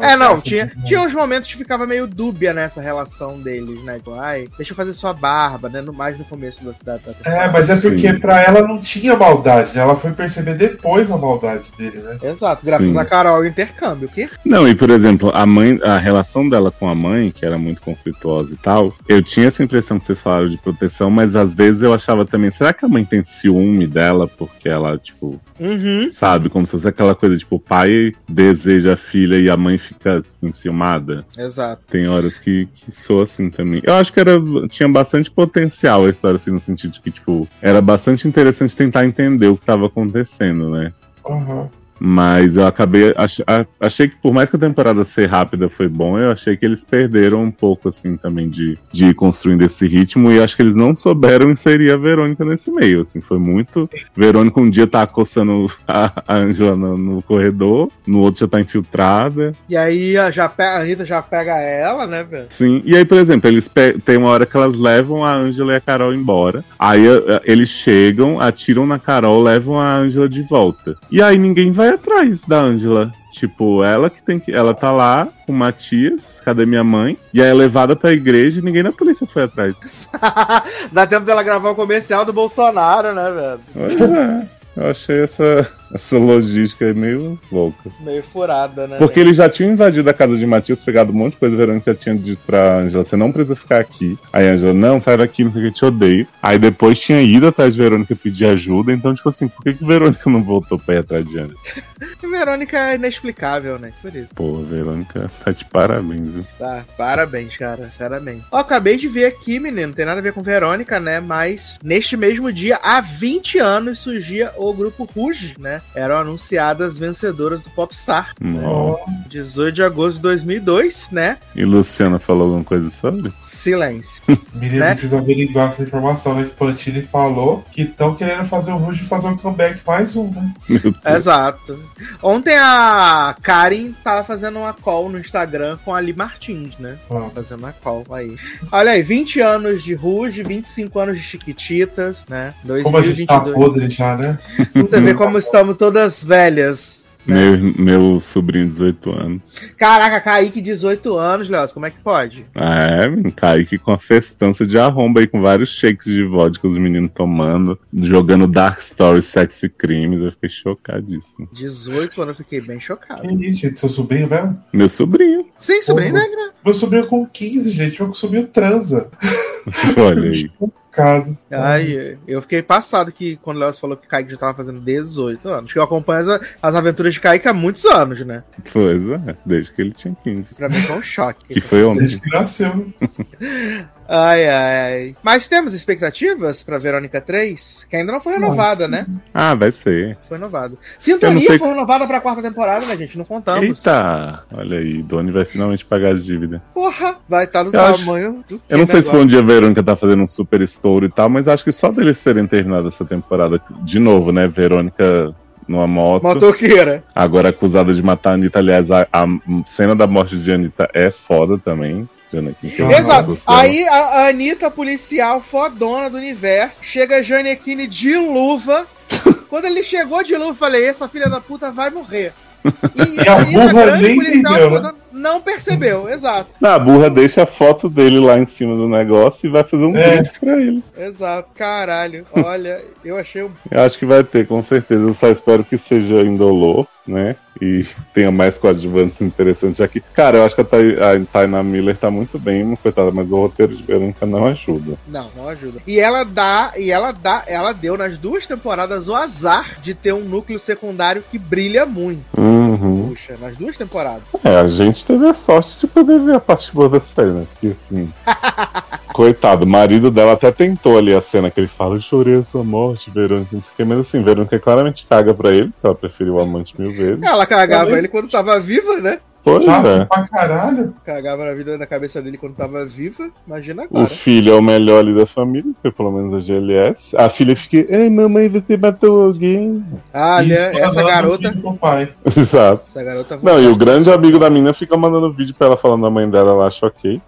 É, não, tinha, tinha uns momentos que ficava meio dúbia nessa relação deles, né? Tipo, ai, deixa eu fazer sua barba, né? No, mais no começo da, da, da É, mas é porque Sim. pra ela não tinha maldade, né? Ela foi perceber depois a maldade dele, né? Exato, graças Sim. a Carol e o intercâmbio. O quê? Não, e por exemplo, a mãe, a relação dela com a mãe, que era muito conflituosa e tal, eu tinha essa impressão que vocês falaram de proteção, mas às vezes eu achava também, será que a mãe tem ciúme dela porque ela, tipo, Uhum. sabe, como se fosse aquela coisa, tipo, o pai deseja a filha e a mãe fica enciumada? Exato. Tem horas que, que soa assim também. Eu acho que era, tinha bastante potencial a história, assim, no sentido de que, tipo, era bastante interessante tentar entender o que estava acontecendo, né? Aham. Mas eu acabei. ach- achei que por mais que a temporada ser rápida foi bom, eu achei que eles perderam um pouco, assim, também de, de ir construindo esse ritmo. E acho que eles não souberam inserir a Verônica nesse meio. Assim, foi muito. Verônica um dia tá coçando a a Angela no, no corredor, no outro já tá infiltrada. E aí a, já pe- a Anitta já pega ela, né, velho? Sim. E aí, por exemplo, eles tem uma hora que elas levam a Angela e a Carol embora. Aí a- a- eles chegam, atiram na Carol, levam a Angela de volta. E aí ninguém vai atrás da Angela. Tipo, ela que tem que. Ela tá lá com o Matias, cadê minha mãe? E aí é levada pra igreja e ninguém da polícia foi atrás. Dá tempo dela gravar o comercial do Bolsonaro, né, velho? Pois é. Eu achei essa, Essa logística é meio louca. Meio furada, né? Porque eles já tinham invadido a casa de Matias, pegado um monte de coisa. A Verônica tinha dito pra Angela: você não precisa ficar aqui. Aí a Angela, não, sai daqui, não sei o que, te odeio. Aí depois tinha ido atrás de Verônica pedir ajuda. Então, tipo assim, por que, que Verônica não voltou pra ir atrás de Angela? Verônica é inexplicável, né? Por isso. Pô, Verônica tá de parabéns, viu? Tá, parabéns, cara, sinceramente. Ó, acabei de ver aqui, menino, não tem nada a ver com Verônica, né? Mas neste mesmo dia, há 20 anos, surgia o grupo Rouge, né? Eram anunciadas vencedoras do Popstar. Não. 18 de agosto de 2002, né? E Luciana falou alguma coisa sobre? Silêncio. Menino Né? precisa averiguar essa informação, né? Que Pantini falou que estão querendo fazer o Ruge fazer um comeback mais um, né? Exato. Ontem a Karen tava fazendo uma call no Instagram com a Ali Martins, né? Ah. Fazendo uma call aí. Olha aí, 20 anos de Rouge, 25 anos de Chiquititas, né? Como a gente tá 2022. podre já, né? Você vê como estamos todas velhas. Meu, meu sobrinho, 18 anos. Caraca, Kaique, 18 anos, Léo, como é que pode? É, Kaique com a festança de arromba aí, com vários shakes de vodka, os meninos tomando, jogando Dark Stories, Sexy Crimes. Eu fiquei chocadíssimo. 18 anos, eu fiquei bem chocado. Que isso, gente? Seu sobrinho, velho? Meu sobrinho, Sim, sobrinho Uhum. negra. Meu sobrinho com 15, gente. Meu sobrinho transa. olha aí. Chocado. Ai, eu fiquei passado que quando o Léo falou que Kaique já tava fazendo 18 anos. Que eu acompanho as, as aventuras de Kaique há muitos anos, né? Pois é, desde que ele tinha 15. Pra mim foi um choque. Que foi ontem. Desde que nasceu. Ai, ai. Mas temos expectativas pra Verônica 3? Que ainda não foi renovada, né? Ah, vai ser. Foi não Sintonia sei- foi renovada pra quarta temporada, né, gente? Não contamos. Eita! Olha aí, Doni vai finalmente pagar as dívidas. Porra, vai estar do Eu acho- tamanho do Eu não sei se foi um dia a Verônica tá fazendo um super estouro e tal, mas acho que só deles terem terminado essa temporada de novo, né? Verônica numa moto, Motoqueira. agora acusada de matar a Anitta. Aliás, a, a cena da morte de Anitta é foda também. Eu não Exato. Aí a a Anitta, policial fodona do universo, chega a Janequine de luva. Quando ele chegou de luva, eu falei: essa filha da puta vai morrer. E, E a burra nem entendeu, né? fodona, não percebeu, exato. A burra deixa a foto dele lá em cima do negócio e vai fazer um É. vídeo pra ele. Exato, caralho. Olha, eu achei um. Eu acho que vai ter, com certeza. Eu só espero que seja indolor, né? E tenha mais coadjuvantes interessantes. Que, cara, eu acho que a Taina Miller tá muito bem, coitada, mas o roteiro de Verônica não ajuda. Não, não ajuda. E ela dá, e ela dá, ela deu nas duas temporadas o azar de ter um núcleo secundário que brilha muito. Uhum. Puxa, nas duas temporadas. É, a gente teve a sorte de poder ver a parte boa da série, né? Porque assim. Coitado, o marido dela até tentou ali a cena que ele fala: Eu chorei a sua morte, Verônica, não sei o que, mas assim, Verônica claramente caga pra ele, que ela preferiu o amante mil vezes. Ela cagava Também. ele quando tava viva, né? Pois é. pra caralho. Cagava na vida na cabeça dele quando tava viva. Imagina O agora. filho é o melhor ali da família, pelo menos a GLS. A filha fica, ei, mamãe, você matou alguém. Ah, né? Essa garota. pai. Exato. Essa garota Não, e o grande amigo da menina fica mandando vídeo pra ela falando da mãe dela, ela acha ok.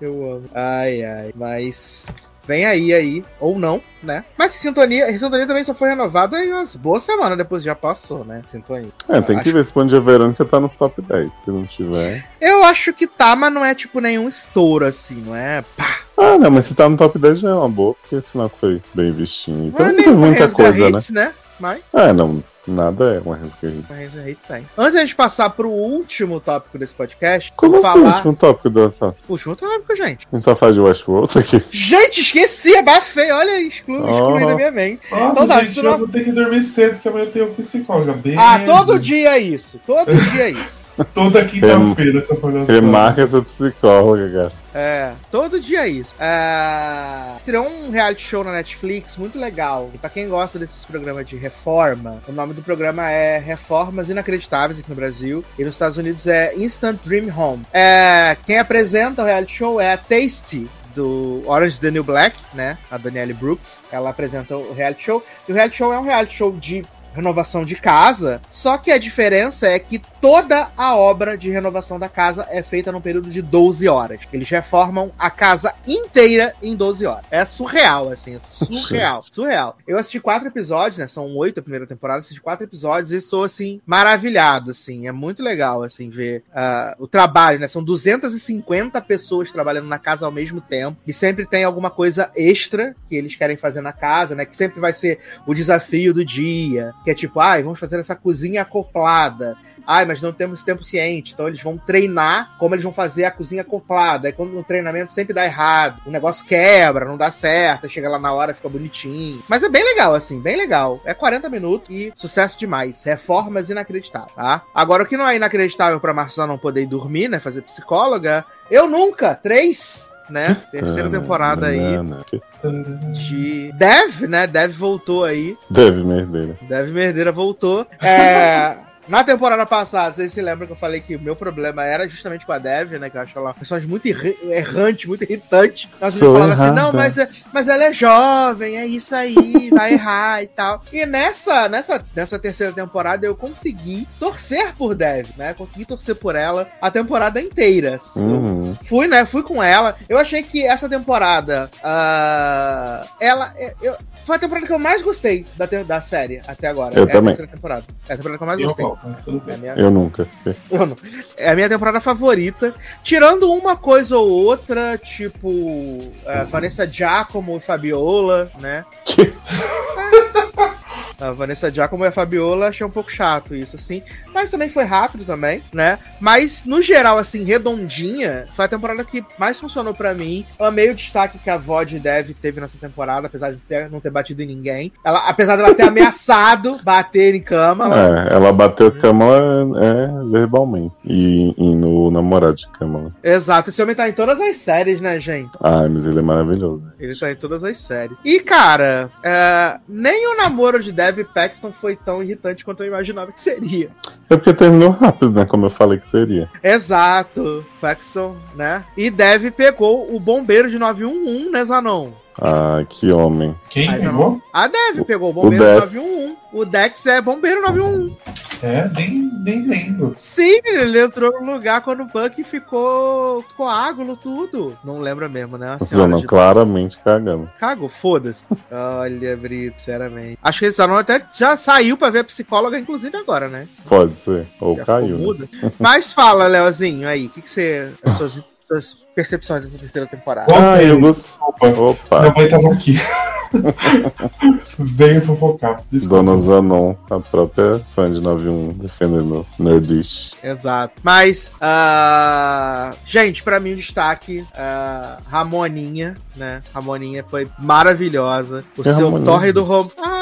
Eu amo. Ai, ai. Mas. Vem aí, aí. Ou não, né? Mas Sintonia, Sintonia também só foi renovada aí umas boas semanas depois já passou, né? Sintonia. É, tem que ver se onde a Verônica tá nos top 10. Se não tiver. Eu acho que tá, mas não é tipo nenhum estouro assim, não é? Pá, Ah, não, mas se tá no top 10 já é uma boa, porque que foi bem não Então é não uma muita coisa, né? Hits, né? Mas É, não, nada é uma resguarda. uma tem. Antes da gente passar pro último tópico desse podcast, Como assim? falar. Último tópico do assassino. Último tópico, gente. A gente só faz de Westworld aqui. Gente, esqueci, abafei. Olha aí, exclu, excluí Oh. da minha mente. Nossa, Então tá, gente, eu não- vou ter que dormir cedo, que amanhã eu tenho psicóloga. Bem... Ah, todo dia é isso. Todo dia é isso. Toda quinta-feira essa folhação. Remarca essa psicóloga, cara. É, todo dia é isso. É, estreou um reality show na Netflix muito legal. E pra quem gosta desses programas de reforma, o nome do programa é Reformas Inacreditáveis aqui no Brasil. E nos Estados Unidos é Instant Dream Home. É, quem apresenta o reality show é a Tasty. Do Orange New Black, né? A Danielle Brooks. Ela apresenta o reality show. E o reality show é um reality show de renovação de casa, só que a diferença é que toda a obra de renovação da casa é feita num período de 12 horas. Eles reformam a casa inteira em 12 horas. É surreal, assim, é surreal, surreal. Eu assisti quatro episódios, né, são oito a primeira temporada, assisti quatro episódios e estou, assim, maravilhado, assim, é muito legal, assim, ver ah, o trabalho, né, são 250 pessoas trabalhando na casa ao mesmo tempo e sempre tem alguma coisa extra que eles querem fazer na casa, né, que sempre vai ser o desafio do dia, Que é tipo, ai, vamos fazer essa cozinha acoplada. Ai, mas não temos tempo ciente. Então eles vão treinar como eles vão fazer a cozinha acoplada. Aí quando no treinamento sempre dá errado. O negócio quebra, não dá certo. Chega lá na hora, fica bonitinho. Mas é bem legal, assim, bem legal. É 40 minutos e sucesso demais. Reformas inacreditáveis, tá? Agora, o que não é inacreditável pra Marcela não poder ir dormir, né? Fazer psicóloga. Eu nunca! Três! Né? Terceira temporada aí de Dev, né? Dev voltou aí. Dev Merdeira. Dev Merdeira voltou. É. Na temporada passada, vocês se lembram que eu falei que o meu problema era justamente com a Dev, né? Que eu acho ela uma personagem muito errante, muito irritante. Nós me falaram assim, não, mas, é, mas ela é jovem, é isso aí, vai errar e tal. E nessa, nessa, nessa terceira temporada eu consegui torcer por Dev, né? Consegui torcer por ela a temporada inteira. Uhum. Fui, né? Fui com ela. Eu achei que essa temporada. Uh, ela. Eu, foi a temporada que eu mais gostei da, da série até agora. Eu é também. A temporada. É a temporada que eu mais gostei. É minha... Eu nunca. Eu não. É a minha temporada favorita. Tirando uma coisa ou outra, tipo é, Vanessa Giacomo e Fabiola, né? A Vanessa Giacomo e a Fabiola achei um pouco chato isso, assim. Mas também foi rápido também, né? Mas, no geral, assim, redondinha, foi a temporada que mais funcionou para mim. Amei o destaque que a VOD Dev teve nessa temporada, apesar de ter, não ter batido em ninguém. Ela, apesar dela ter ameaçado bater em cama. Ela... É, ela bateu cama é, verbalmente. E, e, no namorado de cama. Exato. Esse homem tá em todas as séries, né, gente? Ai, mas ele é maravilhoso. Ele tá em todas as séries. E, cara, é, nem o namoro de Dev Dev Paxton foi tão irritante quanto eu imaginava que seria. É porque terminou rápido, né? Como eu falei que seria. Exato. Paxton, né? E Dev pegou o bombeiro de 911, né, Zanon? Ah, que homem. Quem pegou? A Dev pegou o bombeiro o 911. O Dex é bombeiro 911. É, nem, nem lembro. Sim, ele entrou no lugar quando o Buck ficou coágulo, tudo. Não lembra mesmo, né? De... claramente cagando. Cagou, foda-se. Olha, Brito, sinceramente. Acho que esse até já saiu pra ver a psicóloga, inclusive agora, né? Pode ser. Ou já caiu. Né? Mas fala, Leozinho, aí, o que, que você. As suas, suas percepções dessa terceira temporada? Ah, eu gosto. Opa. Opa. Minha mãe tava aqui. Venho fofocar. Desculpa. Dona Zanon, a própria fã de 91 defendendo Nerdish. Exato. Mas, uh, gente, pra mim o destaque, uh, Ramoninha, né? Ramoninha foi maravilhosa. O é seu Ramoninha. torre do Rom. Ah,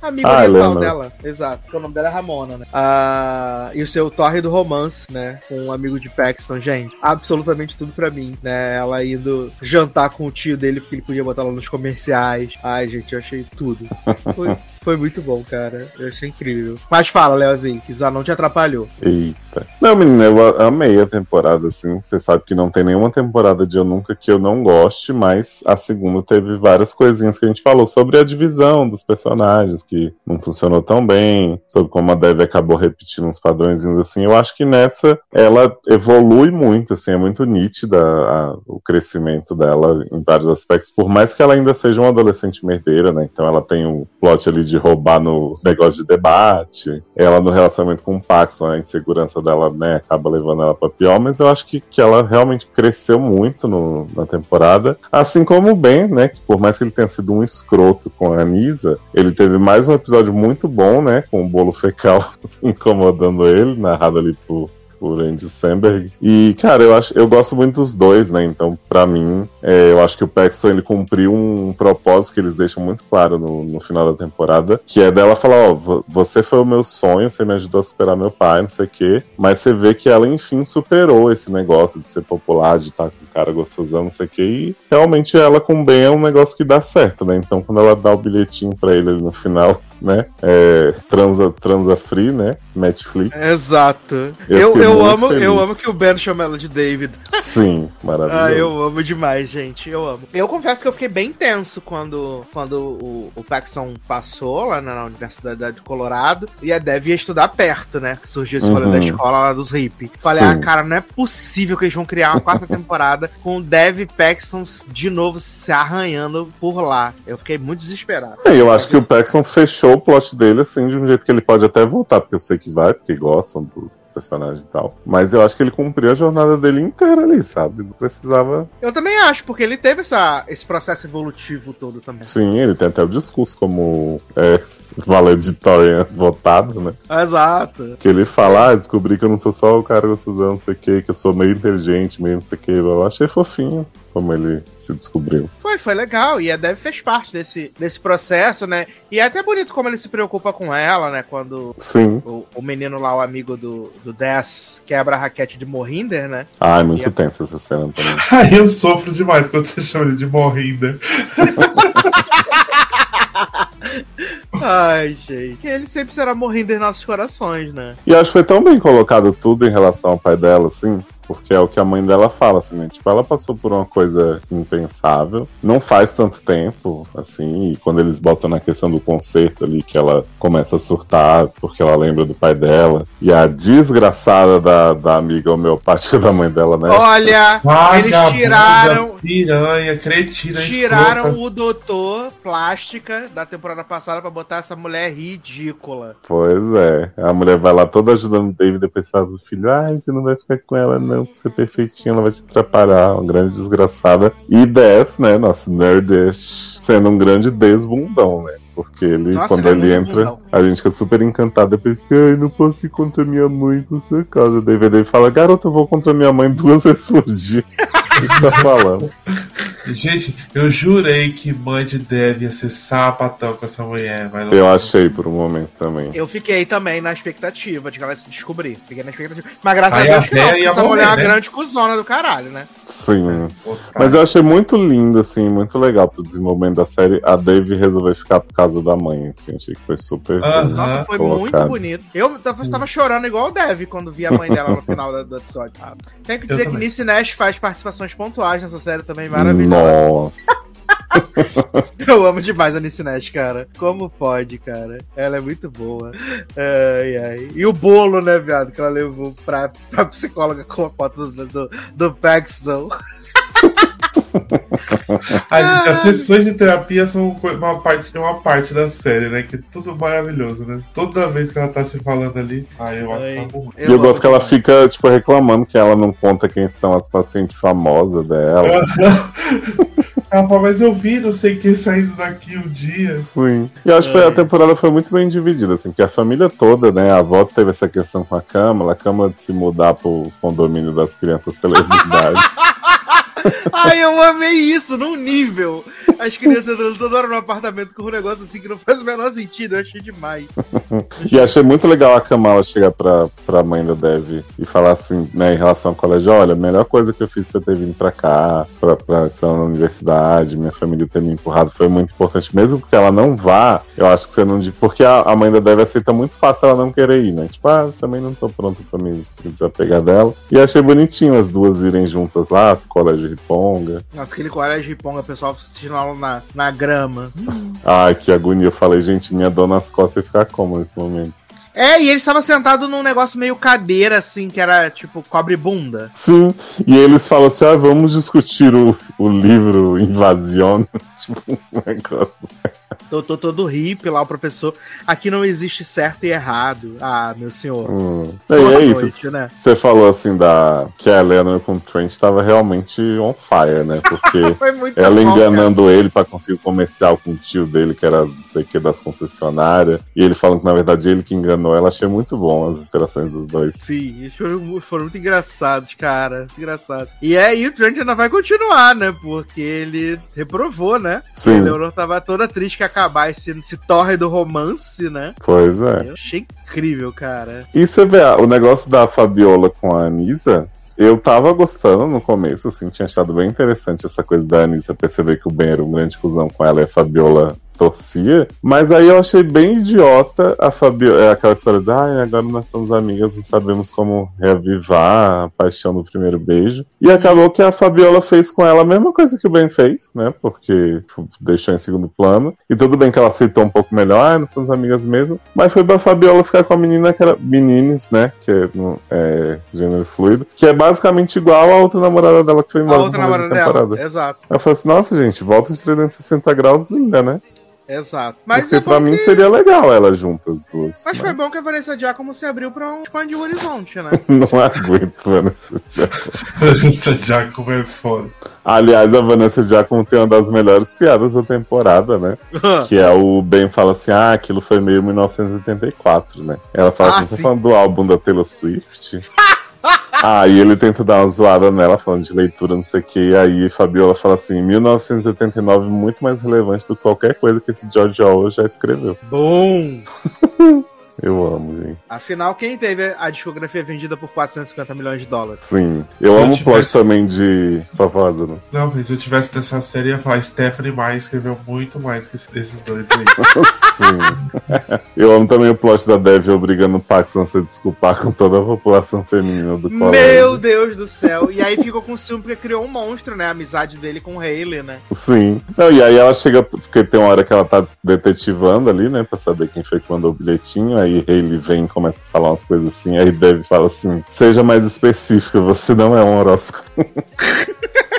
amigo ah, dela. Exato. Porque o nome dela é Ramona, né? Uh, e o seu torre do romance, né? Com um amigo de Paxton, gente. Absolutamente tudo pra mim, né? Ela indo jantar com o tio dele, porque ele podia botar ela nos comerciais. Ai, gente, eu achei tudo. Foi, foi muito bom, cara. Eu achei incrível. Mas fala, Leozinho, que não te atrapalhou. Eita. Não, menina, eu amei a temporada, assim. Você sabe que não tem nenhuma temporada de Eu Nunca que eu não goste, mas a segunda teve várias coisinhas que a gente falou sobre a divisão dos personagens, que não funcionou tão bem, sobre como a Dev acabou repetindo uns padrões assim. Eu acho que nessa ela evolui muito, assim, é muito nítida a, o crescimento dela em vários aspectos, por mais que ela ainda seja uma adolescente merdeira, né? Então ela tem um plot ali roubar no negócio de debate, ela no relacionamento com o Paxton, a insegurança dela, né, acaba levando ela pra pior, mas eu acho que, que ela realmente cresceu muito no, na temporada, assim como o Ben, né, que por mais que ele tenha sido um escroto com a Anisa, ele teve mais um episódio muito bom, né, com o bolo fecal incomodando ele, narrado ali por por Andy Samberg. E, cara, eu acho eu gosto muito dos dois, né? Então, para mim, é, eu acho que o Paxton ele cumpriu um propósito que eles deixam muito claro no, no final da temporada, que é dela falar, ó, você foi o meu sonho, você me ajudou a superar meu pai, não sei o quê. Mas você vê que ela, enfim, superou esse negócio de ser popular, de estar com um cara gostosão, não sei o quê. E realmente ela com o Ben é um negócio que dá certo, né? Então, quando ela dá o bilhetinho pra ele no final né? É, transa, transa free, né? Netflix. Exato. Eu, eu, eu amo, feliz. eu amo que o Ben chama ela de David. Sim, maravilhoso. Ah, eu amo demais, gente. Eu amo. Eu confesso que eu fiquei bem tenso quando, quando o, o Paxton passou lá na, Universidade de Colorado e a Dev ia estudar perto, né? Que surgiu esse rolê uhum. da escola lá dos hippies. Falei, Sim. ah, cara, não é possível que eles vão criar uma quarta temporada com o Dev Paxton de novo se arranhando por lá. Eu fiquei muito desesperado. É, eu acho que o Paxton fechou o plot dele, assim, de um jeito que ele pode até voltar, porque eu sei que vai, porque gostam do personagem e tal. Mas eu acho que ele cumpriu a jornada dele inteira ali, sabe? Não precisava. Eu também acho, porque ele teve essa, esse processo evolutivo todo também. Sim, ele tem até o discurso como. É, valedictorian votado, né? Exato. Que ele fala, ah, descobri que eu não sou só o cara gostosão, não sei o que, que eu sou meio inteligente, meio não sei o que. Eu achei fofinho como ele se descobriu. Foi, foi legal. E a Dev fez parte desse, desse processo, né? E é até bonito como ele se preocupa com ela, né? Quando Sim. o, o menino lá, o amigo do, do Death, quebra a raquete de Morrinder, né? Ah, é muito E a- tenso essa cena também. Ai, eu sofro demais quando você chama ele de morrida. Ai, gente. Ele sempre será Morrinder em nossos corações, né? E acho que foi tão bem colocado tudo em relação ao pai dela, assim, porque é o que a mãe dela fala, assim, né? Tipo, ela passou por uma coisa impensável, não faz tanto tempo, assim, e quando eles botam na questão do concerto ali, que ela começa a surtar porque ela lembra do pai dela, e a desgraçada da, da amiga homeopática da mãe dela, né? Olha, eles tiraram. Piranha, cretina, Tiraram escrota. o doutor plástica da temporada passada pra botar essa mulher ridícula. Pois é. A mulher vai lá toda ajudando o David, depois fala pro filho, ai, você não vai ficar com ela, não, ser perfeitinha, ela vai te atrapalhar. Uma grande desgraçada. E Death, né, nosso nerdish, sendo um grande desbundão, né? Porque ele, Nossa, quando ele é ele, entra, a gente fica super encantado. Depois fica, ai, não posso ir contra minha mãe por sua causa. Daí ele fala, garota, eu vou contra minha mãe duas vezes por dia. O que tá falando? Gente, eu jurei que mãe de Dev ia ser sapatão com essa mulher, mas não. Eu achei por um momento também. Eu fiquei também na expectativa de que ela se descobrir. Fiquei na expectativa. Mas graças Aí a a Deus que não, porque essa mulher é morrer, uma né? grande cuzona do caralho, né? Sim. Otário. Mas eu achei muito lindo, assim, muito legal pro desenvolvimento da série. A Dave resolver ficar por causa da mãe, assim, achei que foi super. Aham. bem Nossa, foi colocado. muito bonito. Eu tava, tava chorando igual o Dev quando vi a mãe dela no final do episódio. Tenho que dizer que. Nice Nash faz participações pontuais nessa série também maravilhosa. Nossa, Eu amo demais a Nice Nash, cara. Como pode, cara? Ela é muito boa. Ai, ai. E o bolo, né, viado, que ela levou pra, pra psicóloga com a foto do, do, do Paxton. Ai, gente, as sessões de terapia são uma parte, uma parte da série, né? Que é tudo maravilhoso, né? Toda vez que ela tá se falando ali. Ai, eu que tá bom. e eu gosto que ela fica, tipo, reclamando que ela não conta quem são as pacientes famosas dela. Ela fala, mas eu vi não sei quem saindo daqui um dia. Sim. E eu acho que É. a temporada foi muito bem dividida, assim, que a família toda, né? A avó teve essa questão com a Câmara, a Câmara de se mudar pro condomínio das crianças celebridades. Ai, eu amei isso num nível. As crianças entrando toda hora no apartamento com um negócio assim que não faz o menor sentido. Eu achei demais. E achei muito legal a Kamala chegar pra, pra mãe da Dev e falar assim, né, em relação ao colégio, olha, a melhor coisa que eu fiz foi ter vindo pra cá, pra, pra estar na universidade, minha família ter me empurrado, foi muito importante. Mesmo que ela não vá, eu acho que você não... diz- Porque a, a mãe da Dev aceita muito fácil ela não querer ir, né? Tipo, ah, também não tô pronto pra me desapegar dela. E achei bonitinho as duas irem juntas lá, colégio Riponga. Nossa, aquele colégio de Ponga, o pessoal assistindo aula na, na grama. Ai, que agonia. Eu falei, gente, minha dor nas costas ia ficar como nesse momento? É, e ele estava sentado num negócio meio cadeira, assim, que era tipo cobre bunda. Sim, e eles falam assim: ah, vamos discutir o, o livro Invasión. tipo, um negócio. Tô, tô todo hippie lá, o professor. Aqui não existe certo e errado. Ah, meu senhor. Hum. E é isso. noite, né? Você falou assim da que a Eleanor com o Trent estava realmente on fire, né? Porque ela bom, enganando ele pra conseguir o comercial com o tio dele, que era não sei o que das concessionárias, e ele falando que na verdade ele que enganou ela. Achei muito bom as interações dos dois. Sim, eles foram, foram muito engraçados, cara. Muito engraçado. E aí o Trent ainda vai continuar, né? Porque ele reprovou, né? A Sim, Leonor tava toda triste que acabar esse, esse torre do romance, né? pois é. Eu achei incrível, cara. E você vê, ah, o negócio da Fabiola com a Anisa, eu tava gostando no começo, assim, tinha achado bem interessante essa coisa da Anisa perceber que o Ben era um grande cuzão com ela e a Fabiola torcia, mas aí eu achei bem idiota a Fabiola, é aquela história de, ai, agora nós somos amigas, não sabemos como reavivar a paixão do primeiro beijo. E acabou que a Fabiola fez com ela a mesma coisa que o Ben fez, né, porque deixou em segundo plano. E tudo bem que ela aceitou um pouco melhor, ah, nós somos amigas mesmo, mas foi pra Fabiola ficar com a menina que era menines, né, que é, é gênero fluido, que é basicamente igual a outra namorada dela que foi A embora outra no começo namorada da dela. temporada. Exato. Eu falei assim, nossa, gente, volta de 360 graus linda, né? Exato. Mas Porque é pra mim que... seria legal ela juntas as duas. Mas foi bom que a Vanessa Giacomo se abriu pra um expandir o horizonte, né? Não aguento, Vanessa Giacomo. Vanessa Giacomo é foda. Aliás, a Vanessa Giacomo tem uma das melhores piadas da temporada, né? Que é o Ben fala assim: ah, aquilo foi meio 1984, né? Ela fala Ah, assim: você tá falando do álbum da Taylor Swift? Aí ele tenta dar uma zoada nela, falando de leitura, não sei o que. Aí Fabiola fala assim: 1989 muito mais relevante do que qualquer coisa que esse George Orwell já escreveu. Bom! Eu amo, gente. Afinal, quem teve a discografia vendida por 450 milhões de dólares? Sim. Eu Se eu amo o plot tivesse- também de. Favosa, né? Não, mas se eu tivesse nessa série, eu ia falar Stephanie Meyer escreveu muito mais que esse- esses dois aí. Sim. Eu amo também o plot da Dev obrigando o Paxson a se desculpar com toda a população feminina do colégio. Meu Deus do céu! E aí ficou com ciúme porque criou um monstro, né? A amizade dele com o Hayley, né? Sim. Não, e aí ela chega, porque tem uma hora que ela tá detetivando ali, né? Pra saber quem foi que mandou o bilhetinho. Aí ele vem e começa a falar umas coisas assim. Aí Dev fala assim: seja mais específica, você não é um horóscopo.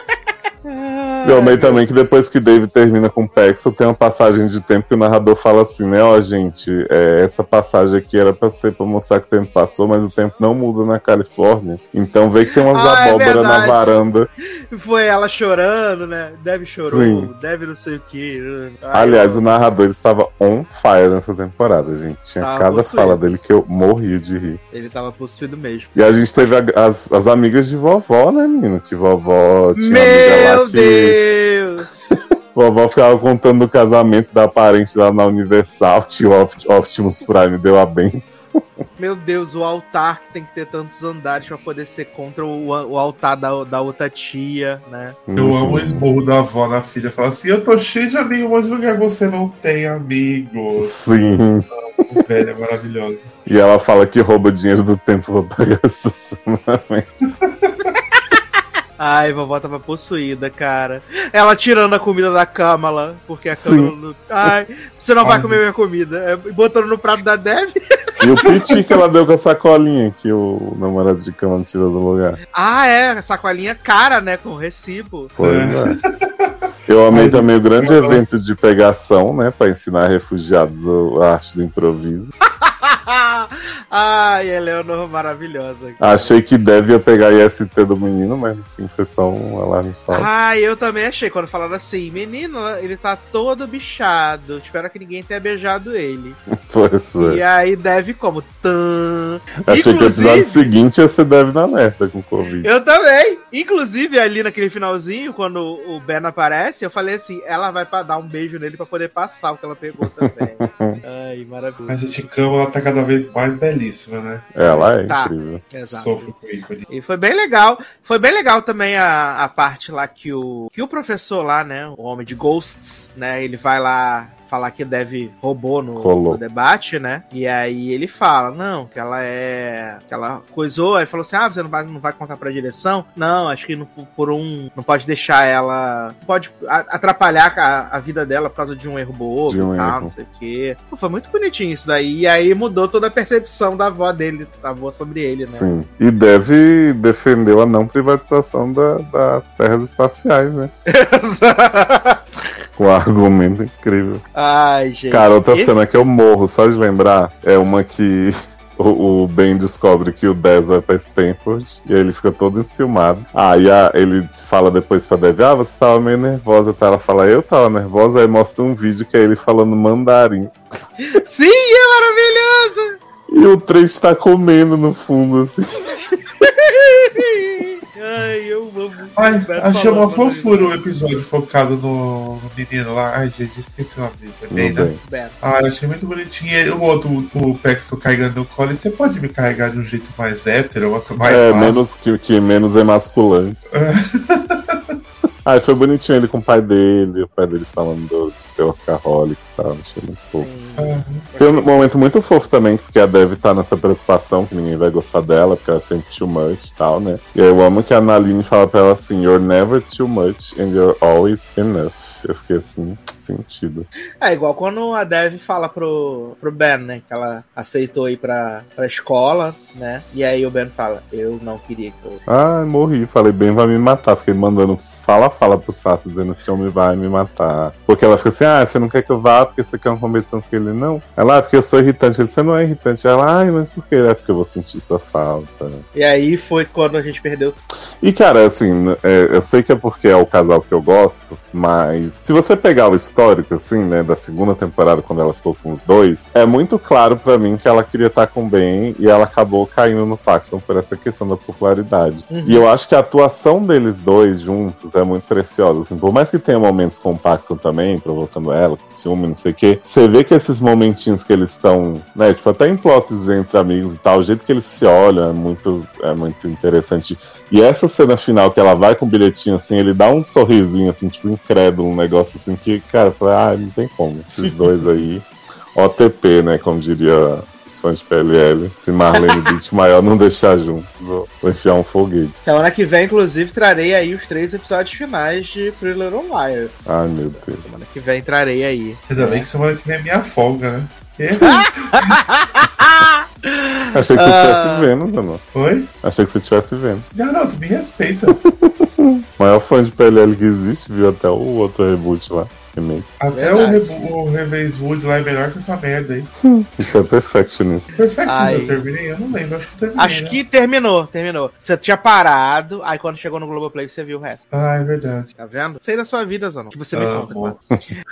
Eu amei também que depois que Dave termina com o Paxton, tem uma passagem de tempo que o narrador fala assim, né? Ó, gente, é, essa passagem aqui era pra ser pra mostrar que o tempo passou, mas o tempo não muda na Califórnia. Então vê que tem umas Ah, é abóbora na verdade. varanda. Foi ela chorando, né? Deve chorou, Sim. deve não sei o que. Aliás, o narrador ele estava on fire nessa temporada, gente. Tinha Tava cada possuído. fala dele que eu morria de rir. Ele tava possuído mesmo. E a gente teve a- as, as amigas de vovó, né, menino? Que vovó tinha uma amiga Meu lá que. Deus! Vovó ficava contando do casamento da parente lá na Universal, que o Opt- Optimus Prime deu a benção. Meu Deus, o altar que tem que ter tantos andares pra poder ser contra o, o altar da, da outra tia, né? Eu amo o esmurro da avó na filha. Fala assim: Eu tô cheio de amigos, mas lugar você não tem amigos. Sim. O velho é maravilhoso. E ela fala que rouba dinheiro do tempo pra pagar o estacionamento. Ai, vovó tava possuída, cara. Ela tirando a comida da Kamala, porque a Sim. Kamala. Ai, você não vai Ai, comer minha comida. É, Botando no prato da Dev. E o piti que ela deu com a sacolinha que o namorado de cama não tirou do lugar. Ah, é, sacolinha cara, né? Com recibo. Pois é. Eu amei também o grande evento de pegação, né? Pra ensinar refugiados a a arte do improviso. Ai, Eleanor maravilhosa. Achei que deve ia pegar IST do menino, mas no fim foi só um alarme falso. Ah, eu também achei quando falaram assim, menino, ele tá todo bichado. Espero que ninguém tenha beijado ele. Pois é. E aí deve como? Tan. Achei que o Inclusive- episódio seguinte ia ser deve na merda com Covid. Eu também. Inclusive, ali naquele finalzinho, quando o Ben aparece, eu falei assim: ela vai pra dar um beijo nele pra poder passar o que ela pegou também. Ai, A maravilhoso. gente cama, ela tá cada vez mais belíssima, né? Ela é Tá. incrível. Exato. Sofro com ícone. E foi bem legal. Foi bem legal também a, a parte lá que o, que o professor lá, né? O homem de Ghosts, né? Ele vai lá falar que deve roubou no, no debate, né? E aí ele fala, não, que ela é. que ela coisou, aí falou assim: ah, você não vai, não vai contar pra direção? Não, acho que não- por um. Não pode deixar ela. Pode atrapalhar a, a vida dela por causa de um erro bobo um e tal, erro. não sei o quê. Pô, foi muito bonitinho isso daí. E aí mudou toda a percepção da avó dele, da avó sobre ele, né? Sim. E deve defendeu a não privatização da- das terras espaciais, né? Com um argumento incrível. Ai, gente. Cara, outra esse- cena que eu morro só de lembrar é uma que o, Ben descobre que o Dez vai pra Stanford e aí ele fica todo enciumado. Aí a- ele fala depois pra Dev, ah, você tava meio nervosa, tá? Ela fala, eu tava nervosa, aí mostra um vídeo que é ele falando mandarim. Sim, é maravilhoso! E o Trent tá comendo no fundo, assim. Ai, eu amo. Ai, achei uma fofura o episódio focado no, no menino lá. Ai, gente, esqueci o nome dele também, Não né? Beto. Ah, achei muito bonitinho. E o outro, o Paxton carregando no colo. Você pode me carregar de um jeito mais hétero, mais É, fácil? menos que, que menos emasculante. Aí foi bonitinho ele com o pai dele, o pai dele falando do, seu alcoólico e tal, achei muito fofo. Sim. Tem um momento muito fofo também, porque a Dev tá nessa preocupação que ninguém vai gostar dela, porque ela é sempre too much e tal, né? E aí eu amo que a Naline fala pra ela assim, you're never too much and you're always enough. Eu fiquei assim, sentido. É igual quando a Dev fala pro, pro Ben, né? Que ela aceitou ir pra, pra escola, né? E aí o Ben fala, eu não queria que eu. Ah, morri. Falei, Ben vai me matar. Fiquei mandando fala, fala pro Sato, dizendo esse homem vai me matar. Porque ela fica assim, ah, você não quer que eu vá porque você quer uma competição que ele não. Ela, ah, porque eu sou irritante. Ele, você não é irritante. Ela, ai, mas por que? É porque eu vou sentir sua falta. E aí foi quando a gente perdeu. E, cara, assim, é, eu sei que é porque é o casal que eu gosto, mas se você pegar o histórico, assim, né, da segunda temporada, quando ela ficou com os dois, é muito claro para mim que ela queria estar com o Ben e ela acabou caindo no Paxton por essa questão da popularidade. Uhum. E eu acho que a atuação deles dois juntos é muito preciosa. Assim, por mais que tenha momentos com o Paxton também, provocando ela, com ciúme, não sei o quê, você vê que esses momentinhos que eles estão, né, tipo, até em plots entre amigos e tal, o jeito que eles se olham é muito, é muito interessante. E essa cena final que ela vai com o bilhetinho assim, ele dá um sorrisinho assim, tipo, incrédulo, um negócio assim que, cara, fala, ah, não tem como. Esses dois aí. OTP, né? Como diria os fãs de PLL. Se Marlene Beat maior não deixar junto, vou, vou enfiar um foguete. Semana que vem, inclusive, trarei aí os três episódios finais de Pretty Little Liars. Ai, meu Deus. Semana que vem trarei aí. Ainda bem que semana que vem é minha folga, né? Achei que você estivesse uh... vendo, Dano. Oi? Achei que você estivesse vendo. Garoto, me respeita. maior fã de PLL que existe, viu até o outro reboot lá. Remake. Até o, o Reve's Wood lá é melhor que essa merda aí. Isso é Perfectionist. Perfectionist, eu terminei? Eu não lembro, acho que terminei. Acho né? que terminou, terminou. Você tinha parado, aí quando chegou no Globoplay você viu o resto. Ah, é verdade. Tá vendo? Sei da sua vida, Zanon. Que você me ah, conta.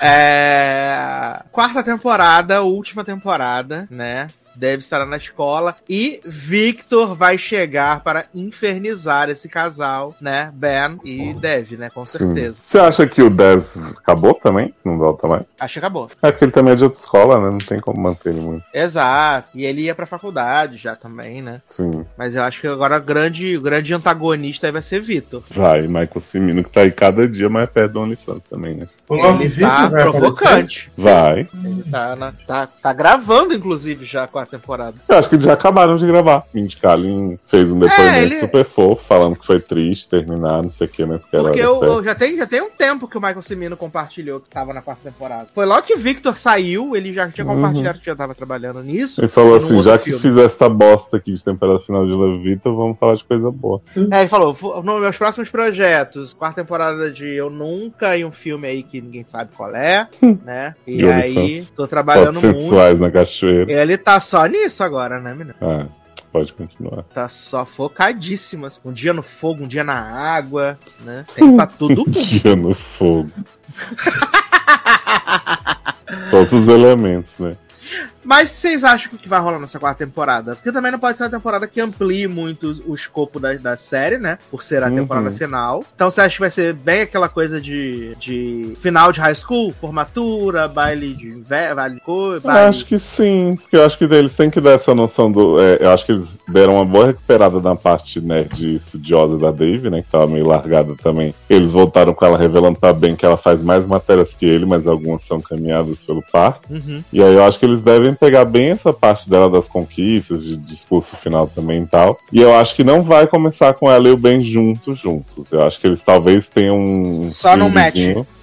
É... Quarta temporada, última temporada, né? Deve estar na escola e Victor vai chegar para infernizar esse casal, né? Ben e Dev, né? Com certeza. Você acha que o Dez acabou também? Não volta mais? Acho que acabou. É porque ele também é de outra escola, né? Não tem como manter ele muito. Exato. E ele ia pra faculdade já também, né? Sim. Mas eu acho que agora o grande, o grande antagonista vai ser Victor. Vai, Michael Cimino que tá aí cada dia mais perto do OnlyFans também, né? O ele tá provocante. Vai. Ele tá, na, tá, tá gravando, inclusive, já com a temporada. Eu acho que eles já acabaram de gravar. Mindy Kaling fez um depoimento é, ele... super fofo, falando que foi triste terminar, não sei o que, mas que Porque eu, eu, já, tem, já tem um tempo que o Michael Cimino compartilhou que tava na quarta temporada. Foi logo que Victor saiu, ele já tinha uhum. compartilhado uhum. que já tava trabalhando nisso. Ele falou assim: já que fizer esta bosta aqui de temporada final de Love Victor, vamos falar de coisa boa. É, ele falou: nos meus próximos projetos, quarta temporada de Eu Nunca e um filme aí que ninguém sabe qual é, né? E, e aí, tô trabalhando muito. na cachoeira. Ele tá só nisso isso agora, né, menino? É, pode continuar. Tá só focadíssimas. Um dia no fogo, um dia na água, né? Tem pra tudo. um dia no fogo. Todos os elementos, né? Mas vocês acham que vai rolar nessa quarta temporada? Porque também não pode ser uma temporada que amplie muito o escopo da, da série, né? Por ser a uhum. temporada final. Então você acha que vai ser bem aquela coisa de, de final de high school, formatura, baile de inverno, baile de cor? Baile... Eu acho que sim. Eu acho que eles têm que dar essa noção do. É, eu acho que eles deram uma boa recuperada na parte nerd estudiosa da Dave, né? Que tava meio largada também. Eles voltaram com ela revelando pra bem que ela faz mais matérias que ele, mas algumas são caminhadas pelo par. Uhum. E aí eu acho que eles devem devem pegar bem essa parte dela das conquistas, de discurso final também e tal. E eu acho que não vai começar com ela e o Ben juntos, juntos. Eu acho que eles talvez tenham um. Só no match.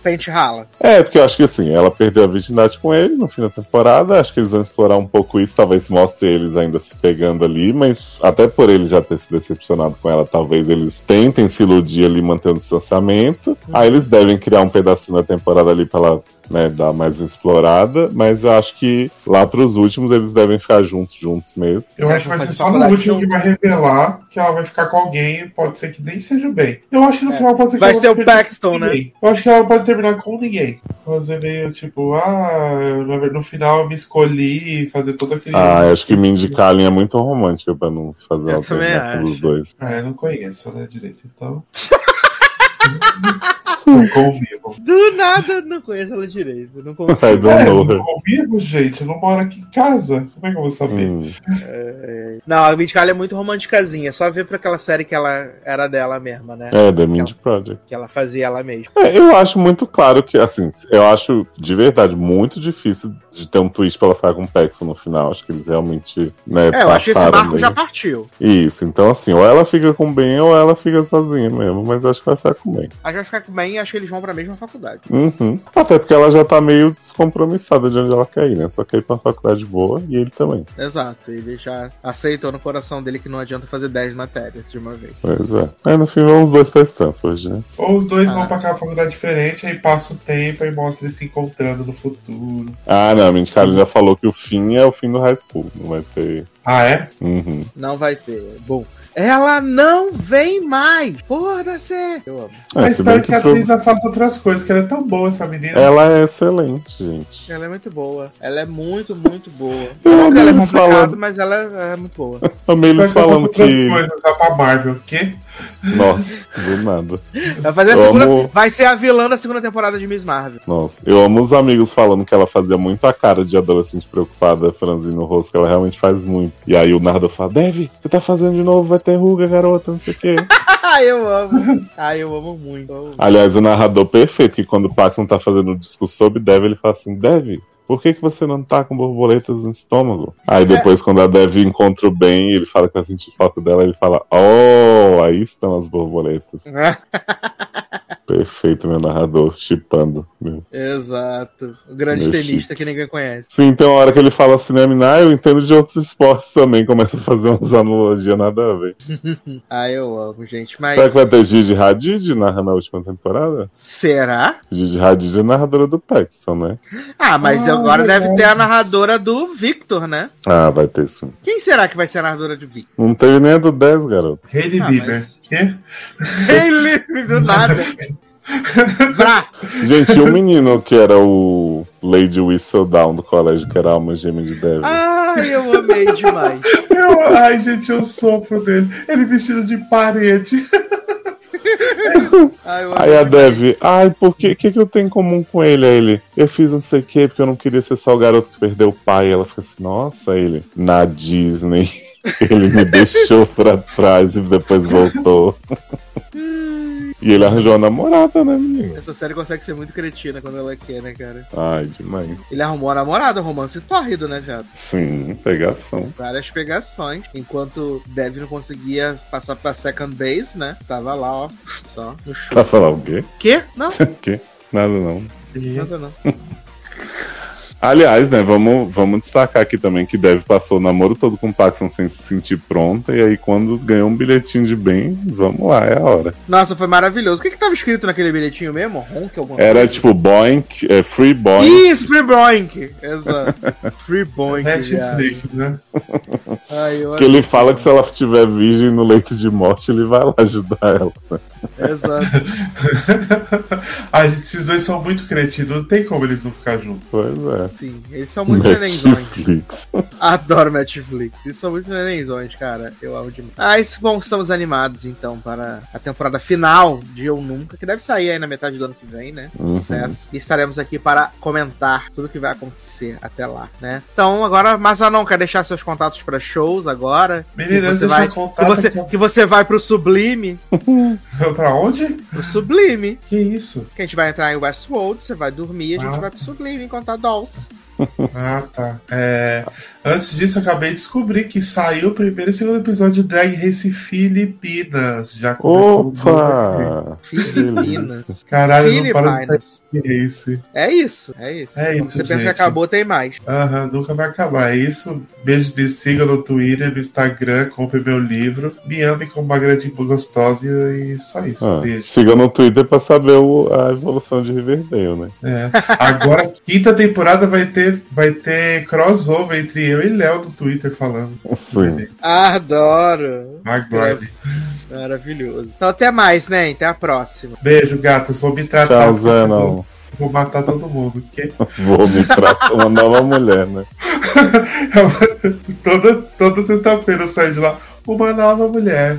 Pente rala. É, porque eu acho que assim, ela perdeu a virgindade com ele no fim da temporada. Acho que eles vão explorar um pouco isso. Talvez mostre eles ainda se pegando ali, mas até por ele já ter se decepcionado com ela, talvez eles tentem se iludir ali mantendo o distanciamento. Uhum. Aí eles devem criar um pedacinho da temporada ali pra ela né, dar mais explorada, mas eu acho que lá pros últimos eles devem ficar juntos, juntos mesmo. Eu acho que vai ser só no último que vai revelar que ela vai ficar com alguém, pode ser que nem seja bem. Eu acho que no é. final pode ser que Vai ser o Paxton, né? Eu acho que ela pode terminar com ninguém. Fazer meio tipo, ah, no final eu me escolhi fazer todo aquele. Ah, eu acho que Mindy Kaling é muito romântica pra não fazer eu uma com os dois. Ah, eu não conheço, né, direito, então. Não convivo. Do nada, não conheço ela direito. Não consigo. É, não convivo, gente. Eu não moro aqui em casa. Como é que eu vou saber? Hum. É... Não, a Mindy Kaling é muito romanticazinha. Só ver pra aquela série que ela era dela mesma, né? É, The Mindy Project. Que ela fazia ela mesma. É, eu acho muito claro que, assim, eu acho de verdade muito difícil de ter um twist pra ela ficar com o Paxson no final. Acho que eles realmente, né, É, eu acho que esse barco bem. já partiu. Isso, então assim, ou ela fica com o Ben ou ela fica sozinha mesmo. Mas acho que vai ficar com o Ben. Acho que vai ficar com o Ben acho que eles vão pra mesma faculdade. Uhum. Até porque ela já tá meio descompromissada de onde ela quer ir, né? Só quer ir pra uma faculdade boa e ele também. Exato. Ele já aceitou no coração dele que não adianta fazer 10 matérias de uma vez. Pois é. Aí no fim vão os dois pra Stanford, né? Ou os dois Ah. vão pra cada faculdade diferente, aí passa o tempo e mostra eles se encontrando no futuro. Ah, não, a Kaling já falou que o fim é o fim do high school. Não vai ter. Ah, é? Uhum. Não vai ter. Bom. Ela não vem mais! Foda-se! Eu amo. É, Mas espero que a pro- atriz faça outras coisas, que ela é tão boa, essa menina. Ela é excelente, gente. Ela é muito boa. Ela é muito, muito boa. Eu dela é amo complicado, falando- mas ela é muito boa. Amei eles Espero que ela falando outras que. coisas, vai pra Marvel. O quê? Nossa, do nada. Vai fazer a segunda. amo- Vai ser a vilã da segunda temporada de Miss Marvel. Nossa, eu amo os amigos falando que ela fazia muito a cara de adolescente preocupada, franzindo o rosto, que ela realmente faz muito. E aí o Nardo fala, Deve, você tá fazendo de novo, vai ter ruga, garota, não sei o quê. Eu amo. Ah, eu amo muito. Eu amo. Aliás, o narrador perfeito, que quando o Paxson tá fazendo o discurso sobre Dev, ele fala assim, Dev, por que, que você não tá com borboletas no estômago? Aí depois, quando a Dev encontra o Ben, ele fala que vai sentir falta dela, ele fala, oh, aí estão as borboletas. Perfeito, meu narrador, chipando. meu. Exato. O grande Meu tenista que ninguém conhece. Sim, tem uma hora que ele fala cinema, ah, eu entendo de outros esportes também, começa a fazer umas analogias nada a ver. Ah, eu amo, gente. Será Mas que vai ter Gigi Hadid narra na última temporada? será? Gigi Hadid é narradora do Paxton, né? Ah, mas Ah, agora verdade. deve ter a narradora do Victor, né? Ah, vai ter sim. Quem será que vai ser a narradora de Victor? Não teve nem a do 10, garoto. Hailey Ah, Bieber. mas- Quê? Do nada. Gente, e o menino que era o Lady Whistledown do colégio, que era a alma gêmea de Dev? Ai, eu amei demais. Eu- ai, gente, eu sofro dele. Ele vestido de parede. Ai, Aí a. Dev, ai, por que, que que eu tenho em comum com ele? Aí ele, eu fiz não sei o que, porque eu não queria ser só o garoto que perdeu o pai. Ela fica assim, nossa, ele, na Disney, ele me deixou pra trás e depois voltou. e ele arranjou uma namorada, né, menino? Essa série consegue ser muito cretina quando ela quer, né, cara? Ai, demais. Ele arrumou a namorada, romance tórrido, né, viado? Sim, pegação. Várias pegações. Enquanto Dev não conseguia passar pra second base, né? Tava lá, ó. Só no chute. Pra falar o quê? Quê? Não, quê? Nada não. nada não. Aliás, né, vamos, vamos destacar aqui também que Dev passou o namoro todo com o Paxson sem se sentir pronta, e aí quando ganhou um bilhetinho de bem, vamos lá, é a hora. Nossa, foi maravilhoso. O que que tava escrito naquele bilhetinho mesmo? Honk alguma Era coisa? tipo Boink, é, Free Boink. Isso, Free Boink! Exato. Free Boink. Netflix, né? Ai, eu Que ele fala que se ela estiver virgem no leito de morte, ele vai lá ajudar ela. Exato. Ai, gente, esses dois são muito cretinos. Não tem como eles não ficar juntos. Pois é. Sim, eles são muito nenenzões. Adoro Netflix. Eles são muito nenenzões, cara. Eu amo demais. Ah, isso, bom, estamos animados então para a temporada final de Eu Nunca, que deve sair aí na metade do ano que vem, né? Uhum. Sucesso. E estaremos aqui para comentar tudo que vai acontecer até lá, né? Então, agora, Mazanon, quer deixar seus contatos para shows agora? Meninas, que você vai, que você, que você vai pro Sublime. Pra onde? Pro Sublime. Que isso? Que a gente vai entrar em Westworld, você vai dormir e a gente Ah. vai pro Sublime encontrar Dolls. Ah, tá. É, antes disso, acabei de descobrir que saiu o primeiro e segundo episódio de Drag Race Filipinas. Já começou Opa! Filipinas. Caralho, não para de sair Filipinas. esse. É isso, é isso. É isso, Você pensa que gente. acabou, tem mais. Aham, nunca vai acabar. É isso. Beijos, me sigam no Twitter, no Instagram, compre meu livro. Me ame como uma grande gostosa e só isso. Ah, Beijo. siga no Twitter pra saber o- a evolução de Riverdale, né? É. Agora, quinta temporada vai ter, vai ter crossover entre eu e Léo no Twitter falando. Sim. Adoro. Aguarde. Maravilhoso. Então até mais, né? Até a próxima. Beijo, gatas. Vou me tratar. Tchau, Zé, não. Vou matar todo mundo. Que... Vou me tratar uma nova mulher, né? toda toda sexta-feira eu saio de lá. Uma nova mulher.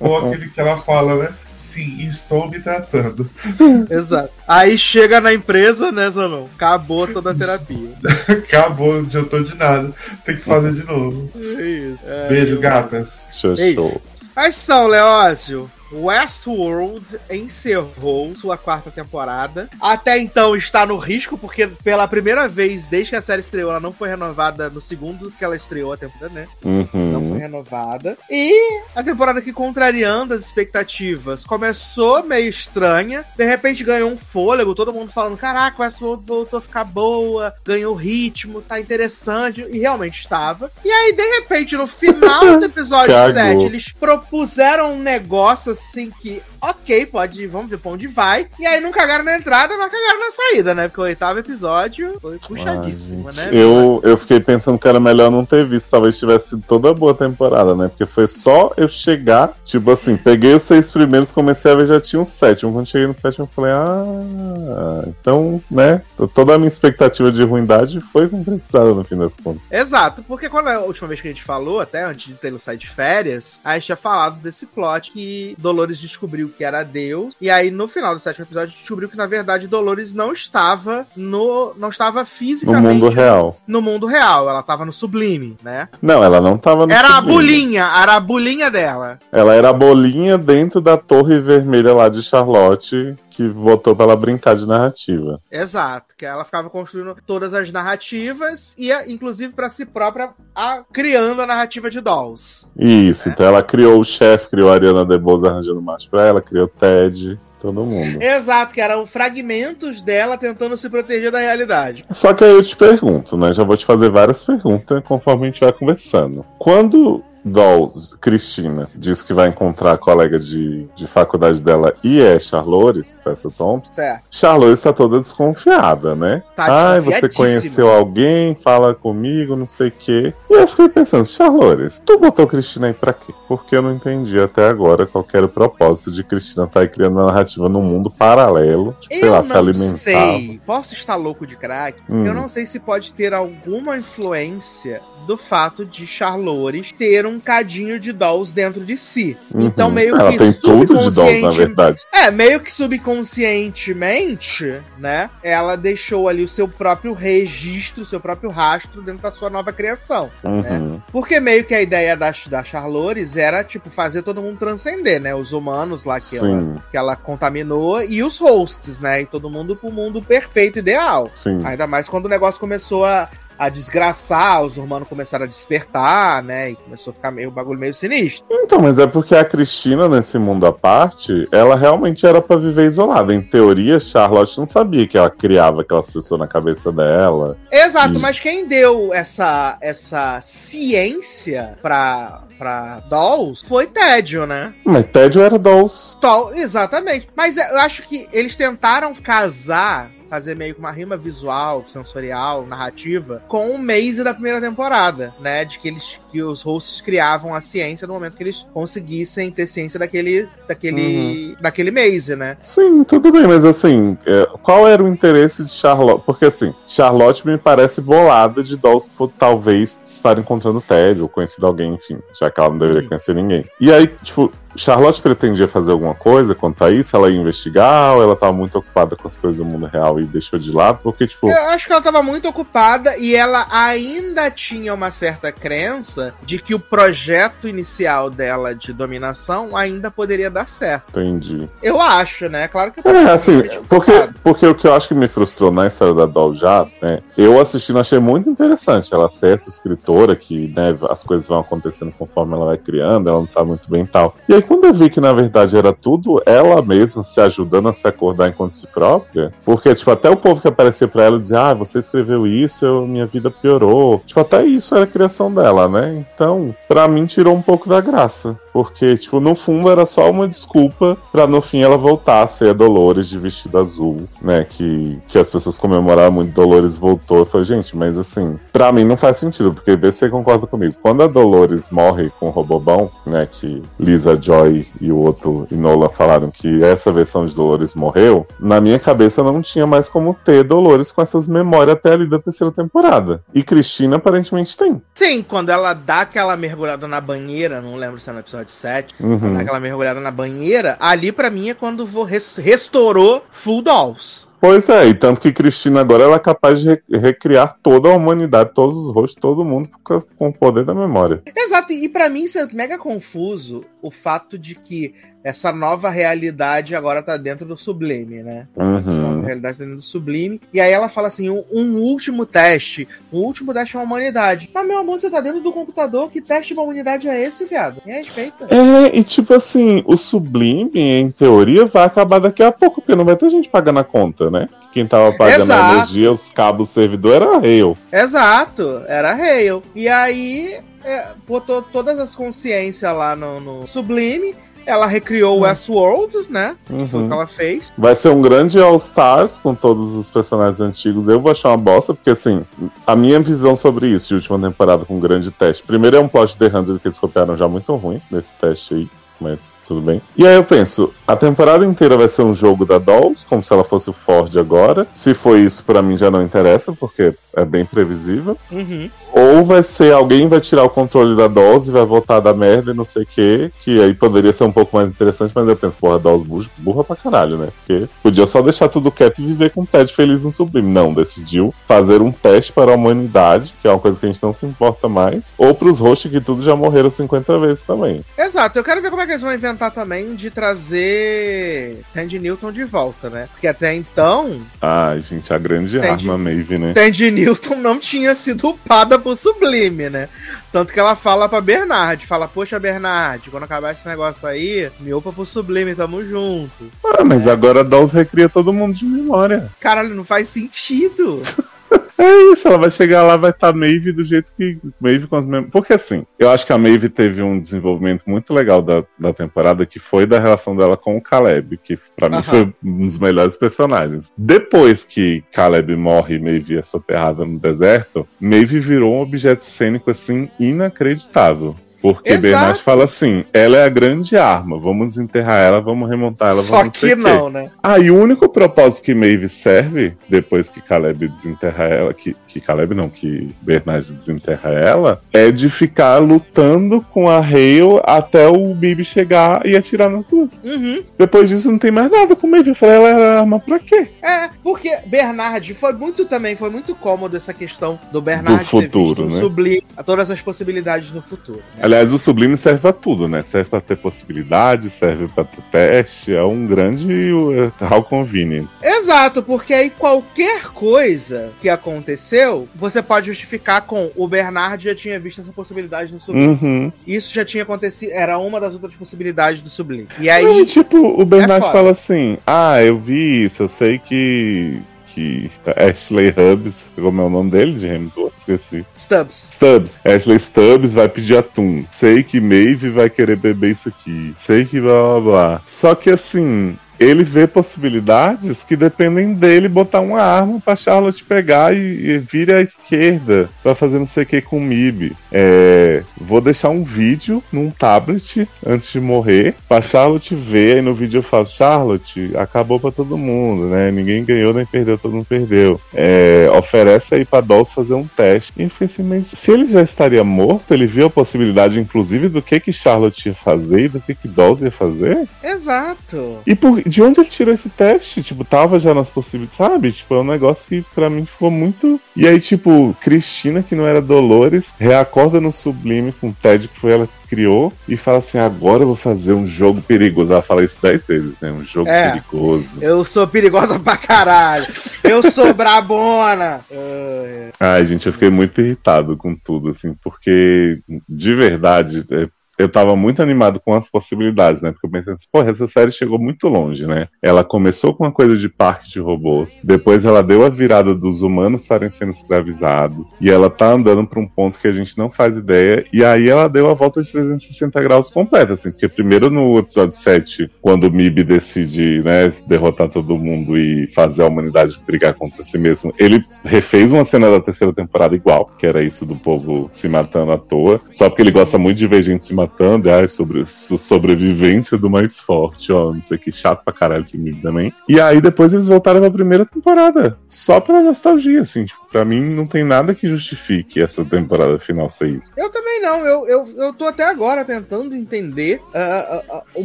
Ou aquele que ela fala, né? Sim, estou me tratando. Exato. Aí chega na empresa, né, Zanon? Acabou toda a terapia. Acabou, não adiantou de nada. Tem que fazer de novo. É isso. É, Beijo, eu- gatas. Show, show. Mas então, Leózio, Westworld encerrou sua quarta temporada. Até então está no risco, porque pela primeira vez desde que a série estreou, ela não foi renovada no segundo que ela estreou a temporada, né? Uhum. Não foi renovada. E a temporada que, contrariando as expectativas, começou meio estranha. De repente ganhou um fôlego, todo mundo falando: caraca, Westworld voltou a ficar boa, ganhou ritmo, tá interessante. E realmente estava. E aí, de repente, no final do episódio Cagou. 7, eles propuseram um negócio assim que, ok, pode, vamos ver pra onde vai. E aí não cagaram na entrada, mas cagaram na saída, né? Porque o oitavo episódio foi puxadíssimo, Ah, né? eu, eu fiquei pensando que era melhor não ter visto, talvez tivesse sido toda boa temporada, né? Porque foi só eu chegar, tipo assim, peguei os seis primeiros, comecei a ver, já tinha um sétimo. Quando cheguei no sétimo, eu falei, ah, então, né? Toda a minha expectativa de ruindade foi concretizada no fim das contas. Exato, porque quando a última vez que a gente falou, até antes de ter saído de férias, a gente tinha falado desse plot que Dolores descobriu que era Deus, e aí no final do sétimo episódio descobriu que na verdade Dolores não estava no não estava No fisicamente mundo real. no mundo real, ela estava no sublime, né? Não, ela não tava no Era a sublime. bolinha, era a bolinha dela. Ela era a bolinha dentro da torre vermelha lá de Charlotte, que votou pra ela brincar de narrativa. Exato, que ela ficava construindo todas as narrativas e inclusive para si própria a, criando a narrativa de Dolls. Isso, então ela criou o chefe, criou a Ariana DeBose arranjando macho pra ela, criou o Ted, todo mundo. Exato, que eram fragmentos dela tentando se proteger da realidade. Só que aí eu te pergunto, né? Já vou te fazer várias perguntas conforme a gente vai conversando. Quando Dolls, Cristina, diz que vai encontrar a colega de, de faculdade dela e é Charlores, Tessa Thompson, Certo. Charlores tá toda desconfiada, né? Tá Ai, você conheceu alguém, fala comigo, não sei o quê. E eu fiquei pensando, Charlores, tu botou Cristina aí pra quê? Porque eu não entendi até agora qual que era o propósito de Cristina estar aí criando uma narrativa num mundo paralelo, tipo, sei Eu lá, se não alimentava. sei, posso estar louco de crack? Hum. Eu não sei se pode ter alguma influência do fato de Charlores ter um cadinho de dolls dentro de si. Uhum. Então meio Ela que tem tudo de Dolls, na subconsciente- verdade. É, meio que subconscientemente, né? Ela deixou ali o seu próprio registro, o seu próprio rastro dentro da sua nova criação. Uhum. Porque meio que a ideia da, da Charlores era, tipo, fazer todo mundo transcender, né? Os humanos lá que ela, que ela contaminou e os hosts, né? E todo mundo pro mundo perfeito, ideal. sim. Ainda mais quando o negócio começou a, a desgraçar, os humanos começaram a despertar, né? E começou a ficar meio o bagulho meio sinistro. Então, mas é porque a Cristina, nesse mundo à parte, ela realmente era pra viver isolada. Em teoria, Charlotte não sabia que ela criava aquelas pessoas na cabeça dela. Exato, Ih. mas quem deu essa, essa ciência pra, pra Dolls foi Tédio, né? Mas Tédio era Dolls. Exatamente. Mas eu acho que eles tentaram casar, fazer meio que uma rima visual, sensorial, narrativa, com o Maze da primeira temporada, né? De que eles que os hosts criavam a ciência no momento que eles conseguissem ter ciência daquele daquele daquele Maze, né? Sim, tudo bem, mas assim, é, qual era o interesse de Charlotte? Porque assim, Charlotte me parece bolada de Dolls por talvez estar encontrando Ted ou conhecido alguém, enfim, já que ela não deveria Sim. conhecer ninguém. E aí, tipo, Charlotte pretendia fazer alguma coisa quanto a isso? Ela ia investigar ou ela tava muito ocupada com as coisas do mundo real e deixou de lado? Porque, tipo, Eu acho que ela tava muito ocupada e ela ainda tinha uma certa crença de que o projeto inicial dela de dominação ainda poderia dar certo. entendi. Eu acho, né? Claro que É, assim, porque, porque o que eu acho que me frustrou na história da Doll já, né? Eu assistindo achei muito interessante ela ser essa escritora que, né, as coisas vão acontecendo conforme ela vai criando, ela não sabe muito bem e tal. E aí quando eu vi que na verdade era tudo ela mesma se ajudando a se acordar enquanto si própria, porque, tipo, até o povo que aparecia pra ela dizia, ah, você escreveu isso, eu, minha vida piorou. Tipo, até isso era a criação dela, né? Então, pra mim tirou um pouco da graça. Porque, tipo, no fundo era só uma desculpa pra no fim ela voltar a ser a Dolores de vestido azul, né? Que, que as pessoas comemoraram muito, Dolores voltou. Eu falei, gente, mas assim, pra mim não faz sentido, porque vê se você concorda comigo. Quando a Dolores morre com o Robobão, né? Que Lisa Joy e o outro e Nolan falaram que essa versão de Dolores morreu, na minha cabeça não tinha mais como ter Dolores com essas memórias até ali da terceira temporada. E Cristina aparentemente tem. Sim, quando ela dá aquela mergulhada na banheira, não lembro se é no episódio 7, Uhum. aquela mergulhada na banheira, ali pra mim é quando vou res- restaurou Full Dolls. Pois é, e tanto que Cristina agora ela é capaz de re- recriar toda a humanidade, todos os rostos, todo mundo com o poder da memória. Exato, e pra mim isso é mega confuso o fato de que essa nova realidade agora tá dentro do Sublime, né? Essa nova Uhum. realidade tá dentro do Sublime. E aí ela fala assim: um, um último teste. Um último teste é a humanidade. Mas, meu amor, você tá dentro do computador. Que teste de humanidade é esse, viado? Me respeita. É, e tipo assim, o Sublime, em teoria, vai acabar daqui a pouco, porque não vai ter gente pagando a conta, né? Quem tava pagando Exato. a energia, os cabos, o servidor era Rail. Exato, era Hale. E aí é, botou todas as consciências lá no, no Sublime. Ela recriou o Westworld, né? Foi o Uhum. que ela fez. Vai ser um grande All Stars com todos os personagens antigos. Eu vou achar uma bosta, porque assim, a minha visão sobre isso de última temporada com um grande teste. Primeiro é um plot de The 100 que eles copiaram já muito ruim nesse teste aí, mas tudo bem. E aí eu penso, a temporada inteira vai ser um jogo da Dolls, como se ela fosse o Ford agora. Se for isso, pra mim já não interessa, porque é bem previsível. Uhum. Ou vai ser alguém vai tirar o controle da Dolls e vai voltar da merda e não sei o que, que aí poderia ser um pouco mais interessante, mas eu penso, porra, Dolls burra, burra pra caralho, né? Porque podia só deixar tudo quieto e viver com o Ted feliz no Sublime. Não, decidiu fazer um teste para a humanidade, que é uma coisa que a gente não se importa mais, ou pros hosts que tudo já morreram 50 vezes também. Exato, eu quero ver como é que eles vão inventar também de trazer Tandy Newton de volta, né? Porque até então, Ai, gente, a grande Entendi. arma Maeve, né? Tandy Newton não tinha sido upada por Sublime, né? Tanto que ela fala pra Bernard, fala, poxa, Bernard, quando acabar esse negócio aí, me upa pro Sublime, tamo junto. Ah, mas agora a Dolls recria todo mundo de memória. Caralho, não faz sentido. É isso, ela vai chegar lá, vai estar Maeve do jeito que Maeve com as mesmas. Porque assim, eu acho que a Maeve teve um desenvolvimento muito legal da, da temporada, que foi da relação dela com o Caleb, que pra mim foi um dos melhores personagens. Depois que Caleb morre e Maeve é soterrada no deserto, Maeve virou um objeto cênico assim inacreditável. Porque Exato. Bernard fala assim: ela é a grande arma, vamos desenterrar ela, vamos remontar ela, Só vamos não que o quê. não, né? Ah, e o único propósito que Maeve serve, depois que Caleb desenterra ela, que, que Caleb não, que Bernard desenterra ela, é de ficar lutando com a Hale até o Bibi chegar e atirar nas duas. Uhum. Depois disso não tem mais nada com Maeve. Eu falei, ela era arma pra quê? É, porque Bernard foi muito também, foi muito cômodo essa questão do Bernard Do futuro, ter visto né? Sublime, a todas as possibilidades no futuro. né? Aliás, o Sublime serve pra tudo, né? Serve pra ter possibilidade, serve pra ter teste, é um grande uh, how convenient. Exato, porque aí qualquer coisa que aconteceu, você pode justificar com o Bernard já tinha visto essa possibilidade no Sublime. Uhum. Isso já tinha acontecido, era uma das outras possibilidades do Sublime. E aí, tipo, o Bernard foda. fala assim: Ah, eu vi isso, eu sei que. Que Ashley Hubbs, como é o nome dele de Hemsworth? Esqueci. Stubbs. Stubbs. Ashley Stubbs vai pedir atum. Sei que Maeve vai querer beber isso aqui. Sei que blá blá blá. Só que assim. Ele vê possibilidades que dependem dele botar uma arma pra Charlotte pegar e, e vire à esquerda pra fazer não sei o que com o Mib. É, vou deixar um vídeo num tablet antes de morrer pra Charlotte ver. Aí no vídeo eu falo: Charlotte, acabou pra todo mundo, né? Ninguém ganhou nem perdeu, todo mundo perdeu. É, oferece aí pra Dolls fazer um teste. E eu falei assim: mas se ele já estaria morto, ele viu a possibilidade, inclusive, do que que Charlotte ia fazer e do que que Dolls ia fazer? Exato. E por, de onde ele tirou esse teste? Tipo, tava já nas possibilidades, sabe? Tipo, é um negócio que pra mim ficou muito. E aí, tipo, Cristina, que não era Dolores, reacorda no Sublime com o Ted, que foi ela que criou, e fala assim: agora eu vou fazer um jogo perigoso. Ela fala isso dez vezes, né? Um jogo É. perigoso. Eu sou perigosa pra caralho. Eu sou brabona. Ai, Ai, gente, eu fiquei muito irritado com tudo, assim, porque, de verdade, é, eu tava muito animado com as possibilidades, né? Porque eu pensei assim, porra, essa série chegou muito longe, né? Ela começou com uma coisa de parque de robôs, depois ela deu a virada dos humanos estarem sendo escravizados, e ela tá andando pra um ponto que a gente não faz ideia, e aí ela deu a volta de 360 graus completa, assim, porque primeiro no episódio 7, quando o Mib decide, né, derrotar todo mundo e fazer a humanidade brigar contra si mesmo, ele refez uma cena da terceira temporada igual, que era isso do povo se matando à toa, só porque ele gosta muito de ver gente se matando, e, ai, sobre so- sobrevivência do mais forte, ó, não sei que chato pra caralho esse Mib também. E aí depois eles voltaram pra primeira temporada, só pela nostalgia, assim, tipo, pra mim não tem nada que justifique essa temporada final ser isso. Eu também não, eu, eu, eu tô até agora tentando entender ah, ah, ah, o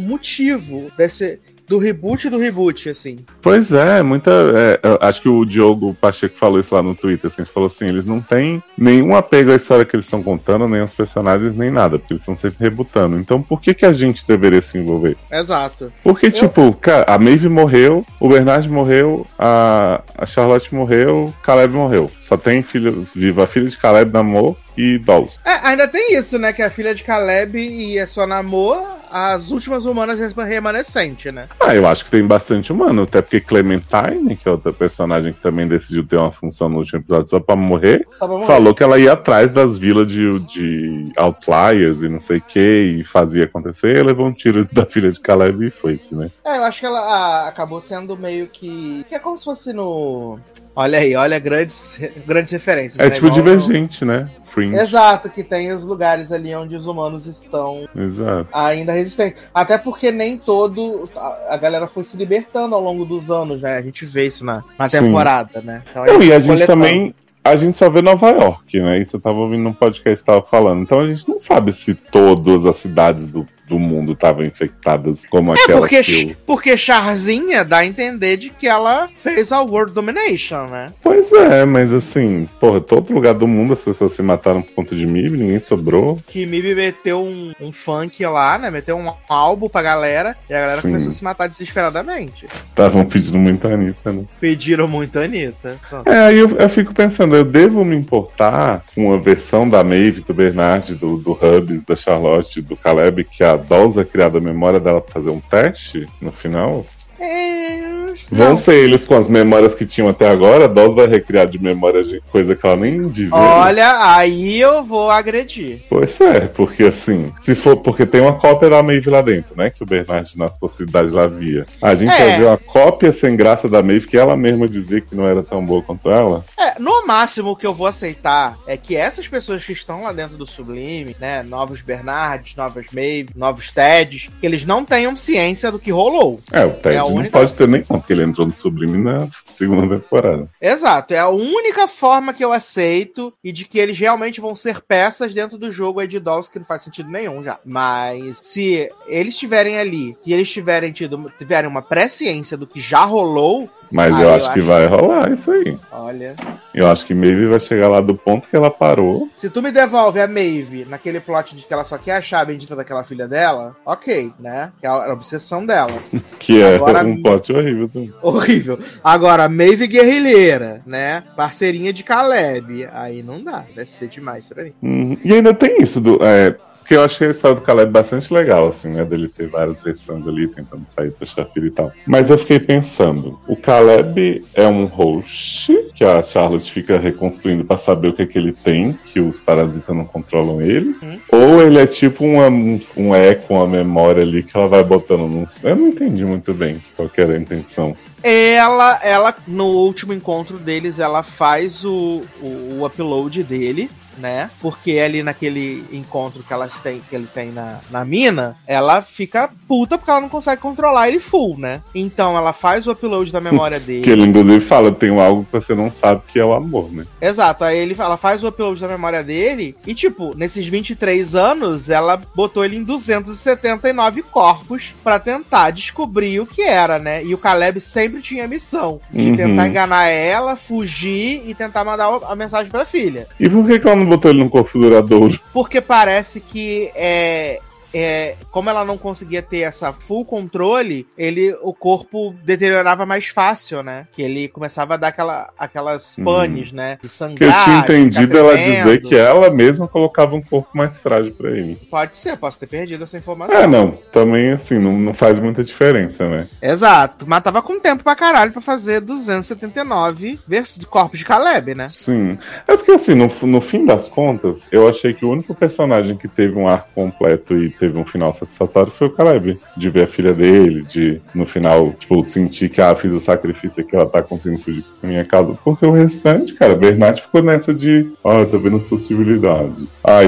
motivo desse. Do reboot do reboot, assim. Pois é, muita. é, eu acho que o Diogo Pacheco falou isso lá no Twitter, assim, falou assim, eles não têm nenhum apego à história que eles estão contando, nem aos personagens, nem nada, porque eles estão sempre rebutando. Então por que, que a gente deveria se envolver? Exato. Porque, tipo, cara, a Maeve morreu, o Bernard morreu, a, a Charlotte morreu, Caleb morreu. Só tem filha viva a filha de Caleb, Namor e Dolls. É, ainda tem isso, né? Que a filha de Caleb e a sua namor, as últimas humanas remanescentes, né? Ah, eu acho que tem bastante humano, até porque Clementine, que é outra personagem que também decidiu ter uma função no último episódio só pra morrer, Só pra morrer. falou que ela ia atrás das vilas de, de Outliers e não sei o que, e fazia acontecer, e levou um tiro da filha de Caleb e foi-se, né? É, eu acho que ela ah, acabou sendo meio que. que é como se fosse no. Olha aí, olha grandes, grandes referências. É né? tipo Igual no- divergente, né? Fringe. Exato, que tem os lugares ali onde os humanos estão Exato. ainda resistentes. Até porque nem todo. A, a galera foi se libertando ao longo dos anos, né? A gente vê isso na, na Sim. temporada, né? Então, Não, e a gente coletando. também. A gente só vê Nova York, né? Isso eu tava ouvindo num podcast que tava falando. Então a gente não sabe se todas as cidades do, do mundo estavam infectadas como É aquela porque, que eu... porque Charzinha dá a entender de que ela fez a World Domination, né? Pois é, mas assim, porra, todo lugar do mundo as pessoas se mataram por conta de mim, ninguém sobrou. Que Mib meteu um, um funk lá, né? Meteu um álbum pra galera e a galera Sim. começou a se matar desesperadamente. Estavam pedindo muito a Anitta, né? Pediram muito a Anitta. É, aí eu, eu fico pensando, eu devo me importar com uma versão da Maeve, do Bernard, do, do Hubs, da Charlotte, do Caleb, que a Dolls vai criar da memória dela pra fazer um teste no final? É... Vão Não. ser eles com as memórias que tinham até agora, a Dolls vai recriar de memória de coisa que ela nem viveu. Olha, aí eu vou agredir. Pois é, porque assim, se for, porque tem uma cópia da Maeve lá dentro, né? Que o Bernard nas possibilidades lá via. A gente É. vai ver uma cópia sem graça da Maeve que ela mesma dizia que não era tão boa quanto ela. É, no máximo o que eu vou aceitar é que essas pessoas que estão lá dentro do Sublime, né, novos Bernards, novas Maeve, novos Teds, que eles não tenham ciência do que rolou. É, o Ted É não única- pode ter nenhum, porque ele entrou no Sublime na segunda temporada. Exato, é a única forma que eu aceito e de que eles realmente vão ser peças dentro do jogo aí de Dolls, que não faz sentido nenhum já. Mas se eles estiverem ali e eles tiverem tido tiverem uma presciência do que já rolou, Mas Ah, eu eu acho que acho- vai rolar isso aí. olha. Eu acho que Maeve vai chegar lá do ponto que ela parou. Se tu me devolve a Maeve naquele plot de que ela só quer achar a bendita daquela filha dela, ok, né? Que é a obsessão dela. Que é Agora- um plot horrível também. Horrível. Agora, Maeve guerrilheira, né? Parceirinha de Caleb. Aí não dá. Vai ser demais pra mim. Uhum. E ainda tem isso do. É, porque eu achei a história do Caleb bastante legal, assim, né? Dele ter várias versões ali, tentando sair da Shafira e tal. Mas eu fiquei pensando: o Caleb é um host que a Charlotte fica reconstruindo pra saber o que, é que ele tem, que os parasitas não controlam ele. Uhum. Ou ele é tipo uma- um, um eco, uma memória ali que ela vai botando num. Eu não entendi muito bem qual era a intenção. Ela, ela, no último encontro deles, ela faz o, o, o upload dele, né? Porque ali naquele encontro que elas têm, que ele tem na, na mina, ela fica puta porque ela não consegue controlar ele full, né? Então ela faz o upload da memória dele. Que ele, inclusive, fala: tem algo que você não sabe que é o amor, né? Exato, aí ele, ela faz o upload da memória dele e, tipo, nesses 23 anos, ela botou ele em 279 corpos pra tentar descobrir o que era, né? E o Caleb sempre tinha a missão de Uhum. tentar enganar ela, fugir e tentar mandar a mensagem pra filha. E por que, que ela não botou ele num corpo duradouro? Porque parece que é. É, como ela não conseguia ter essa full controle, ele o corpo deteriorava mais fácil, né? Que ele começava a dar aquela, aquelas Hum. panes, né? De eu sangrar. tinha de ficar entendido ela dizer que ela mesma colocava um corpo mais frágil pra ele. Pode ser, posso ter perdido essa informação. É, não. Também, assim, não, não faz muita diferença, né? Exato, mas tava com tempo pra caralho pra fazer 279 vers- de corpos de Caleb, né? Sim. É porque, assim, no, no fim das contas, eu achei que o único personagem que teve um arco completo e teve um final satisfatório foi o Caleb. De ver a filha dele, de, no final, tipo, sentir que, ah, fiz o sacrifício aqui, ela tá conseguindo fugir pra minha casa. Porque o restante, cara, Bernard ficou nessa de, ó, eu tô vendo as possibilidades. Ah,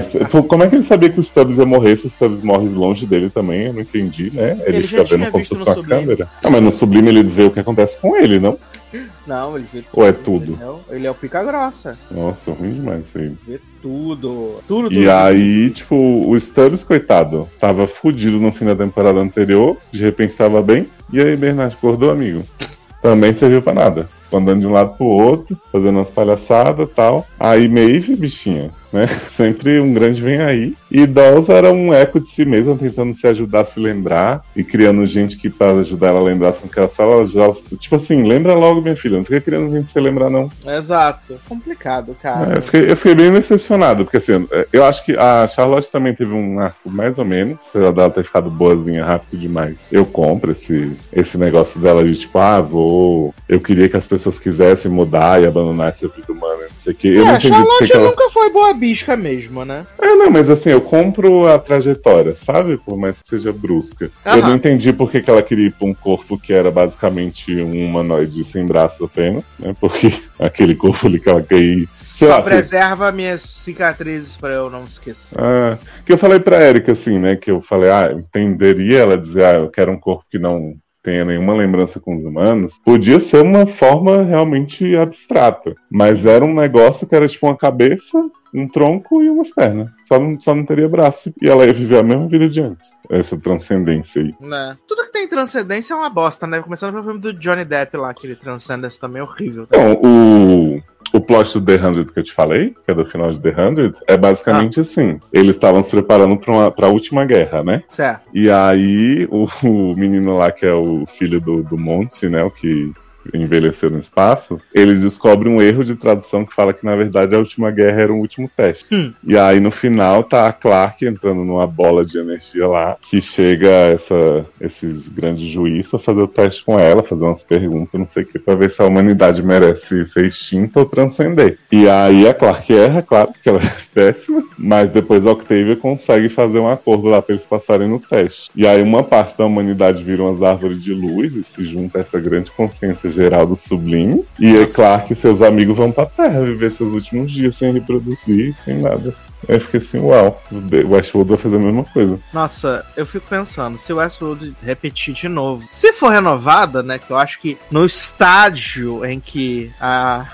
como é que ele sabia que o Stubbs ia morrer se o Stubbs morre longe dele também? Eu não entendi, né? Ele, Ele fica vendo como se fosse uma câmera. Ah, mas no Sublime ele vê o que acontece com ele, não? Não, ele vê tudo. Ou é tudo? Ele é o, ele é o pica grossa. Nossa, ruim demais isso aí. Vê tudo. Tudo, tudo. E aí, tipo, o Stubbs, coitado, tava fudido no fim da temporada anterior, de repente tava bem, e aí Bernard acordou, amigo. Também serviu pra nada. Ficou andando de um lado pro outro, fazendo umas palhaçadas e tal. Aí Maeve, bichinha, né? Sempre um grande vem aí. E Dolls era um eco de si mesma, tentando se ajudar a se lembrar e criando gente que para ajudar ela a lembrar assim, que ela só ela já, tipo assim, lembra logo, minha filha, não fica criando gente pra você lembrar, não. Exato. Complicado, cara. É, eu, fiquei, eu fiquei bem decepcionado, porque assim, eu acho que a Charlotte também teve um arco mais ou menos, apesar dela ter ficado boazinha rápido demais. Eu compro esse, esse negócio dela de tipo, ah, vou. Eu queria que as pessoas quisessem mudar e abandonar essa vida humana, não sei o que. Eu é, não a entendi Charlotte que ela. nunca foi boa bisca mesmo, né? É, não, mas assim, eu compro a trajetória, sabe? Por mais que seja brusca. Eu Aham. não entendi por que, que ela queria ir pra um corpo que era basicamente um humanoide sem braço apenas, né? Porque aquele corpo ali que ela quer ir. Sei Só lá, preserva minhas cicatrizes pra eu não esquecer. Ah, que eu falei pra Erika, assim, né? Que eu falei, ah, eu entenderia ela dizer, ah, eu quero um corpo que não tenha nenhuma lembrança com os humanos. Podia ser uma forma realmente abstrata. Mas era um negócio que era tipo uma cabeça, um tronco e umas pernas. Só não, só não teria braço. E ela ia viver a mesma vida de antes. Essa transcendência aí. Né? Tudo que tem transcendência é uma bosta, né? Começando pelo filme do Johnny Depp lá, que ele transcende esse também é horrível. Tá? Então, o, o plot do The 100 que eu te falei, que é do final de The 100, é basicamente assim. Eles estavam se preparando pra, uma, pra última guerra, né? Certo. E aí, o, o menino lá, que é o filho do, do Monte, né? O que envelheceu no espaço, ele descobre um erro de tradução que fala que, na verdade, a última guerra era o último teste. Hum. E aí, no final, tá a Clark entrando numa bola de energia lá, que chega essa, esses grandes juízes pra fazer o teste com ela, fazer umas perguntas, não sei o que, pra ver se a humanidade merece ser extinta ou transcender. E aí a Clark erra, claro, porque ela é péssima, mas depois a Octavia consegue fazer um acordo lá pra eles passarem no teste. E aí uma parte da humanidade vira umas árvores de luz e se junta a essa grande consciência geral do sublime. E é claro que seus amigos vão pra Terra viver seus últimos dias sem reproduzir, sem nada. Eu fiquei assim, uau, o Westworld vai fazer a mesma coisa. Nossa, eu fico pensando, se o Westworld repetir de novo, se for renovada, né, que eu acho que no estágio em que a,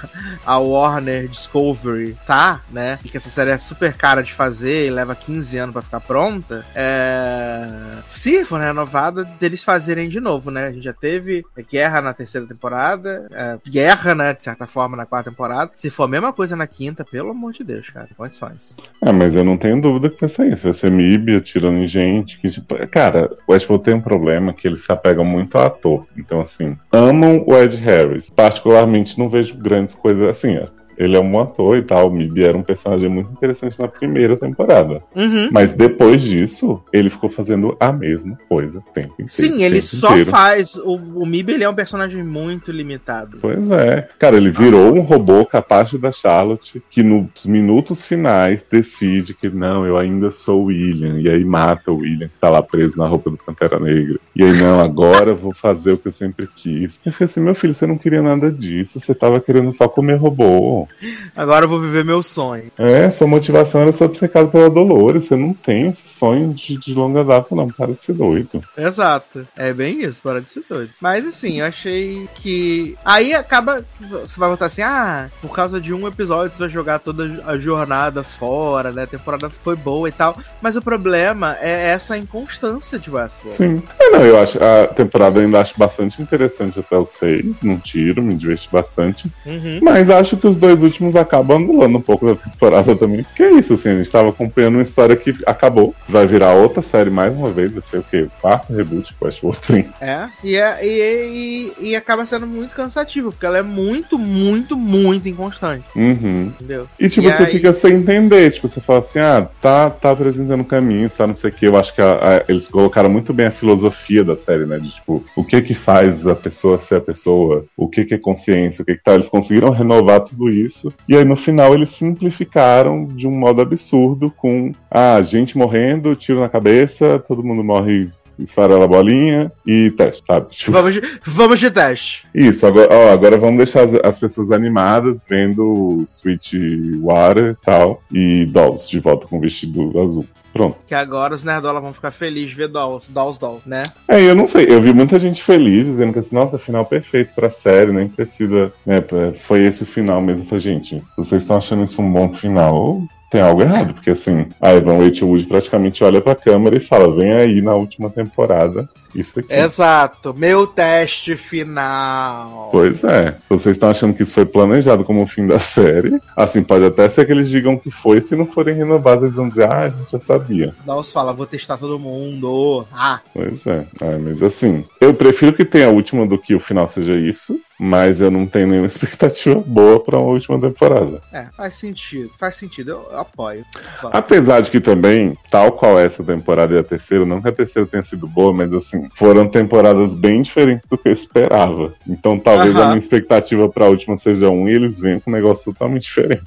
a Warner Discovery tá, né, e que essa série é super cara de fazer e leva 15 anos pra ficar pronta, é... se for renovada, deles fazerem de novo, né, a gente já teve guerra na terceira temporada, é, guerra, né, de certa forma na quarta temporada, se for a mesma coisa na quinta, pelo amor de Deus, cara, condições. É, mas eu não tenho dúvida que vai ser isso. Vai ser MIB atirando em gente. Que, tipo, cara, o Westworld tem um problema que eles se apegam muito ao ator. Então, assim, amam o Ed Harris. Particularmente, não vejo grandes coisas assim. Ele é um bom ator e tal. O MIB era um personagem muito interessante na primeira temporada. Uhum. Mas depois disso, ele ficou fazendo a mesma coisa o tempo inteiro. Sim, ele só inteiro. faz. O, o Mib ele é um personagem muito limitado. Pois é. Cara, ele virou um robô capaz da Charlotte, que nos minutos finais decide que não, eu ainda sou o William. E aí mata o William, que tá lá preso na roupa do Pantera Negra. E aí, não, agora eu vou fazer o que eu sempre quis. Eu falei assim, meu filho, você não queria nada disso, você tava querendo só comer robô. Agora eu vou viver meu sonho. É, sua motivação era ser obcecado pela Dolores. Você não tem esse sonho de, de longa data, não. Para de ser doido. Exato. É bem isso, para de ser doido. Mas assim, eu achei que. Aí acaba. Você vai voltar assim, ah, por causa de um episódio você vai jogar toda a jornada fora, né? A temporada foi boa e tal. Mas o problema é essa inconstância de Westworld. Sim. É, não, eu acho a temporada eu ainda acho bastante interessante até o 6. Não tiro, me diverti bastante. Uhum. Mas acho que os dois últimos acabam anulando um pouco da temporada também. Porque é isso, assim, a gente tava acompanhando uma história que acabou. Vai virar outra série mais uma vez, vai ser o quê? Quarto reboot, acho, outro. É, e, é e, e, e acaba sendo muito cansativo, porque ela é muito, muito, muito inconstante, Uhum. entendeu? E tipo, E você aí- fica sem entender. Tipo, você fala assim, ah, tá, tá apresentando caminho, tá, não sei o que. Eu acho que a- a- eles colocaram muito bem a filosofia da série, né? De tipo, o que que faz a pessoa ser a pessoa, o que que é consciência, o que que tá. Eles conseguiram renovar tudo isso. E aí no final eles simplificaram de um modo absurdo com ah, gente morrendo, tiro na cabeça, todo mundo morre esfarela a bolinha e teste, sabe? Tipo, Vamos de, vamos de teste. Isso, agora, ó, agora vamos deixar as, as pessoas animadas vendo Sweet Water e tal. E Dolls de volta com o vestido azul. Pronto. Que agora os nerdola vão ficar felizes de ver Dolls, Dolls, Dolls, né? É, eu não sei, eu vi muita gente feliz dizendo que assim, nossa, final perfeito pra série, nem precisa. Né, foi esse final mesmo. Falei, gente, se vocês estão achando isso um bom final, tem algo errado, porque assim, a Evan Rachel Wood praticamente olha pra câmera e fala: vem aí na última temporada, isso aqui. Exato. Meu teste final. Pois é. Se vocês estão achando que isso foi planejado como o fim da série, assim, pode até ser que eles digam que foi, se não forem renovados, eles vão dizer, ah, a gente já sabia. Dolls fala, vou testar todo mundo. Ah, Pois é. É, mas assim, eu prefiro que tenha a última do que o final seja isso, mas eu não tenho nenhuma expectativa boa pra uma última temporada. é, faz sentido. Faz sentido, eu, apoio. Apesar de que também, tal qual essa temporada e a terceira, não que a terceira tenha sido boa, mas assim, foram temporadas bem diferentes do que eu esperava. Então talvez Aham. a minha expectativa pra última seja um e eles venham com um negócio totalmente diferente.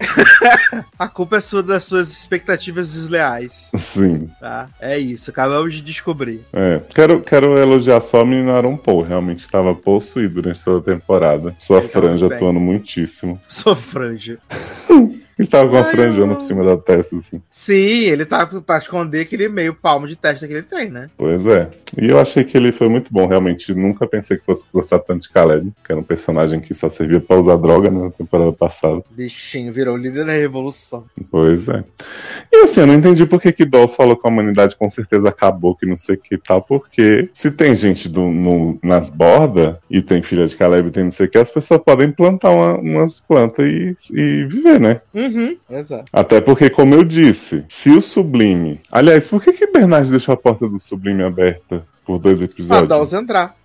A culpa é sua das suas expectativas desleais, Sim. tá? É isso, acabamos de descobrir. É. Quero, quero elogiar só a menina Aaron Paul. Realmente estava possuído durante toda a temporada. Sua Ele franja atuando muitíssimo. Sou franja. Ele tava com a Ai, franjona eu- por cima da testa, assim. Sim, ele tá pra esconder aquele meio palmo de testa que ele tem, né? Pois é. E eu achei que ele foi muito bom, realmente. Nunca pensei que fosse gostar tanto de Caleb, que era um personagem que só servia pra usar droga né, na temporada passada. Bichinho, virou líder da revolução. Pois é. E assim, eu não entendi por que que Dawes falou que a humanidade com certeza acabou, que não sei o que e tal, porque se tem gente do- no- nas bordas e tem filha de Caleb e tem não sei o que, as pessoas podem plantar uma- umas plantas e, e viver, né? Uhum, exato. Até porque, como eu disse, se o Sublime. Aliás, por que que Bernard deixou a porta do Sublime aberta por dois Pra episódios? Dolls entrar.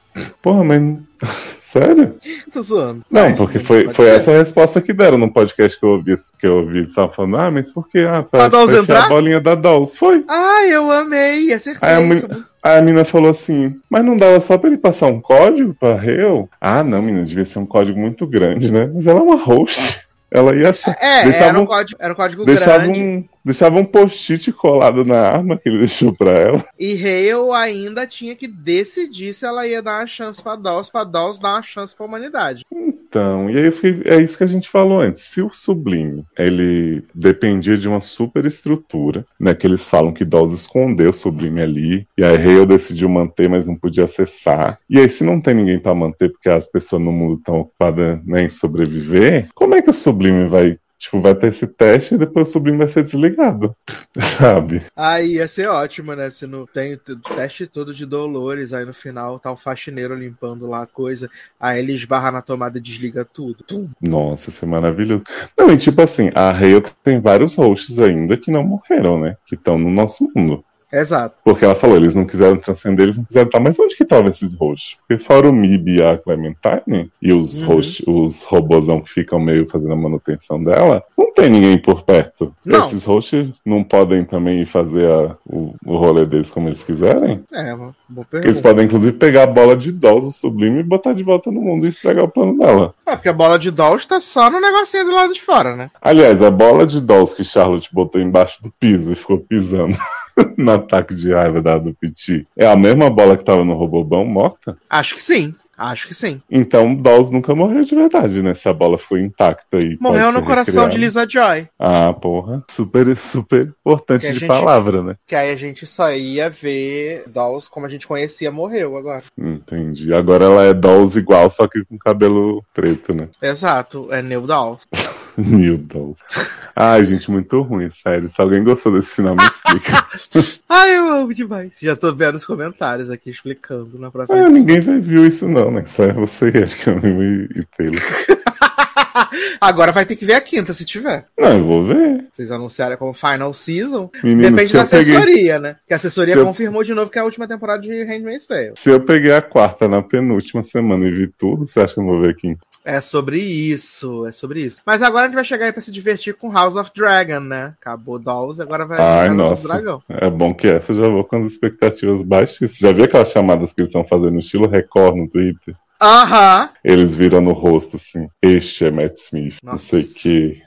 Porra, mas. Sério? Tô zoando. Não, Mas, porque foi, foi ser. essa a resposta que deram no podcast que eu ouvi. Que eu ouvi eles estavam falando, ah, mas por que? Ah, pra, pra enfiar entrar? a bolinha da Dolls. Foi. Ai, eu amei, acertei. Aí a, isso é aí a mina falou assim, mas não dava só pra ele passar um código pra Reu? Ah, não, menina, devia ser um código muito grande, né? Mas ela é uma host. Ela ia achar. É, Deixava era um um- código, era um código Deixava grande. um, deixava um post-it colado na arma que ele deixou pra ela. E Hale ainda tinha que decidir se ela ia dar uma chance pra Dolls, pra Dolls dar uma chance pra humanidade. Então, e aí fiquei, é isso que a gente falou antes. Se o Sublime, ele dependia de uma super estrutura, né, que eles falam que Dawes escondeu o Sublime ali, e aí Hale decidiu manter, mas não podia acessar. E aí se não tem ninguém pra manter porque as pessoas no mundo estão ocupadas né, em sobreviver, como é que o Sublime vai, tipo, vai ter esse teste e depois o Sublime vai ser desligado, sabe? Aí ia ser ótimo, né? Se não tem o teste todo de Dolores, aí no final tá um faxineiro limpando lá a coisa, aí ele esbarra na tomada e desliga tudo. Tum. Nossa, isso é maravilhoso. Não, e tipo assim, a Hale tem vários hosts ainda que não morreram, né? Que estão no nosso mundo. Exato. Porque ela falou, eles não quiseram transcender, eles não quiseram estar. Mas onde que estavam esses hosts? Porque fora o Mib e a Clementine, e os Uhum. os robozão que ficam meio fazendo a manutenção dela, não tem ninguém por perto. Não. Esses hosts não podem também fazer a- o, o rolê deles como eles quiserem? É, boa Eles podem, inclusive, pegar a bola de Dolls, o Sublime, e botar de volta no mundo e estragar o plano dela. É, porque a bola de Dolls tá só no negocinho do lado de fora, né? Aliás, a bola de Dolls que Charlotte botou embaixo do piso e ficou pisando no ataque de raiva da do Piti é a mesma bola que tava no Robobão morta? Acho que sim. Acho que sim. Então Dolls nunca morreu de verdade, né? Se a bola ficou intacta e. Morreu no coração de. Lisa Joy. Ah, porra. Super, super importante Que de gente- palavra, né? Que aí a gente só ia ver Dolls como a gente conhecia, morreu agora. Entendi. Agora ela é Dolls igual, só que com cabelo preto, né? Exato, é New Dolls. New Dolls. Ai, gente, muito ruim, sério. Se alguém gostou desse final, me explica. Ai, eu amo demais. Já tô vendo os comentários aqui explicando na próxima. ah, ninguém viu isso, não, né? Só é você, acho que eu e, e Taylor. Agora vai ter que ver a quinta, se tiver. Não, eu vou ver. Vocês anunciarem como Final Season. Menino, Depende se da eu peguei- assessoria, né? Que a assessoria Se eu- confirmou de novo que é a última temporada de Handmaid's Tale. Se eu peguei a quarta na penúltima semana e vi tudo, você acha que eu vou ver aqui? É sobre isso, é sobre isso. Mas agora a gente vai chegar aí pra se divertir com House of Dragon, né? Acabou Dolls, agora vai Ai, House of nossa. Dragão. É bom que essa eu já vou com as expectativas baixas. Já viu aquelas chamadas que eles estão fazendo no estilo Record no Twitter? Aham. Eles viram no rosto assim: Este é Matt Smith, não Nossa. sei o que.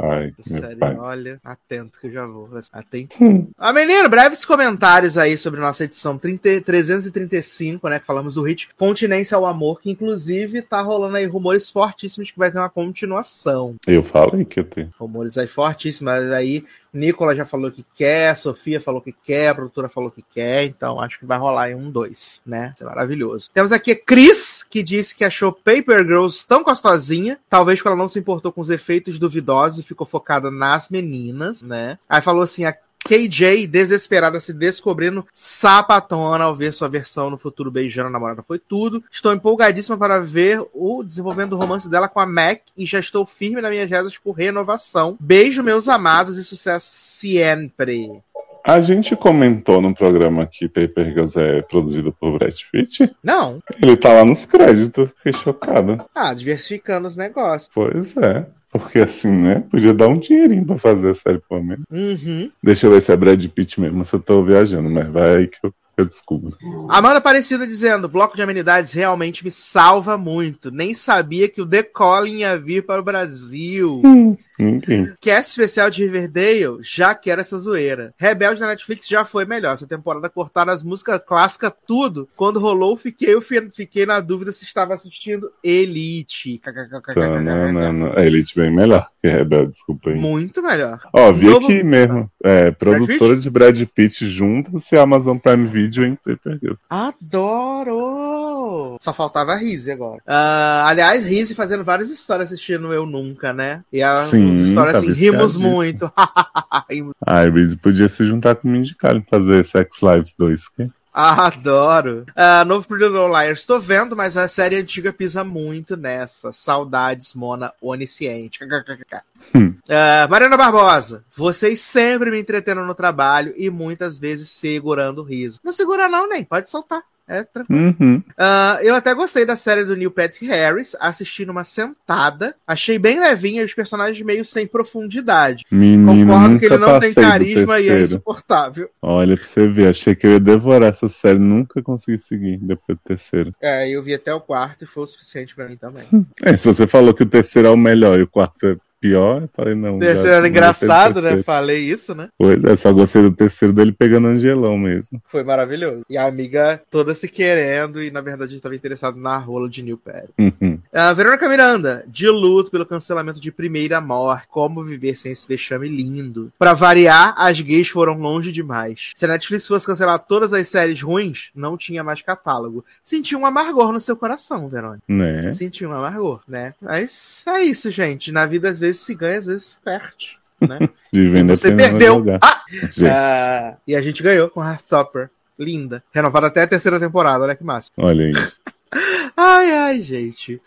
Ai, pai. olha, atento que eu já vou. Atento. Hum. Ah, menino, breves comentários aí sobre nossa edição 30, 335, né? Que falamos do hit Continência ao Amor, que inclusive tá rolando aí rumores fortíssimos que vai ter uma continuação. Eu falei que eu tenho. Rumores aí fortíssimos, mas aí Nicola já falou que quer, Sofia falou que quer, a produtora falou que quer, então acho que vai rolar em um, dois, né? Isso é maravilhoso. Temos aqui a Cris, que disse que achou Paper Girls tão gostosinha, talvez porque ela não se importou com os efeitos duvidosos e ficou focada nas meninas, né? Aí falou assim, a KJ, desesperada, se descobrindo sapatona ao ver sua versão no futuro beijando a namorada. Foi tudo. Estou empolgadíssima para ver o desenvolvimento do romance dela com a Mac e já estou firme nas minhas rezas por renovação. Beijo, meus amados, e sucesso sempre. A gente comentou no programa que Paper Girls é produzido por Brad Pitt. Não. Ele tá lá nos créditos. Fiquei chocado. Ah, diversificando os negócios. Pois é. Porque assim, né? Podia dar um dinheirinho pra fazer a série, pelo menos. Uhum. Deixa eu ver se é Brad Pitt mesmo, se eu tô viajando, mas vai aí que eu, eu descubro. Amanda Aparecida dizendo: bloco de amenidades realmente me salva muito. Nem sabia que o The Calling ia vir para o Brasil. Ninguém. Cast especial de Riverdale, já quero essa zoeira. Rebelde na Netflix já foi melhor. Essa temporada cortaram as músicas clássicas, tudo. Quando rolou, fiquei, eu fi- fiquei na dúvida se estava assistindo Elite. Tananana. A Elite bem melhor que Rebelde, desculpa aí. Muito melhor. Ó, vi Novo- aqui mesmo. É, produtora de Brad Pitt junta-se a Amazon Prime Video Paper Girls. Adoro! Só faltava a Rizzy agora. Ah, aliás, Rizzy fazendo várias histórias assistindo Eu Nunca, né? E a Sim, as histórias tá assim, rimos muito. Ah, a Reese podia se juntar com o Mindy Kaling e fazer Sex Lives 2. Que? Adoro. Ah, novo Pretty Liars, tô vendo, mas a série antiga pisa muito nessa. Saudades, Mona Onisciente. Hum. Ah, Mariana Barbosa, vocês sempre me entretendo no trabalho e muitas vezes segurando o riso. Não segura não, nem. Pode soltar. É tranquilo. Uhum. Ah, eu até gostei da série do Neil Patrick Harris, assisti numa sentada. Achei bem levinha e os personagens meio sem profundidade. Menino, Concordo nunca que ele não tem carisma e é insuportável. Olha pra você ver, achei que eu ia devorar essa série, nunca consegui seguir depois do terceiro. É, eu vi até o quarto e foi o suficiente pra mim também. É, se você falou que o terceiro é o melhor e o quarto é pior, eu falei não. O já- terceiro era engraçado, né? Falei isso, né? Pois é, só gostei do terceiro dele pegando Angelão mesmo. Foi maravilhoso. E a amiga toda se querendo e, na verdade, estava interessado na rola de Neil Perry. Uhum. A Verônica Miranda, de luto pelo cancelamento de Primeira Morte. Como viver sem esse vexame lindo. Pra variar, as gays foram longe demais. Se a Netflix fosse cancelar todas as séries ruins, não tinha mais catálogo. Senti um amargor no seu coração, Verônica. Né? Senti um amargor, né? Mas é isso, gente. Na vida, às vezes se ganha, às vezes se perde. Né? Vivendo Você perdeu. Ah! Ah, e a gente ganhou com Heartstopper. Linda. Renovada até a terceira temporada, olha que massa. olha aí. Ai, ai, gente.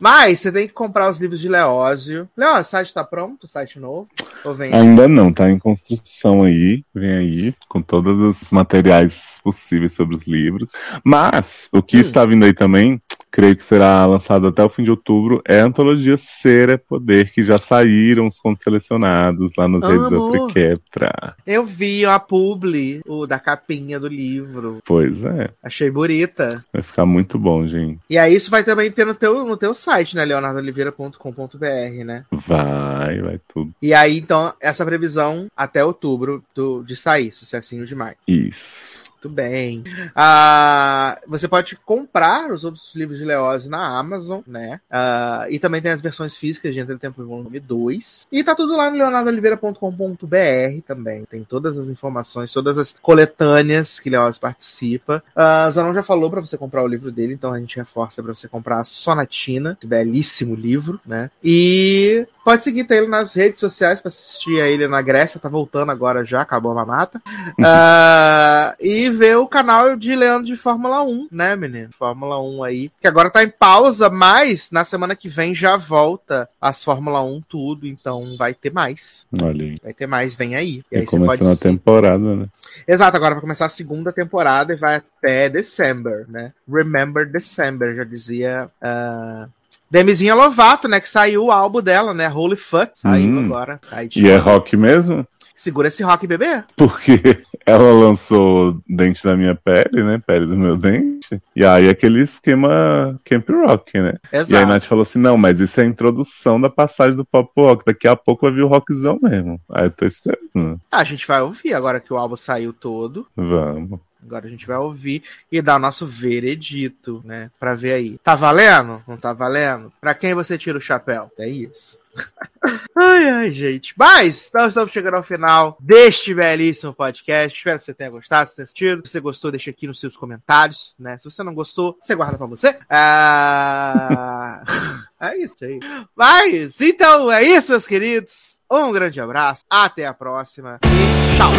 Mas você tem que comprar os livros de Leózio. Leózio, o site tá pronto? O site novo? Ou vem? Ainda não, tá em construção aí, vem aí, com todos os materiais possíveis sobre os livros. Mas, o que Hum. está vindo aí também, creio que será lançado até o fim de outubro, é a antologia Ser é Poder, que já saíram os contos selecionados lá nas redes da Amor. Triquetra. Eu vi a publi o da capinha do livro. Pois é, Achei bonita. vai ficar muito bom, gente. E aí isso vai também ter no teu, no teu site, né? leonardoliveira.com.br, né? Vai, vai tudo. E aí, então, essa previsão até outubro do, de sair, sucessinho demais. Isso. Muito bem. Ah, você pode comprar os outros livros de Leose na Amazon, né? Ah, e também tem as versões físicas de Entre Tempo e Volume 2. E tá tudo lá no leonardoliveira.com.br também. Tem todas as informações, todas as coletâneas que Leose participa. Ah, Zanon já falou para você comprar o livro dele, então a gente reforça para você comprar a Sonatina, esse belíssimo livro, né? E pode seguir ele nas redes sociais para assistir a ele na Grécia, tá voltando agora já, acabou a mamata. Ah, e ver o canal de Leandro de Fórmula 1, né, menino? Fórmula 1 aí, que agora tá em pausa, mas na semana que vem já volta as Fórmula 1 tudo, então vai ter mais. Olha aí. Vai ter mais, vem aí. E E aí você pode começando a temporada, né? Exato, agora vai começar a segunda temporada e vai até December, né? Remember December, já dizia. Uh... Demizinha Lovato, né? Que saiu o álbum dela, né? Holy Fuck. Saiu Hum. agora. Aí, E é rock mesmo? Segura esse rock, bebê. Porque ela lançou Dente da Minha Pele, né? Pele do meu dente. E aí aquele esquema Camp Rock, né? Exato. E aí a Nath falou assim: não, mas isso é a introdução da passagem do pop rock. Daqui a pouco vai vir o rockzão mesmo. Aí eu tô esperando. A gente vai ouvir agora que o álbum saiu todo. Vamos. Agora a gente vai ouvir e dar o nosso veredito, né? Pra ver aí. Tá valendo? Não tá valendo? Pra quem você tira o chapéu? É isso. ai, ai, gente. Mas nós estamos chegando ao final deste belíssimo podcast. Espero que você tenha gostado, se tenha assistido. Se você gostou, deixa aqui nos seus comentários, né? Se você não gostou, você guarda pra você. Ah... é isso aí. Mas, então é isso, meus queridos. Um grande abraço, até a próxima e tchau.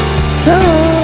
Tchau.